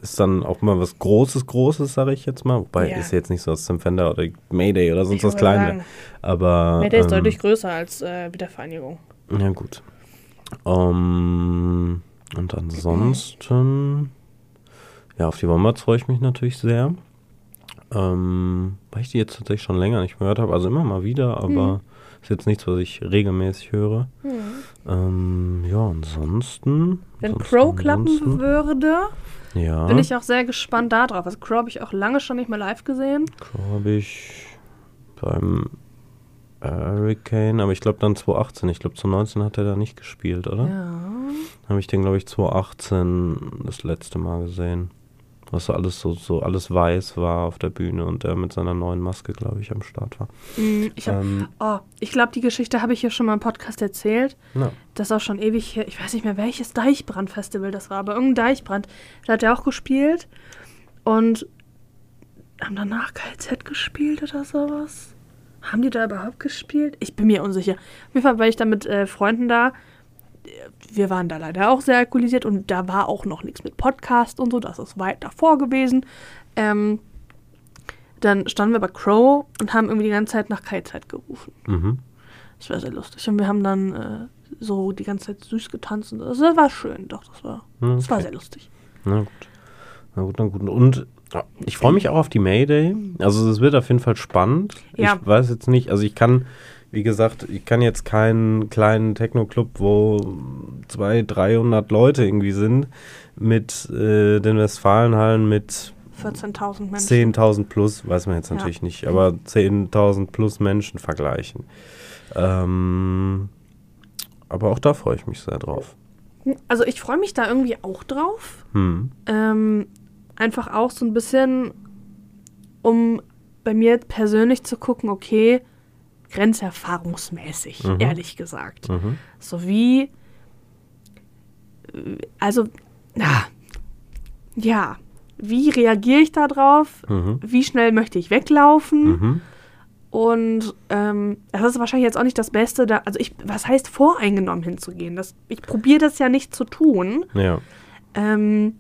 ist dann auch mal was Großes, Großes, sage ich jetzt mal. Wobei, Ja. ist jetzt nicht so das Sam Fender oder Mayday oder sonst Ich was Kleines. Aber. Mayday ist ähm, deutlich größer als äh, Wiedervereinigung. Ja, gut. Ähm, und ansonsten, ja, auf die Wombats freue ich mich natürlich sehr. Ähm, weil ich die jetzt tatsächlich schon länger nicht mehr gehört habe. Also immer mal wieder, aber ist jetzt nichts, was ich regelmäßig höre. Ähm, ja, ansonsten. Wenn ansonsten, Crow klappen würde, Ja, bin ich auch sehr gespannt darauf. Also Crow habe ich auch lange schon nicht mehr live gesehen. Crow habe ich beim Hurricane, aber ich glaube dann 2018. Ich glaube 2019 hat er da nicht gespielt, oder? Ja. Habe ich den, glaube ich, 2018 das letzte Mal gesehen. Was so alles so, so alles weiß war auf der Bühne und er mit seiner neuen Maske, glaube ich, am Start war. Mm, Ich, Ähm, oh, ich glaube, die Geschichte habe ich hier schon mal im Podcast erzählt. na, Das ist auch schon ewig her. Ich weiß nicht mehr, welches Deichbrand-Festival das war, aber irgendein Deichbrand. Da hat er auch gespielt. Und haben danach KZ gespielt oder sowas? Haben die da überhaupt gespielt? Ich bin mir unsicher. Auf jeden Fall war ich da mit äh, Freunden da. Wir waren da leider auch sehr alkoholisiert und da war auch noch nichts mit Podcast und so. Das ist weit davor gewesen. Ähm, dann standen wir bei Crow und haben irgendwie die ganze Zeit nach KZ gerufen. mhm. Das war sehr lustig. Und wir haben dann äh, so die ganze Zeit süß getanzt. Und das war schön, doch, das war, das war Okay. sehr lustig. Na gut. Na gut, na gut. Und ich freue mich auch auf die Mayday. Also es wird auf jeden Fall spannend. Ja. Ich weiß jetzt nicht, also ich kann, wie gesagt, ich kann jetzt keinen kleinen Techno-Club, wo 200, 300 Leute irgendwie sind, mit äh, den Westfalenhallen mit 14.000 Menschen. 10.000 plus, weiß man jetzt Ja. natürlich nicht, aber 10.000 plus Menschen vergleichen. Ähm, aber auch da freue ich mich sehr drauf. Also ich freue mich da irgendwie auch drauf. Hm. Ähm, einfach auch so ein bisschen, um bei mir persönlich zu gucken, okay, grenzerfahrungsmäßig, Mhm. ehrlich gesagt. Mhm. So wie, äh, also, na, ja, wie reagiere ich da drauf? Mhm. Wie schnell möchte ich weglaufen? Mhm. Und ähm, das ist wahrscheinlich jetzt auch nicht das Beste, da, also ich, was heißt voreingenommen hinzugehen? Das, ich probiere das ja nicht zu tun. Ja. Ähm,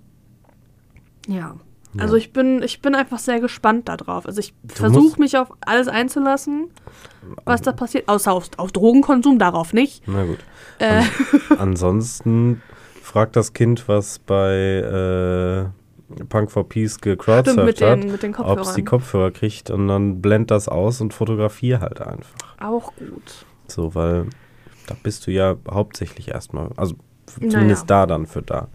ja. Also ich bin, ich bin einfach sehr gespannt darauf. Also ich versuche mich auf alles einzulassen, was da passiert. Außer auf, auf Drogenkonsum, darauf nicht. Na gut. Äh, Ansonsten fragt das Kind, was bei äh, Punk for Peace gecrowdsurft hat, ob es die. Kopfhörer kriegt und dann blend das aus und fotografier halt einfach. Auch gut. So, weil da bist du ja hauptsächlich erstmal, also f- Naja. zumindest da dann für da.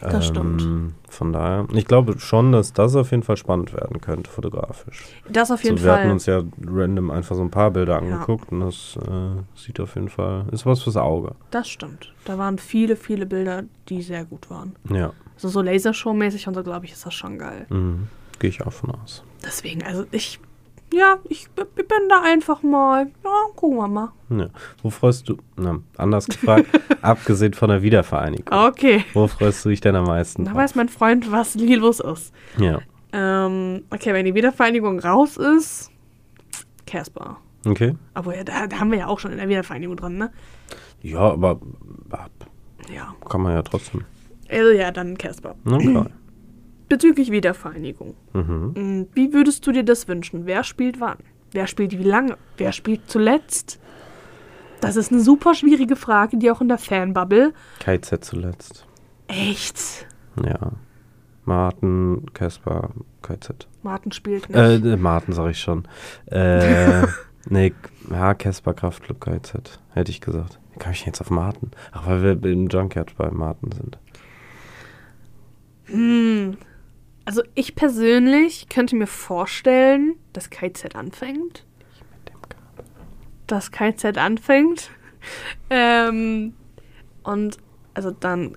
Das stimmt. Von daher, ich glaube schon, dass das auf jeden Fall spannend werden könnte, fotografisch. Das auf jeden so, wir hatten Fall. uns ja random einfach so ein paar Bilder angeguckt und das äh, sieht auf jeden Fall, ist was fürs Auge. Das stimmt. Da waren viele, viele Bilder, die sehr gut waren. Ja, Also so Lasershow-mäßig und so, glaube ich, ist das schon geil. mhm. gehe ich auch von aus. Deswegen, also ich, ja, ich, bin da einfach mal, ja, gucken wir mal. Ja. Wo freust du, na, anders gefragt, abgesehen von der Wiedervereinigung, Okay. wo freust du dich denn am meisten Da drauf? weiß mein Freund, was los ist. Ja, Ähm, okay, wenn die Wiedervereinigung raus ist, Casper. okay. Aber ja, da, da haben wir ja auch schon in der Wiedervereinigung dran, ne? Ja, aber ab, Ja. kann man ja trotzdem. Also ja, dann Casper. Okay. Bezüglich Wiedervereinigung. Mhm. Mm, Wie würdest du dir das wünschen? Wer spielt wann? Wer spielt wie lange? Wer spielt zuletzt? Das ist eine super schwierige Frage, die auch in der Fanbubble. KZ zuletzt. Echt? Ja. Martin, Kaspar, KZ. Martin spielt nicht. Äh, Martin sag ich schon. Äh, nee, ja, Kaspar Kraftclub KZ, hätte ich gesagt. Wie kam ich jetzt auf Martin? Ach, weil wir im Junkyard bei Martin sind. Also ich persönlich könnte mir vorstellen, dass KZ anfängt. Dass KZ anfängt. ähm, und also dann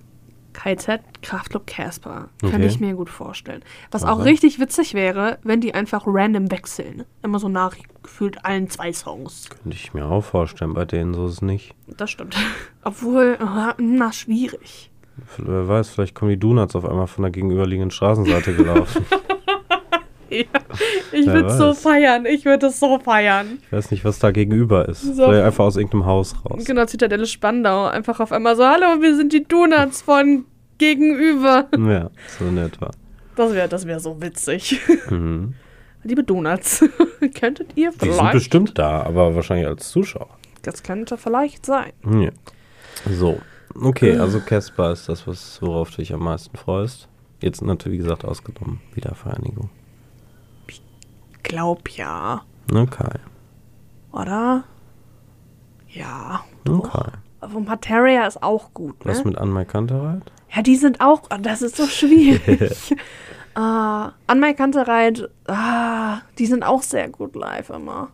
KZ, Kraftclub Casper. Kann Okay. ich mir gut vorstellen. Was auch richtig witzig wäre, wenn die einfach random wechseln. Immer so nach gefühlt allen zwei Songs. Könnte ich mir auch vorstellen, bei denen so ist es nicht. Das stimmt. Obwohl, na, schwierig. Wer weiß, vielleicht kommen die Donuts auf einmal von der gegenüberliegenden Straßenseite gelaufen. Ja, ich würde so weiß. feiern. Ich würde es so feiern. Ich weiß nicht, was da gegenüber ist. So. Vielleicht einfach aus irgendeinem Haus raus. Genau, Zitadelle Spandau. Einfach auf einmal so, hallo, wir sind die Donuts von gegenüber. Ja, so in etwa. Das wäre das wär so witzig. Mhm. Liebe Donuts, könntet ihr Die sind vielleicht... bestimmt da, aber wahrscheinlich als Zuschauer. Das könnte vielleicht sein. Ja. So. Okay, also Casper ist das, was, worauf du dich am meisten freust. Jetzt natürlich, wie gesagt, ausgenommen. Wiedervereinigung. Glaub ja. Okay. Oder? Ja. Okay. Aber Materia ist auch gut, ne? Was mit Anmai Kantereit? Ja, die sind auch. oh, Das ist so schwierig. äh, An My Kantereit, ah, die sind auch sehr gut live immer.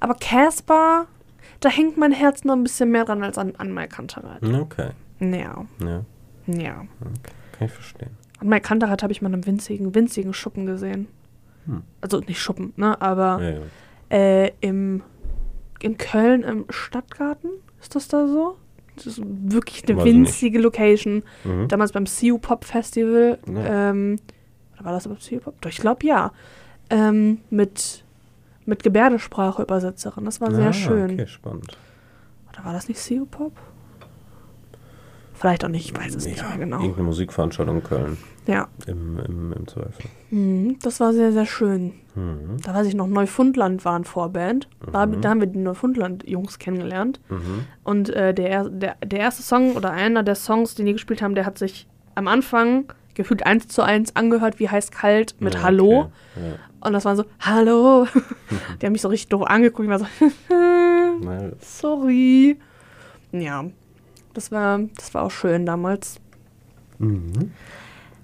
Aber Casper, da hängt mein Herz noch ein bisschen mehr dran als an An My Kantereit. Okay. Ja, Ja, ja. okay. Kann ich verstehen. An My Kantereit habe ich mal in einem winzigen, winzigen Schuppen gesehen. Hm. Also nicht Schuppen, ne? Aber Ja, ja. äh, im, in Köln im Stadtgarten, ist das da so? Das ist wirklich eine Weiß ich nicht. winzige Location. Mhm. damals beim CU Pop Festival. Ja. Ähm, oder war das beim CU Pop? Doch, ich glaube ja. Ähm, mit, mit Gebärdensprache-Übersetzerin. Das war sehr Ah, schön. Okay, spannend. Oder war das nicht CU Pop? Vielleicht auch nicht, ich weiß es nicht Ja, mehr genau. Irgendeine Musikveranstaltung in Köln. Ja, Im, im, im Zweifel. mhm, das war sehr, sehr schön. Mhm. Da weiß ich noch, Neufundland war ein Vorband. Da, Mhm. da haben wir die Neufundland-Jungs kennengelernt. Mhm. Und äh, der, er- der, der erste Song oder einer der Songs, den die gespielt haben, der hat sich am Anfang gefühlt eins zu eins angehört wie heiß kalt mit Ja, Hallo. okay. Ja. Und das war so, Hallo. die haben mich so richtig doof angeguckt. Ich war so, sorry. Ja, das war, das war auch schön damals. mhm.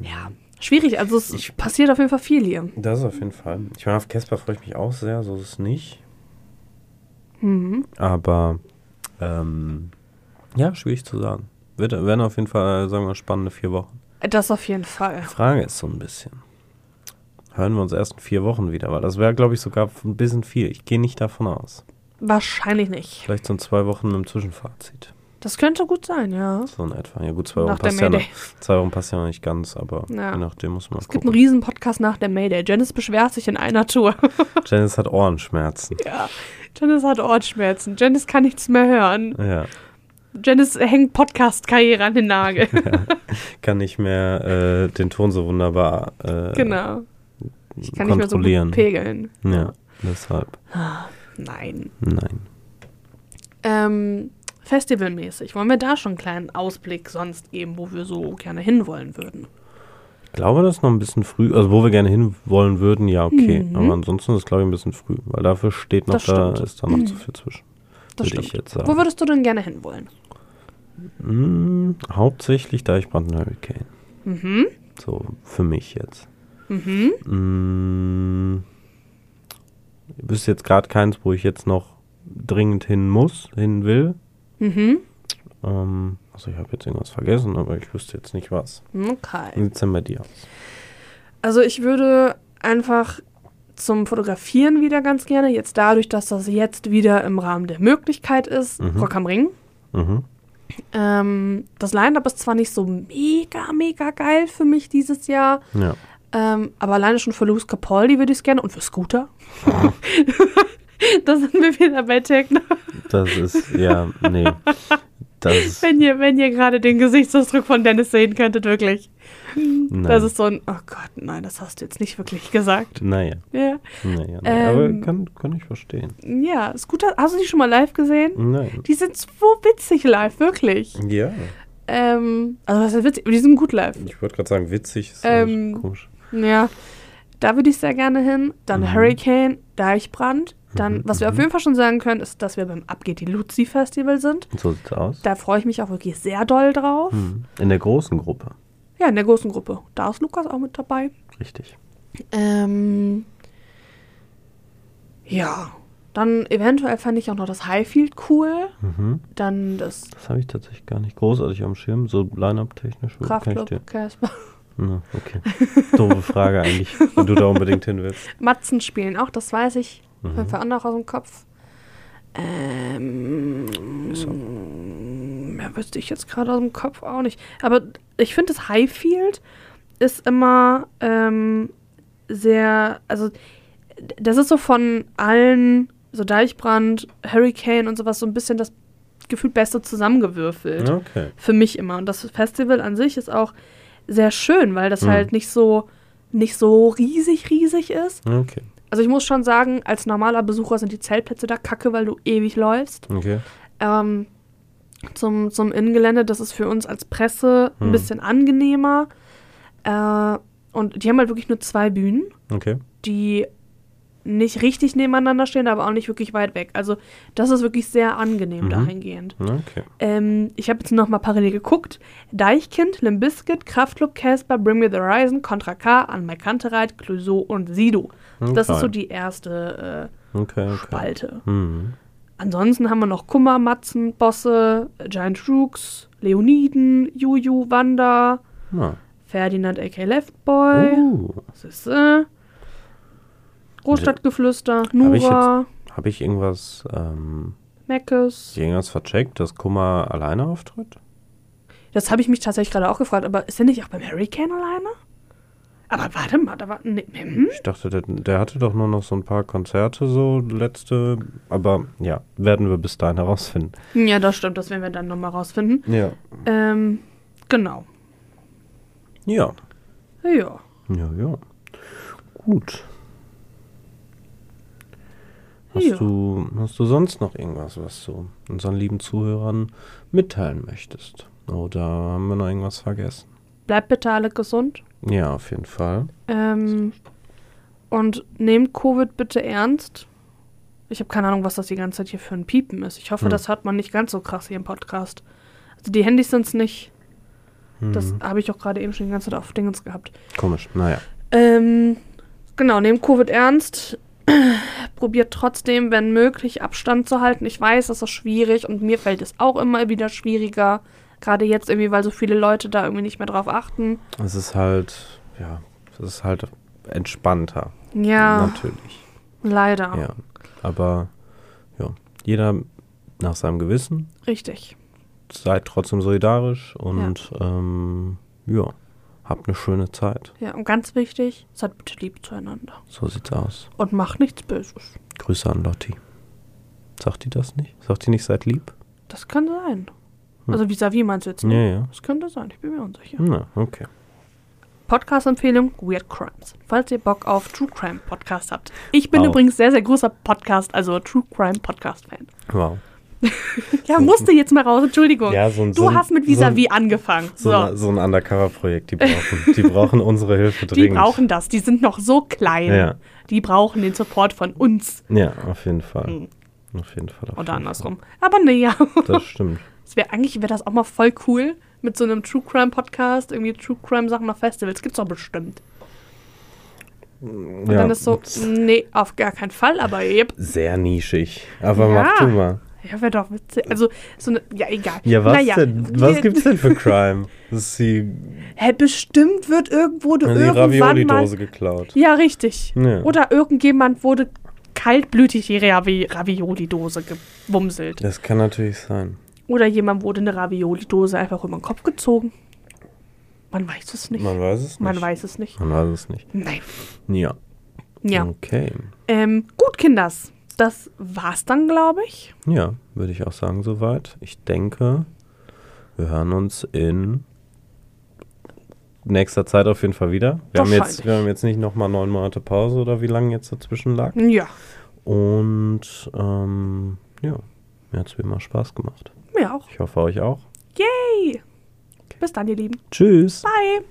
Ja, schwierig. Also es Ich- passiert auf jeden Fall viel hier. Das auf jeden Fall. Ich meine, auf Casper freue ich mich auch sehr, so ist es nicht. Mhm. Aber ähm, ja, schwierig zu sagen. Wird, werden auf jeden Fall, sagen wir, spannende vier Wochen. Das auf jeden Fall. Die Frage ist so ein bisschen. Hören wir uns erst in vier Wochen wieder, weil das wäre, glaube ich, sogar ein bisschen viel. Ich gehe nicht davon aus. Wahrscheinlich nicht. Vielleicht so in zwei Wochen mit dem Zwischenfazit. Das könnte gut sein, ja. So in etwa. Ja gut, zwei Wochen passt ja noch. Zwei Wochen passt ja noch nicht ganz, aber Ja. je nachdem muss man Es gibt einen gucken. riesen Podcast nach der Mayday. Janice beschwert sich in einer Tour. Janice hat Ohrenschmerzen. ja. Janice hat Ohrenschmerzen. Janice kann nichts mehr hören. Ja. Janice hängt Podcast-Karriere an den Nagel. Kann nicht mehr äh, den Ton so wunderbar äh, genau. Ich kann nicht mehr so gut kontrollieren. pegeln. ja, deshalb. Nein. Nein. Ähm, festivalmäßig. Wollen wir da schon einen kleinen Ausblick sonst geben, wo wir so gerne hinwollen würden? Ich glaube, das ist noch ein bisschen früh. Also, wo wir gerne hinwollen würden, ja, okay. Mhm. Aber ansonsten ist es, glaube ich, ein bisschen früh. Weil dafür steht noch, Das da stimmt. ist da noch zu viel zwischen. Das würde stimmt. ich jetzt sagen. Wo würdest du denn gerne hinwollen? Hm, hauptsächlich Deichbrand und Hurricane. Mhm. So, für mich jetzt. Mhm. Hm, ich wüsste jetzt gerade keins, wo ich jetzt noch dringend hin muss, hin will. Mhm. Ähm, also, ich habe jetzt irgendwas vergessen, aber ich wüsste jetzt nicht was. Wie Okay. sieht es denn bei dir aus? Also ich würde einfach zum Fotografieren wieder ganz gerne, jetzt dadurch, dass das jetzt wieder im Rahmen der Möglichkeit ist, Mhm. Rock am Ring. Mhm. Ähm, das Line-Up ist zwar nicht so mega, mega geil für mich dieses Jahr, Ja. ähm, aber alleine schon für Louis Capaldi würde ich es gerne und für Scooter. da sind wir wieder bei Techno. Das ist, ja, nee. Das Wenn ihr, wenn ihr gerade den Gesichtsausdruck von Dennis sehen könntet, wirklich. nein. Das ist so ein, oh Gott, nein, das hast du jetzt nicht wirklich gesagt. Naja, Ja, naja. Nee. Ähm, aber kann, kann ich verstehen. ja Scooter, hast du die schon mal live gesehen? Nein. Die sind so witzig live, wirklich. Ja. Ähm, also was ist witzig? Die sind gut live. Ich wollte gerade sagen, witzig ist ähm, komisch. Ja, da würde ich sehr gerne hin. Dann Mhm. Hurricane, Deichbrand. Dann, Mhm, was wir auf mhm. jeden Fall schon sagen können, ist, dass wir beim Abgeht die Luzi Festival sind. So sieht's aus. Da freue ich mich auch wirklich sehr doll drauf. Hm. In der großen Gruppe. Ja, in der großen Gruppe. Da ist Lukas auch mit dabei. Richtig. Ähm, ja, Dann eventuell fände ich auch noch das Highfield cool. Mhm. Dann das Das habe ich tatsächlich gar nicht großartig am Schirm. So Line-Up-technisch. Kraftclub Casper. Na, okay. Doofe Frage eigentlich, wenn du da unbedingt hin willst. Matzen spielen auch, das weiß ich. Mhm. Fünf andere aus dem Kopf. Ähm, auch- mehr wüsste ich jetzt gerade aus dem Kopf auch nicht. Aber ich finde, das Highfield ist immer ähm, sehr, also das ist so von allen, so Deichbrand, Hurricane und sowas, so ein bisschen das gefühlt Beste zusammengewürfelt Okay. für mich immer. Und das Festival an sich ist auch sehr schön, weil das Mhm. halt nicht so nicht so riesig riesig ist. Okay. Also ich muss schon sagen, als normaler Besucher sind die Zeltplätze da kacke, weil du ewig läufst. Okay. Ähm, zum, zum Innengelände, das ist für uns als Presse ein Hm. bisschen angenehmer. Äh, und die haben halt wirklich nur zwei Bühnen, Okay. die nicht richtig nebeneinander stehen, aber auch nicht wirklich weit weg. Also das ist wirklich sehr angenehm Mhm. dahingehend. Okay. Ähm, ich habe jetzt noch mal parallel geguckt. Deichkind, Limbiskit, Kraftklub, Casper, Bring Me the Horizon, Contra K, An Kantereit, Clouseau und Sido. Das ist so die erste Okay, äh, okay. Spalte. Mhm. Ansonsten haben wir noch Kummer, Matzen, Bosse, Giant Rooks, Leoniden, Juju, Wanda, Na. Ferdinand aka Leftboy, Uh. äh, Großstadtgeflüster, Hab ich Nura, Habe ich irgendwas, ähm, Meckes. irgendwas vercheckt, dass Kummer alleine auftritt? Das habe ich mich tatsächlich gerade auch gefragt, aber ist er nicht auch beim Hurricane alleine? Aber warte mal, da war. Nee, hm? Ich dachte, der, der hatte doch nur noch so ein paar Konzerte, so letzte. Aber ja, werden wir bis dahin herausfinden. Ja, das stimmt, das werden wir dann nochmal rausfinden. Ja. Ähm, genau. Ja. Ja. Ja, ja. Gut. Hast, Ja. du, hast du sonst noch irgendwas, was du unseren lieben Zuhörern mitteilen möchtest? Oder haben wir noch irgendwas vergessen? Bleibt bitte alle gesund. Ja, auf jeden Fall. Ähm, und nehmt Covid bitte ernst. Ich habe keine Ahnung, was das die ganze Zeit hier für ein Piepen ist. Ich hoffe, Hm. das hört man nicht ganz so krass hier im Podcast. Also die Handys sind es nicht. Das Mhm. habe ich auch gerade eben schon die ganze Zeit auf Dingens gehabt. Komisch, naja. Ähm, genau, nehmt Covid ernst. Probiert trotzdem, wenn möglich, Abstand zu halten. Ich weiß, das ist schwierig und mir fällt es auch immer wieder schwieriger. Gerade jetzt irgendwie, weil so viele Leute da irgendwie nicht mehr drauf achten. Es ist halt, ja, es ist halt entspannter. Ja, Natürlich. leider. Ja. Aber, ja, jeder nach seinem Gewissen. Richtig. Seid trotzdem solidarisch und, ähm, ja, habt eine schöne Zeit. Ja, und ganz wichtig, seid bitte lieb zueinander. So sieht's aus. Und macht nichts Böses. Grüße an Lotti. Sagt die das nicht? Sagt die nicht, seid lieb? Das kann sein. Hm. Also vis-à-vis meinst du jetzt Ja, nicht? ja. Das könnte sein, ich bin mir unsicher. Na, okay. Podcast-Empfehlung, Weird Crimes. Falls ihr Bock auf True Crime Podcast habt. Ich bin Wow. übrigens sehr, sehr großer Podcast, also True Crime Podcast-Fan. Wow. Ja, musste jetzt mal raus, Entschuldigung. Ja, so ein- du so ein- hast mit vis-à-vis angefangen. So, So. ein- so ein Undercover-Projekt, die brauchen, die brauchen unsere Hilfe Die dringend. brauchen das, die sind noch so klein. Ja. Die brauchen den Support von uns. Ja, auf jeden Fall. Hm. Auf jeden Fall. Auf Oder jeden andersrum. Aber nee, ja. Fall. Das stimmt. Das wär, eigentlich wäre das auch mal voll cool mit so einem True Crime Podcast, irgendwie True Crime Sachen auf Festivals. Gibt's doch bestimmt. Und ja, dann ist so, nee, auf gar keinen Fall, aber yep. sehr nischig. Aber Ja. mach du mal. Ja, wäre doch witzig. Also, so eine, ja, egal. Ja, was naja, denn? Was gibt's denn für Crime? Das ist die, Hä, bestimmt wird irgendwo du die irgendwann mal... Ravioli-Dose geklaut. Ja, richtig. Ja. Oder irgendjemand wurde kaltblütig die Ravi Ravioli-Dose gewumselt. Das kann natürlich sein. Oder jemand wurde eine Ravioli-Dose einfach über den Kopf gezogen. Man weiß es nicht. Man weiß es nicht. Man weiß es nicht. Man weiß es nicht. Nein. Ja. Ja. Okay. Ähm, gut, Kinders. Das war's dann, glaube ich. Ja, würde ich auch sagen, soweit. Ich denke, wir hören uns in nächster Zeit auf jeden Fall wieder. Wir haben jetzt, wir haben jetzt nicht nochmal neun Monate Pause oder wie lange jetzt dazwischen lag. Ja. Und ähm, ja, mir hat es wie immer Spaß gemacht. Mir auch. Ich hoffe euch auch. Yay. Bis dann, ihr Lieben. Tschüss. Bye.